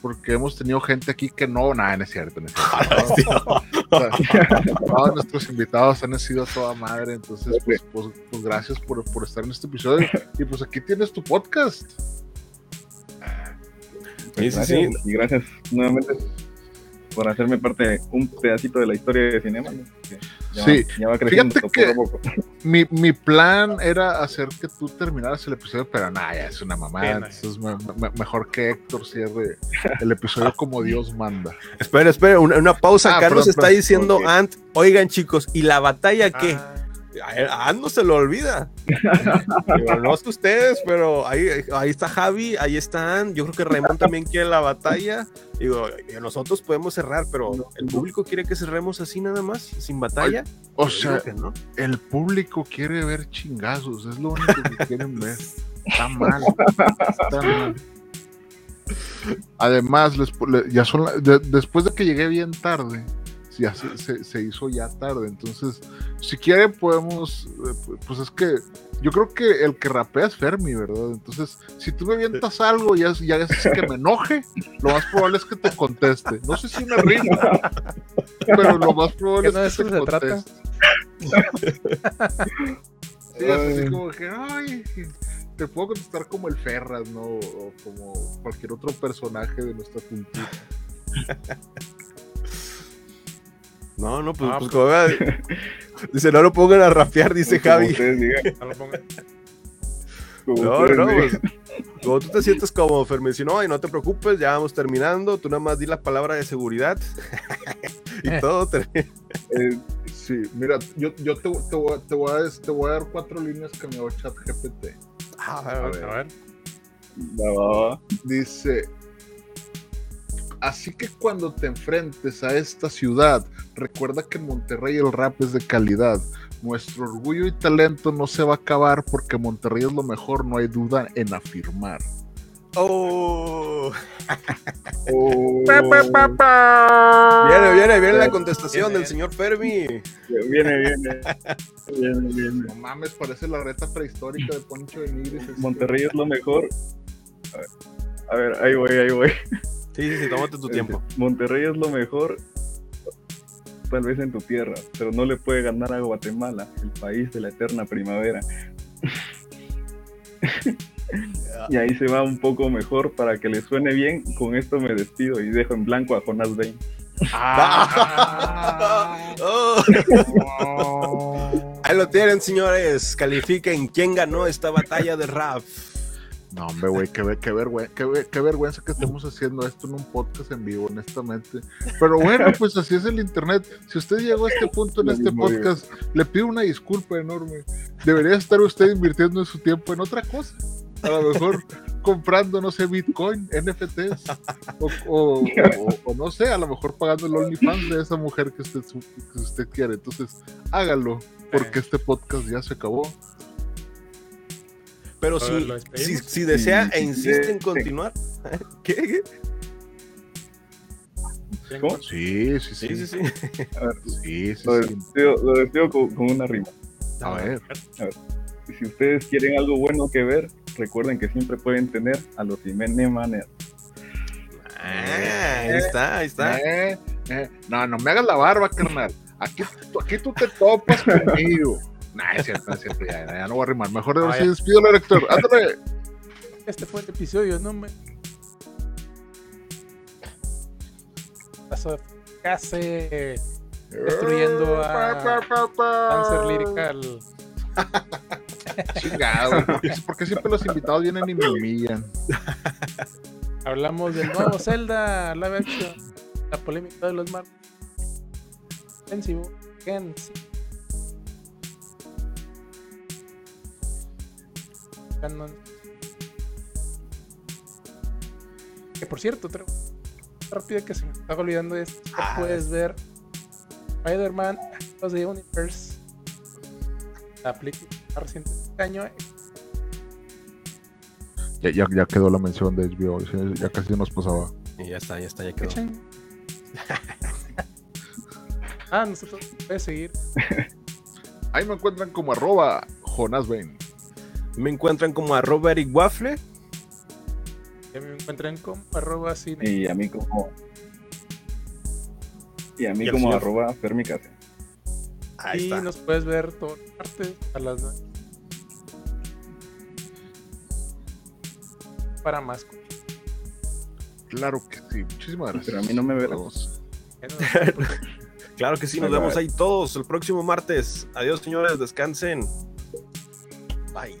porque hemos tenido gente aquí que no, nada, no es cierto, no es cierto. (laughs) (laughs) O sea, todos nuestros invitados han sido a toda madre, entonces pues, pues, pues gracias por, por estar en este episodio y pues aquí tienes tu podcast. Sí, sí, sí. Y gracias nuevamente por hacerme parte de un pedacito de la historia de cinema. ¿no? Que Ya, Sí, ya va creciendo fíjate poco a que- poco. (laughs) Mi, mi plan era hacer que tú terminaras el episodio, pero nada, ya es una mamada, entonces me- me- mejor que Héctor cierre el episodio como Dios manda. Espera, espera, una, una pausa. Ah, Carlos perdón, está perdón. diciendo. Ant, oigan chicos, ¿y la batalla qué? Ah, A no se lo olvida. Digo, no sé ustedes, pero ahí, ahí está Javi, ahí está Ant. Yo creo que Raymond también quiere la batalla. Digo, nosotros podemos cerrar, pero ¿el público quiere que cerremos así nada más, sin batalla? O sea, no. el público quiere ver chingazos, es lo único que quieren ver. Está mal. Está mal. Además, les- le- ya son la- de- después de que llegué bien tarde, ya se, se- se hizo ya tarde. Entonces, si quieren, podemos. eh, Pues es que yo creo que el que rapea es Fermi, ¿verdad? Entonces, si tú me avientas algo y ya, ya haces que me enoje, lo más probable es que te conteste. No sé si una rima, pero lo más probable Que es no que eso te se trata. conteste. Sí, es así como que, ay, te puedo contestar como el Ferras, ¿no? O como cualquier otro personaje de nuestra cultura. (laughs) No, no, pues, Ah, pues como vea, (laughs) Dice, no lo pongan a rapear, dice Como Javi. ustedes digan, no lo pongan. como No, ustedes no, digan. pues, como tú te sientes Fermi, si no, y no te preocupes, ya vamos terminando, tú nada más di la palabra de seguridad (laughs) y todo termina. Eh, sí, mira, yo, yo te, te voy, a- te, voy a, te voy a dar cuatro líneas que me dio chat GPT. Ah, A ver, a ver. Va, va. Dice, así que cuando te enfrentes a esta ciudad, recuerda que en Monterrey el rap es de calidad. Nuestro orgullo y talento no se va a acabar porque Monterrey es lo mejor, no hay duda en afirmar. Oh. Oh, Viene, viene, viene la contestación del señor Fermi. Viene, viene. Viene, viene. No mames, parece la reta prehistórica de Poncho de Nigris. Monterrey es lo mejor. A ver, a ver, ahí voy, ahí voy. Sí, sí, sí, tómate tu (laughs) tiempo. Monterrey es lo mejor, tal vez en tu tierra, pero no le puede ganar a Guatemala, el país de la eterna primavera. (laughs) y ahí se va un poco mejor para que le suene bien. Con esto me despido y dejo en blanco a Jonas Bain. Oh. (laughs) Oh. Ahí lo tienen, señores. Califiquen quién ganó esta batalla de rap. No, hombre, güey, qué, ver- qué, vergüenza, qué, ver- qué vergüenza que estemos haciendo esto en un podcast en vivo, honestamente. Pero bueno, (laughs) pues así es el internet. Si usted llegó a este punto en Lo este podcast, le pido una disculpa enorme. Debería estar usted invirtiendo su tiempo en otra cosa. A lo mejor (laughs) comprando, no sé, Bitcoin, NFTs, o, o- o- o no sé, a lo mejor pagando el OnlyFans de esa mujer que usted, que usted quiere. Entonces, hágalo, porque este podcast ya se acabó. Pero A si, ver, ¿lo si, desea Sí, e insiste sí. en continuar. (laughs) ¿Qué? ¿Qué? ¿Cómo? Sí, sí, sí. Sí, sí, sí. Sí, sí, Lo sí. despido, lo despido con, con una rima. A ver. Y si ustedes quieren algo bueno que ver, recuerden que siempre pueden tener a los Jiménez Manner. Ah, ahí está, ahí está. Eh, eh, No, no me hagas la barba, carnal. Aquí, aquí tú te topas conmigo. Nah, es cierto, es cierto. Ya, ya no voy a rimar. Mejor Ah, sí despido al lector. Ándale. Este fue el episodio, no me. Pasó casi destruyendo a Cáncer Lyrical. (laughs) Chingado. ¿Por qué, por qué siempre los invitados vienen y me humillan? Hablamos del nuevo Zelda, live action, la polémica de los mar. Kenshi. Canon. Que por cierto, otra rápida que se me estaba olvidando es que Ah. puedes ver Spider-Man Across the Universe. La película reciente este año. Ya, ya, ya quedó la mención de HBO. Ya casi nos pasaba. Y ya está, ya está, ya quedó. Ah, nosotros puedes seguir. (laughs) Ahí me encuentran como arroba Jonas Ben. Me encuentran como arroba Eric Waffle. Ya me encuentran como arroba cine. Y a mí como. Y a mí Y como señor. arroba Fermicase. Ahí y está. nos puedes ver todos los martes a las 9. Para más. cosas. Claro que sí. Muchísimas gracias. Pero a mí no me verán. Todos. (laughs) Claro que sí, nos vemos ahí todos el próximo martes. Adiós, señores, descansen. Bye.